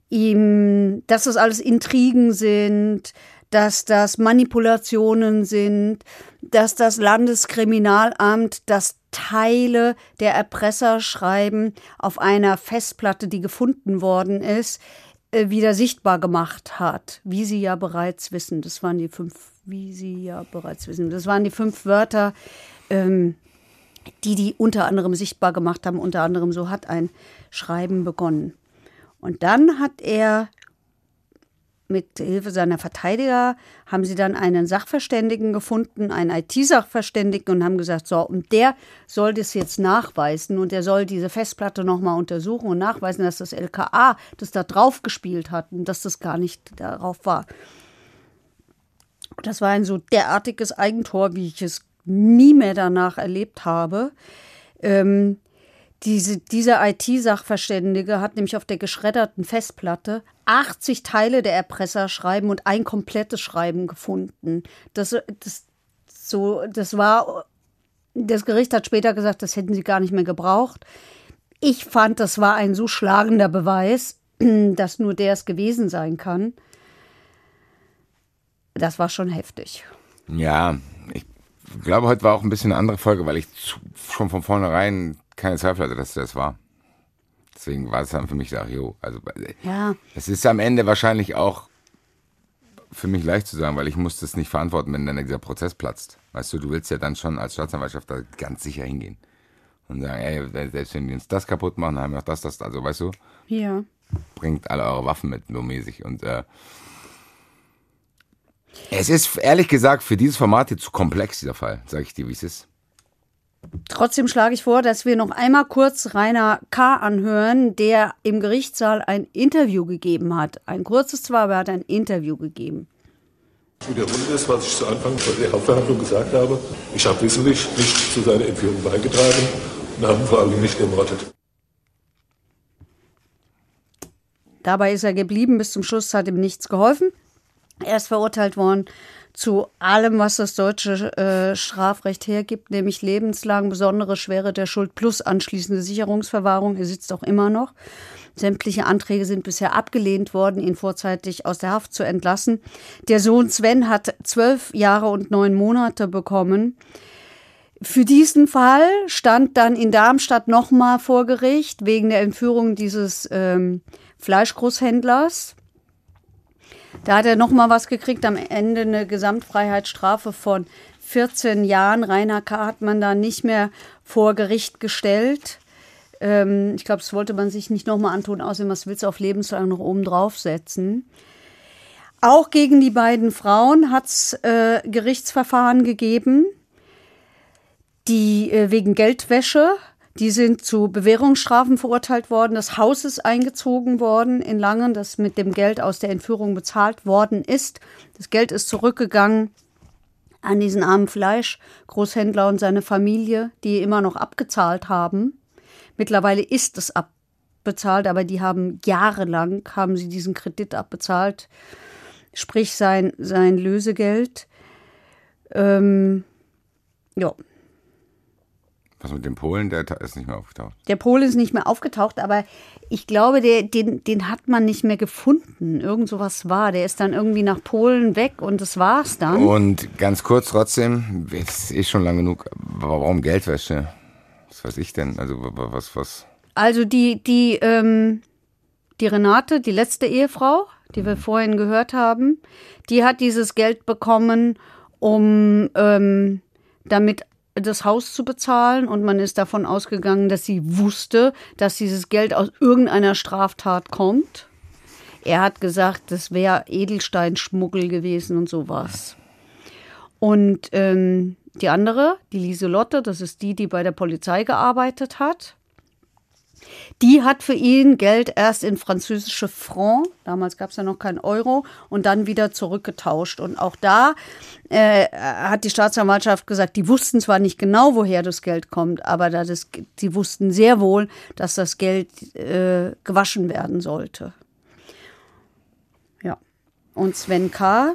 [SPEAKER 3] ihm, dass das alles Intrigen sind, dass das Manipulationen sind, dass das Landeskriminalamt das Teile der Erpresserschreiben auf einer Festplatte, die gefunden worden ist, äh, wieder sichtbar gemacht hat, wie Sie ja bereits wissen. Das waren die fünf, wie Sie ja bereits wissen. Das waren die fünf Wörter, ähm, die die unter anderem sichtbar gemacht haben. Unter anderem so hat ein Schreiben begonnen. Und dann hat er mit Hilfe seiner Verteidiger haben sie dann einen Sachverständigen gefunden, einen IT-Sachverständigen und haben gesagt, so, und der soll das jetzt nachweisen und der soll diese Festplatte nochmal untersuchen und nachweisen, dass das LKA das da drauf gespielt hat und dass das gar nicht darauf war. Das war ein so derartiges Eigentor, wie ich es nie mehr danach erlebt habe. Ähm, diese, dieser IT-Sachverständige hat nämlich auf der geschredderten Festplatte 80 Teile der Erpresserschreiben und ein komplettes Schreiben gefunden. Das, das, so, das war, das Gericht hat später gesagt, das hätten sie gar nicht mehr gebraucht. Ich fand, das war ein so schlagender Beweis, dass nur der es gewesen sein kann. Das war schon heftig.
[SPEAKER 4] Ja, ich glaube, heute war auch ein bisschen eine andere Folge, weil ich schon von vornherein keine Zweifel hatte, dass das war. Deswegen war es dann für mich da, jo, also
[SPEAKER 3] Ja.
[SPEAKER 4] es ist am Ende wahrscheinlich auch für mich leicht zu sagen, weil ich muss das nicht verantworten, wenn dann dieser Prozess platzt. Weißt du, du willst ja dann schon als Staatsanwaltschaft da ganz sicher hingehen. Und sagen, ey, selbst wenn die uns das kaputt machen, haben wir auch das, das, also weißt du,
[SPEAKER 3] Ja.
[SPEAKER 4] bringt alle eure Waffen mit, nur mäßig. Und äh, es ist ehrlich gesagt für dieses Format hier zu komplex, dieser Fall, sag ich dir, wie es ist.
[SPEAKER 3] Trotzdem schlage ich vor, dass wir noch einmal kurz Rainer K. anhören, der im Gerichtssaal ein Interview gegeben hat. Ein kurzes zwar, aber er hat ein Interview gegeben.
[SPEAKER 7] wiederholen ist, was ich zu Anfang der Hauptverhandlung gesagt habe. Ich habe wissentlich nicht zu seiner Entführung beigetragen und habe ihn vor allem nicht ermordet.
[SPEAKER 3] Dabei ist er geblieben, bis zum Schluss hat ihm nichts geholfen. Er ist verurteilt worden zu allem, was das deutsche äh, Strafrecht hergibt, nämlich lebenslang besondere Schwere der Schuld plus anschließende Sicherungsverwahrung. Er sitzt auch immer noch. Sämtliche Anträge sind bisher abgelehnt worden, ihn vorzeitig aus der Haft zu entlassen. Der Sohn Sven hat zwölf Jahre und neun Monate bekommen. Für diesen Fall stand dann in Darmstadt nochmal vor Gericht wegen der Entführung dieses ähm, Fleischgroßhändlers. Da hat er noch mal was gekriegt, am Ende eine Gesamtfreiheitsstrafe von 14 Jahren, Rainer K. hat man da nicht mehr vor Gericht gestellt. Ähm, ich glaube, das wollte man sich nicht nochmal antun, außerdem, was willst du auf lebenslang noch oben draufsetzen? Auch gegen die beiden Frauen hat es äh, Gerichtsverfahren gegeben, die äh, wegen Geldwäsche, die sind zu Bewährungsstrafen verurteilt worden. Das Haus ist eingezogen worden in Langen, das mit dem Geld aus der Entführung bezahlt worden ist. Das Geld ist zurückgegangen an diesen armen Fleischgroßhändler und seine Familie, die immer noch abgezahlt haben. Mittlerweile ist es abbezahlt, aber die haben jahrelang haben sie diesen Kredit abbezahlt, sprich sein, sein Lösegeld. Ähm, ja,
[SPEAKER 4] Was mit dem Polen, der ist nicht mehr aufgetaucht.
[SPEAKER 3] der Pole ist nicht mehr aufgetaucht, aber ich glaube, der, den, den hat man nicht mehr gefunden. Irgend sowas war. Der ist dann irgendwie nach Polen weg und das war's dann.
[SPEAKER 4] Und ganz kurz trotzdem, jetzt ist schon lang genug, warum Geldwäsche? Was weiß ich denn? Also was, was?
[SPEAKER 3] Also die, die, ähm, die Renate, die letzte Ehefrau, die wir vorhin gehört haben, die hat dieses Geld bekommen, um ähm, damit das Haus zu bezahlen. Und man ist davon ausgegangen, dass sie wusste, dass dieses Geld aus irgendeiner Straftat kommt. Er hat gesagt, das wäre Edelsteinschmuggel gewesen und sowas. Und ähm, die andere, die Lieselotte, das ist die, die bei der Polizei gearbeitet hat. Die hat für ihn Geld erst in französische Franc, damals gab es ja noch keinen Euro, und dann wieder zurückgetauscht. Und auch da äh, hat die Staatsanwaltschaft gesagt, die wussten zwar nicht genau, woher das Geld kommt, aber sie wussten sehr wohl, dass das Geld äh, gewaschen werden sollte. Ja. Und Sven K.,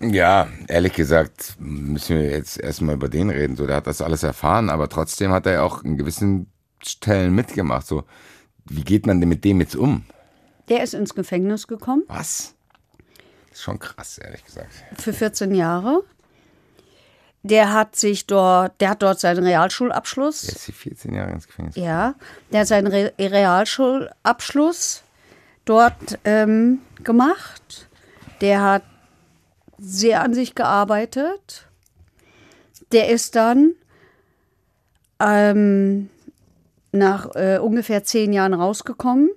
[SPEAKER 4] Ja, ehrlich gesagt, müssen wir jetzt erstmal über den reden. So, der hat das alles erfahren, aber trotzdem hat er auch in gewissen Stellen mitgemacht. So, wie geht man denn mit dem jetzt um?
[SPEAKER 3] der ist ins Gefängnis gekommen
[SPEAKER 4] Was? ist schon krass, ehrlich gesagt.
[SPEAKER 3] für 14 Jahre. Der hat sich dort, der hat dort seinen Realschulabschluss.
[SPEAKER 4] Der ist hier 14 Jahre ins Gefängnis.
[SPEAKER 3] Ja, der hat seinen Re Realschulabschluss dort ähm, gemacht. Der hat sehr an sich gearbeitet. Der ist dann ähm, nach äh, ungefähr zehn Jahren rausgekommen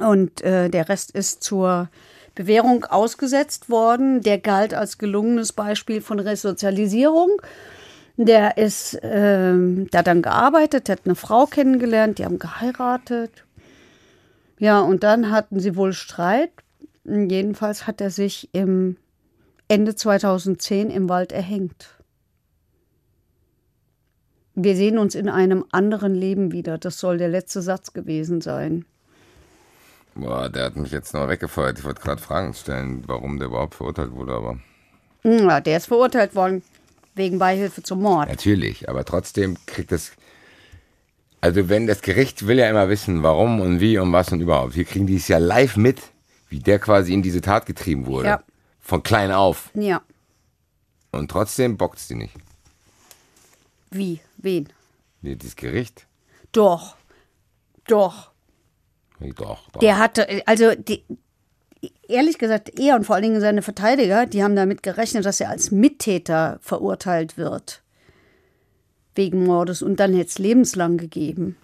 [SPEAKER 3] und äh, der Rest ist zur Bewährung ausgesetzt worden. Der galt als gelungenes Beispiel von Resozialisierung. Der ist, ähm, der dann gearbeitet, hat eine Frau kennengelernt, die haben geheiratet. Ja, und dann hatten sie wohl Streit. Jedenfalls hat er sich im Ende 2010 im Wald erhängt. Wir sehen uns in einem anderen Leben wieder. Das soll der letzte Satz gewesen sein.
[SPEAKER 4] Boah, der hat mich jetzt noch weggefeuert. Ich wollte gerade Fragen stellen, warum der überhaupt verurteilt wurde, aber
[SPEAKER 3] Ja, der ist verurteilt worden wegen Beihilfe zum Mord.
[SPEAKER 4] natürlich. Aber trotzdem kriegt das. Also, wenn das Gericht will ja immer wissen, warum und wie und was und überhaupt. Hier kriegen die es ja live mit, wie der quasi in diese Tat getrieben wurde.
[SPEAKER 3] Ja.
[SPEAKER 4] Von klein auf.
[SPEAKER 3] Ja.
[SPEAKER 4] Und trotzdem bockt's die nicht.
[SPEAKER 3] Wie? Wen?
[SPEAKER 4] Nee, dieses Gericht.
[SPEAKER 3] Doch. Doch.
[SPEAKER 4] Nee, doch, doch.
[SPEAKER 3] Der hatte, also die, ehrlich gesagt, er und vor allen Dingen seine Verteidiger, die haben damit gerechnet, dass er als Mittäter verurteilt wird. Wegen Mordes und dann hätte es lebenslang gegeben.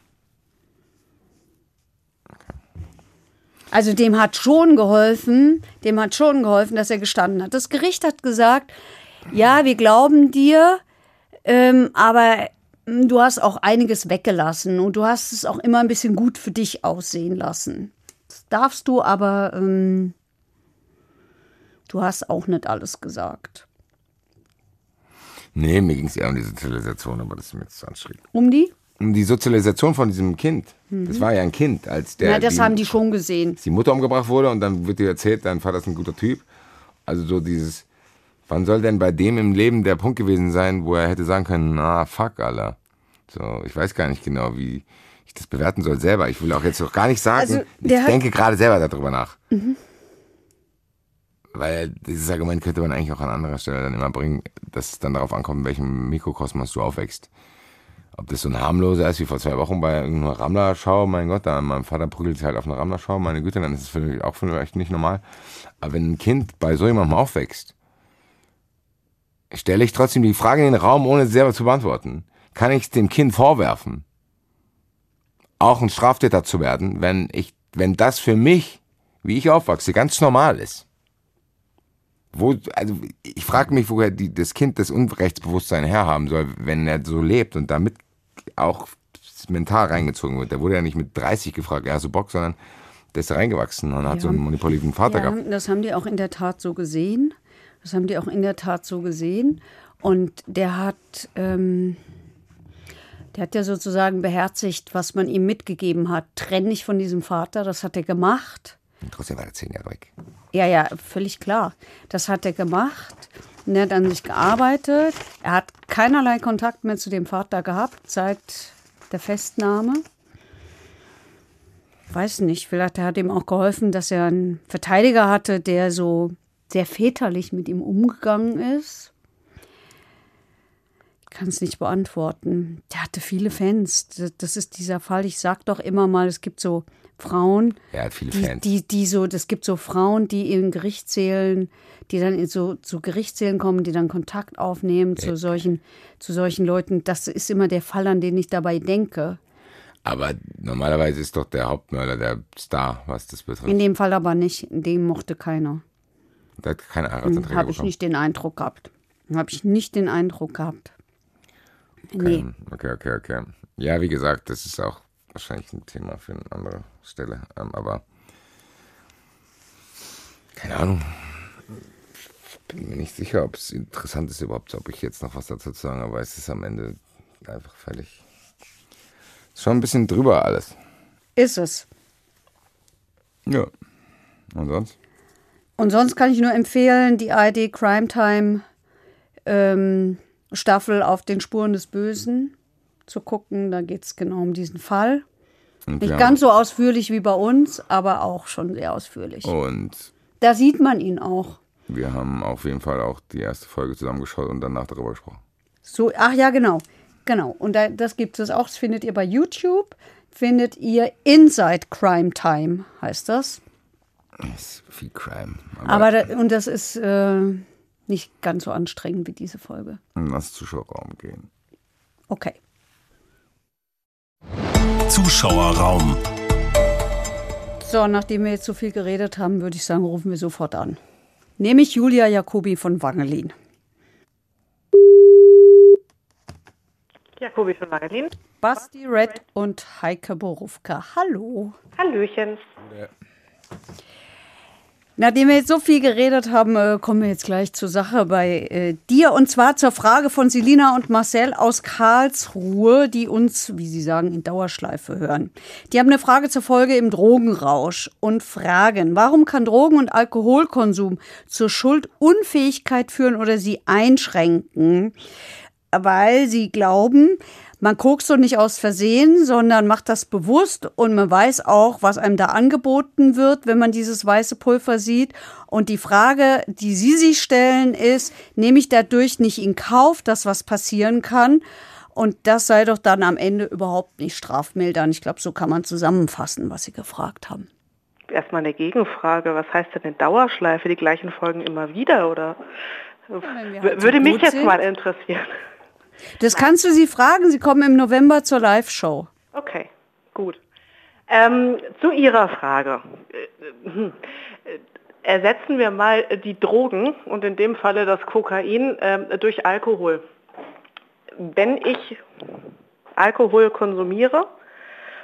[SPEAKER 3] Also dem hat schon geholfen, dem hat schon geholfen, dass er gestanden hat. Das Gericht hat gesagt, ja, wir glauben dir, ähm, aber du hast auch einiges weggelassen und du hast es auch immer ein bisschen gut für dich aussehen lassen. Das darfst du, aber ähm, du hast auch nicht alles gesagt.
[SPEAKER 4] Nee, mir ging es eher um die Sozialisation, aber das ist mir jetzt zu anstrengend.
[SPEAKER 3] Um die?
[SPEAKER 4] Um die Sozialisation von diesem Kind. Das war ja ein Kind, als der
[SPEAKER 3] Ja, das
[SPEAKER 4] die,
[SPEAKER 3] haben die schon gesehen.
[SPEAKER 4] als die Mutter umgebracht wurde und dann wird dir erzählt, dein Vater ist ein guter Typ. Also so dieses, wann soll denn bei dem im Leben der Punkt gewesen sein, wo er hätte sagen können, na fuck, Alter. So, ich weiß gar nicht genau, wie ich das bewerten soll selber. Ich will auch jetzt noch gar nicht sagen,
[SPEAKER 3] Also,
[SPEAKER 4] ich denke gerade selber darüber nach. Weil dieses Argument könnte man eigentlich auch an anderer Stelle dann immer bringen, dass es dann darauf ankommt, in welchem Mikrokosmos du aufwächst. Ob das so ein harmloser ist wie vor zwei Wochen bei irgendeiner Rammler-Schau, mein Gott, da mein Vater prügelt sich halt auf einer Rammler-Schau, meine Güte, dann ist es vielleicht auch vielleicht nicht normal. Aber wenn ein Kind bei so jemandem aufwächst, stelle ich trotzdem die Frage in den Raum, ohne es selber zu beantworten. Kann ich es dem Kind vorwerfen, auch ein Straftäter zu werden, wenn ich, wenn das für mich, wie ich aufwachse, ganz normal ist? Wo, also ich frage mich, woher die, das Kind das Unrechtsbewusstsein herhaben soll, wenn er so lebt und damit auch mental reingezogen wird. Der wurde ja nicht mit 30 gefragt, er hast du Bock, sondern der ist reingewachsen und hat so einen manipulativen Vater
[SPEAKER 3] ja,
[SPEAKER 4] gehabt.
[SPEAKER 3] das haben die auch in der Tat so gesehen. Das haben die auch in der Tat so gesehen. Und der hat, ähm, der hat ja sozusagen beherzigt, was man ihm mitgegeben hat. Trenn dich von diesem Vater, das hat er gemacht.
[SPEAKER 4] Trotzdem war er zehn Jahre weg.
[SPEAKER 3] Ja, ja, völlig klar. Das hat er gemacht. Und er hat an sich gearbeitet. Er hat keinerlei Kontakt mehr zu dem Vater gehabt seit der Festnahme. Weiß nicht, vielleicht hat ihm auch geholfen, dass er einen Verteidiger hatte, der so sehr väterlich mit ihm umgegangen ist. Ich kann es nicht beantworten. Der hatte viele Fans. Das- Das ist dieser Fall. Ich sag doch immer mal, es gibt so Frauen, die, die, die so, es gibt so Frauen, die in Gerichtssälen, die dann in so zu Gerichtssälen kommen, die dann Kontakt aufnehmen zu solchen, zu solchen Leuten. Das ist immer der Fall, an den ich dabei denke.
[SPEAKER 4] Aber normalerweise ist doch der Hauptmörder der Star, was das betrifft.
[SPEAKER 3] In dem Fall aber nicht. In dem mochte keiner.
[SPEAKER 4] Der hat keine Heiratsanträge
[SPEAKER 3] Habe ich
[SPEAKER 4] bekommen.
[SPEAKER 3] nicht den Eindruck gehabt. Habe ich nicht den Eindruck gehabt. Nee.
[SPEAKER 4] Okay, okay, okay. Ja, wie gesagt, das ist auch wahrscheinlich ein Thema für eine andere Stelle. Ähm, aber keine Ahnung. Ich bin mir nicht sicher, ob es interessant ist überhaupt, ob ich jetzt noch was dazu zu sagen, aber es ist am Ende einfach völlig. Ist schon ein bisschen drüber alles.
[SPEAKER 3] Ist es.
[SPEAKER 4] Ja. Und sonst?
[SPEAKER 3] Und sonst kann ich nur empfehlen, die ID Crime Time ähm, Staffel auf den Spuren des Bösen zu gucken. Da geht es genau um diesen Fall.
[SPEAKER 4] Und
[SPEAKER 3] Nicht
[SPEAKER 4] wir
[SPEAKER 3] ganz so ausführlich wie bei uns, aber auch schon sehr ausführlich.
[SPEAKER 4] und
[SPEAKER 3] Da sieht man ihn auch.
[SPEAKER 4] wir haben auf jeden Fall auch die erste Folge zusammengeschaut und danach darüber gesprochen.
[SPEAKER 3] So, ach ja, genau. Genau. Und da, das gibt es auch. Das findet ihr bei YouTube. Findet ihr Inside Crime Time, heißt das.
[SPEAKER 4] Das ist viel Crime.
[SPEAKER 3] Aber da, und das ist äh, nicht ganz so anstrengend wie diese Folge.
[SPEAKER 4] Lass Zuschauerraum gehen.
[SPEAKER 3] Okay.
[SPEAKER 2] Zuschauerraum.
[SPEAKER 3] So, nachdem wir jetzt so viel geredet haben, würde ich sagen, rufen wir sofort an. Nämlich Julia Jacobi von Wangelin.
[SPEAKER 8] Jakobi von Magelin.
[SPEAKER 3] Basti Red und Heike Borufka. Hallo.
[SPEAKER 8] Hallöchen.
[SPEAKER 3] Nachdem wir jetzt so viel geredet haben, äh, kommen wir jetzt gleich zur Sache bei äh, dir. Und zwar zur Frage von Selina und Marcel aus Karlsruhe, die uns, wie sie sagen, in Dauerschleife hören. Die haben eine Frage zur Folge im Drogenrausch und fragen, warum kann Drogen- und Alkoholkonsum zur Schuldunfähigkeit führen oder sie einschränken? Weil sie glauben, man kokst doch nicht aus Versehen, sondern macht das bewusst und man weiß auch, was einem da angeboten wird, wenn man dieses weiße Pulver sieht. Und die Frage, die Sie sich stellen, ist, nehme ich dadurch nicht in Kauf, dass was passieren kann? Und das sei doch dann am Ende überhaupt nicht strafmildernd. Ich glaube, so kann man zusammenfassen, was Sie gefragt haben.
[SPEAKER 8] Erstmal eine Gegenfrage. Was heißt denn in Dauerschleife die gleichen Folgen immer wieder? Oder
[SPEAKER 3] halt so
[SPEAKER 8] würde mich jetzt mal interessieren.
[SPEAKER 3] Das kannst du Sie fragen. Sie kommen im November zur Live-Show.
[SPEAKER 8] Okay, gut. Ähm, zu Ihrer Frage. Äh, äh, Ersetzen wir mal die Drogen und in dem Falle das Kokain ähm, durch Alkohol. Wenn ich Alkohol konsumiere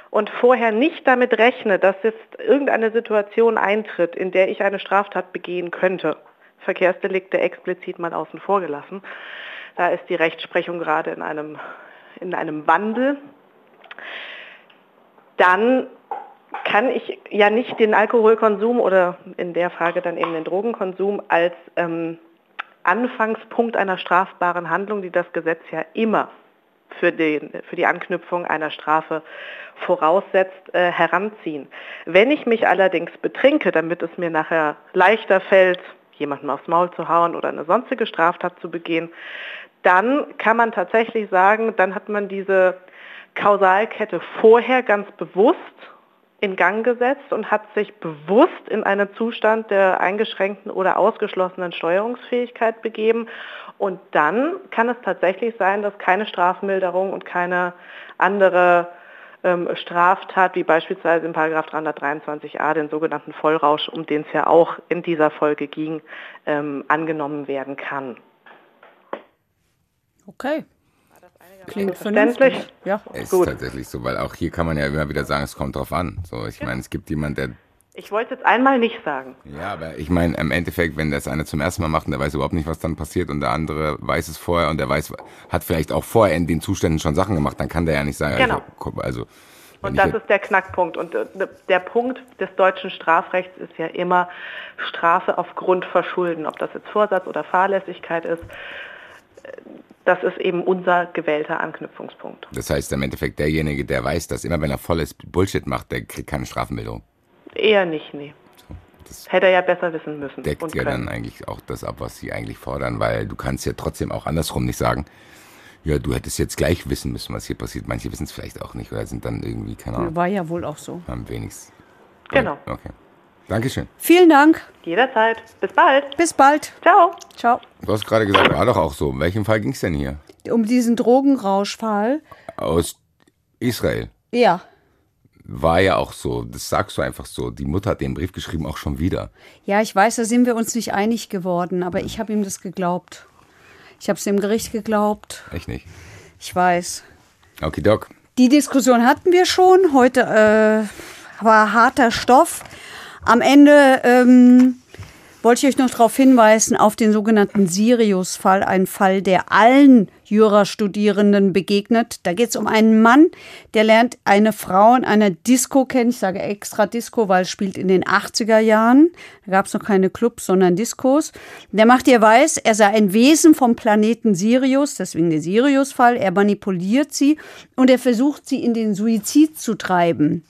[SPEAKER 8] und vorher nicht damit rechne, dass jetzt irgendeine Situation eintritt, in der ich eine Straftat begehen könnte, Verkehrsdelikte explizit mal außen vor gelassen, da ist die Rechtsprechung gerade in einem, in einem Wandel, dann kann ich ja nicht den Alkoholkonsum oder in der Frage dann eben den Drogenkonsum als ähm, Anfangspunkt einer strafbaren Handlung, die das Gesetz ja immer für, den, für die Anknüpfung einer Strafe voraussetzt, äh, heranziehen. Wenn ich mich allerdings betrinke, damit es mir nachher leichter fällt, jemanden aufs Maul zu hauen oder eine sonstige Straftat zu begehen, dann kann man tatsächlich sagen, dann hat man diese Kausalkette vorher ganz bewusst in Gang gesetzt und hat sich bewusst in einen Zustand der eingeschränkten oder ausgeschlossenen Steuerungsfähigkeit begeben. Und dann kann es tatsächlich sein, dass keine Strafmilderung und keine andere ähm, Straftat, wie beispielsweise in 323a, den sogenannten Vollrausch, um den es ja auch in dieser Folge ging, ähm, angenommen werden kann.
[SPEAKER 3] Okay.
[SPEAKER 8] Klingt verständlich.
[SPEAKER 4] Ja, ist gut. tatsächlich so, weil auch hier kann man ja immer wieder sagen, es kommt drauf an. So, ich ja. meine, es gibt jemand, der
[SPEAKER 8] ich wollte es jetzt einmal nicht sagen.
[SPEAKER 4] Ja, aber ich meine, im Endeffekt, wenn das einer zum ersten Mal macht und der weiß überhaupt nicht, was dann passiert und der andere weiß es vorher und der weiß, hat vielleicht auch vorher in den Zuständen schon Sachen gemacht, dann kann der ja nicht sagen,
[SPEAKER 8] genau. also. Und das ist der Knackpunkt. Und äh, der Punkt des deutschen Strafrechts ist ja immer Strafe aufgrund Verschulden. Ob das jetzt Vorsatz oder Fahrlässigkeit ist, das ist eben unser gewählter Anknüpfungspunkt.
[SPEAKER 4] Das heißt im Endeffekt, derjenige, der weiß, dass immer wenn er volles Bullshit macht, der kriegt keine Strafenbildung.
[SPEAKER 8] Eher nicht, nee. Das Hätte er ja besser wissen müssen.
[SPEAKER 4] Deckt ja können. dann eigentlich auch das ab, was sie eigentlich fordern, weil du kannst ja trotzdem auch andersrum nicht sagen, ja, du hättest jetzt gleich wissen müssen, was hier passiert. Manche wissen es vielleicht auch nicht oder sind dann irgendwie, keine Ahnung.
[SPEAKER 3] War ja wohl auch so.
[SPEAKER 4] Am wenigsten.
[SPEAKER 8] Genau.
[SPEAKER 4] Okay. Dankeschön.
[SPEAKER 3] Vielen Dank.
[SPEAKER 8] Jederzeit. Bis bald.
[SPEAKER 3] Bis bald.
[SPEAKER 8] Ciao.
[SPEAKER 3] Ciao.
[SPEAKER 4] Du hast gerade gesagt, war doch auch so. Um welchen Fall ging es denn hier?
[SPEAKER 3] Um diesen Drogenrauschfall.
[SPEAKER 4] Aus Israel.
[SPEAKER 3] Ja.
[SPEAKER 4] War ja auch so. Das sagst du einfach so. Die Mutter hat den Brief geschrieben, auch schon wieder.
[SPEAKER 3] Ja, ich weiß, da sind wir uns nicht einig geworden, aber ich habe ihm das geglaubt. Ich habe es dem Gericht geglaubt.
[SPEAKER 4] Echt nicht?
[SPEAKER 3] Ich weiß.
[SPEAKER 4] Okay, Doc.
[SPEAKER 3] Die Diskussion hatten wir schon. Heute äh, war harter Stoff. Am Ende ähm, wollte ich euch noch darauf hinweisen, auf den sogenannten Sirius-Fall, ein Fall, der allen Jurastudierenden begegnet. Da geht es um einen Mann, der lernt eine Frau in einer Disco kennen. Ich sage extra Disco, weil es spielt in den 80er Jahren. Da gab es noch keine Clubs, sondern Discos. Der macht ihr weiß, er sei ein Wesen vom Planeten Sirius, deswegen der Sirius-Fall. Er manipuliert sie und er versucht sie in den Suizid zu treiben.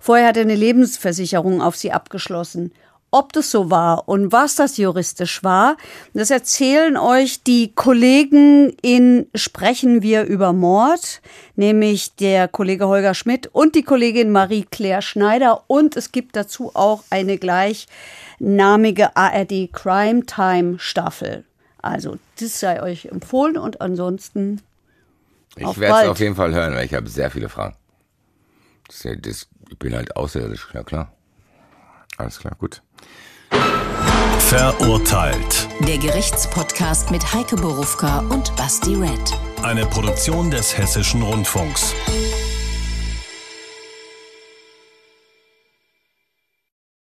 [SPEAKER 3] Vorher hat er eine Lebensversicherung auf sie abgeschlossen. Ob das so war und was das juristisch war, das erzählen euch die Kollegen in Sprechen wir über Mord, nämlich der Kollege Holger Schmidt und die Kollegin Marie-Claire Schneider. Und es gibt dazu auch eine gleichnamige ARD Crime Time Staffel. Also, das sei euch empfohlen und ansonsten.
[SPEAKER 4] Ich werde es auf jeden Fall hören, weil ich habe sehr viele Fragen. Das, das ich bin halt außerirdisch, ja klar. Alles klar, gut.
[SPEAKER 2] Verurteilt.
[SPEAKER 9] Der Gerichtspodcast mit Heike Borufka und Basti Red.
[SPEAKER 2] Eine Produktion des Hessischen Rundfunks.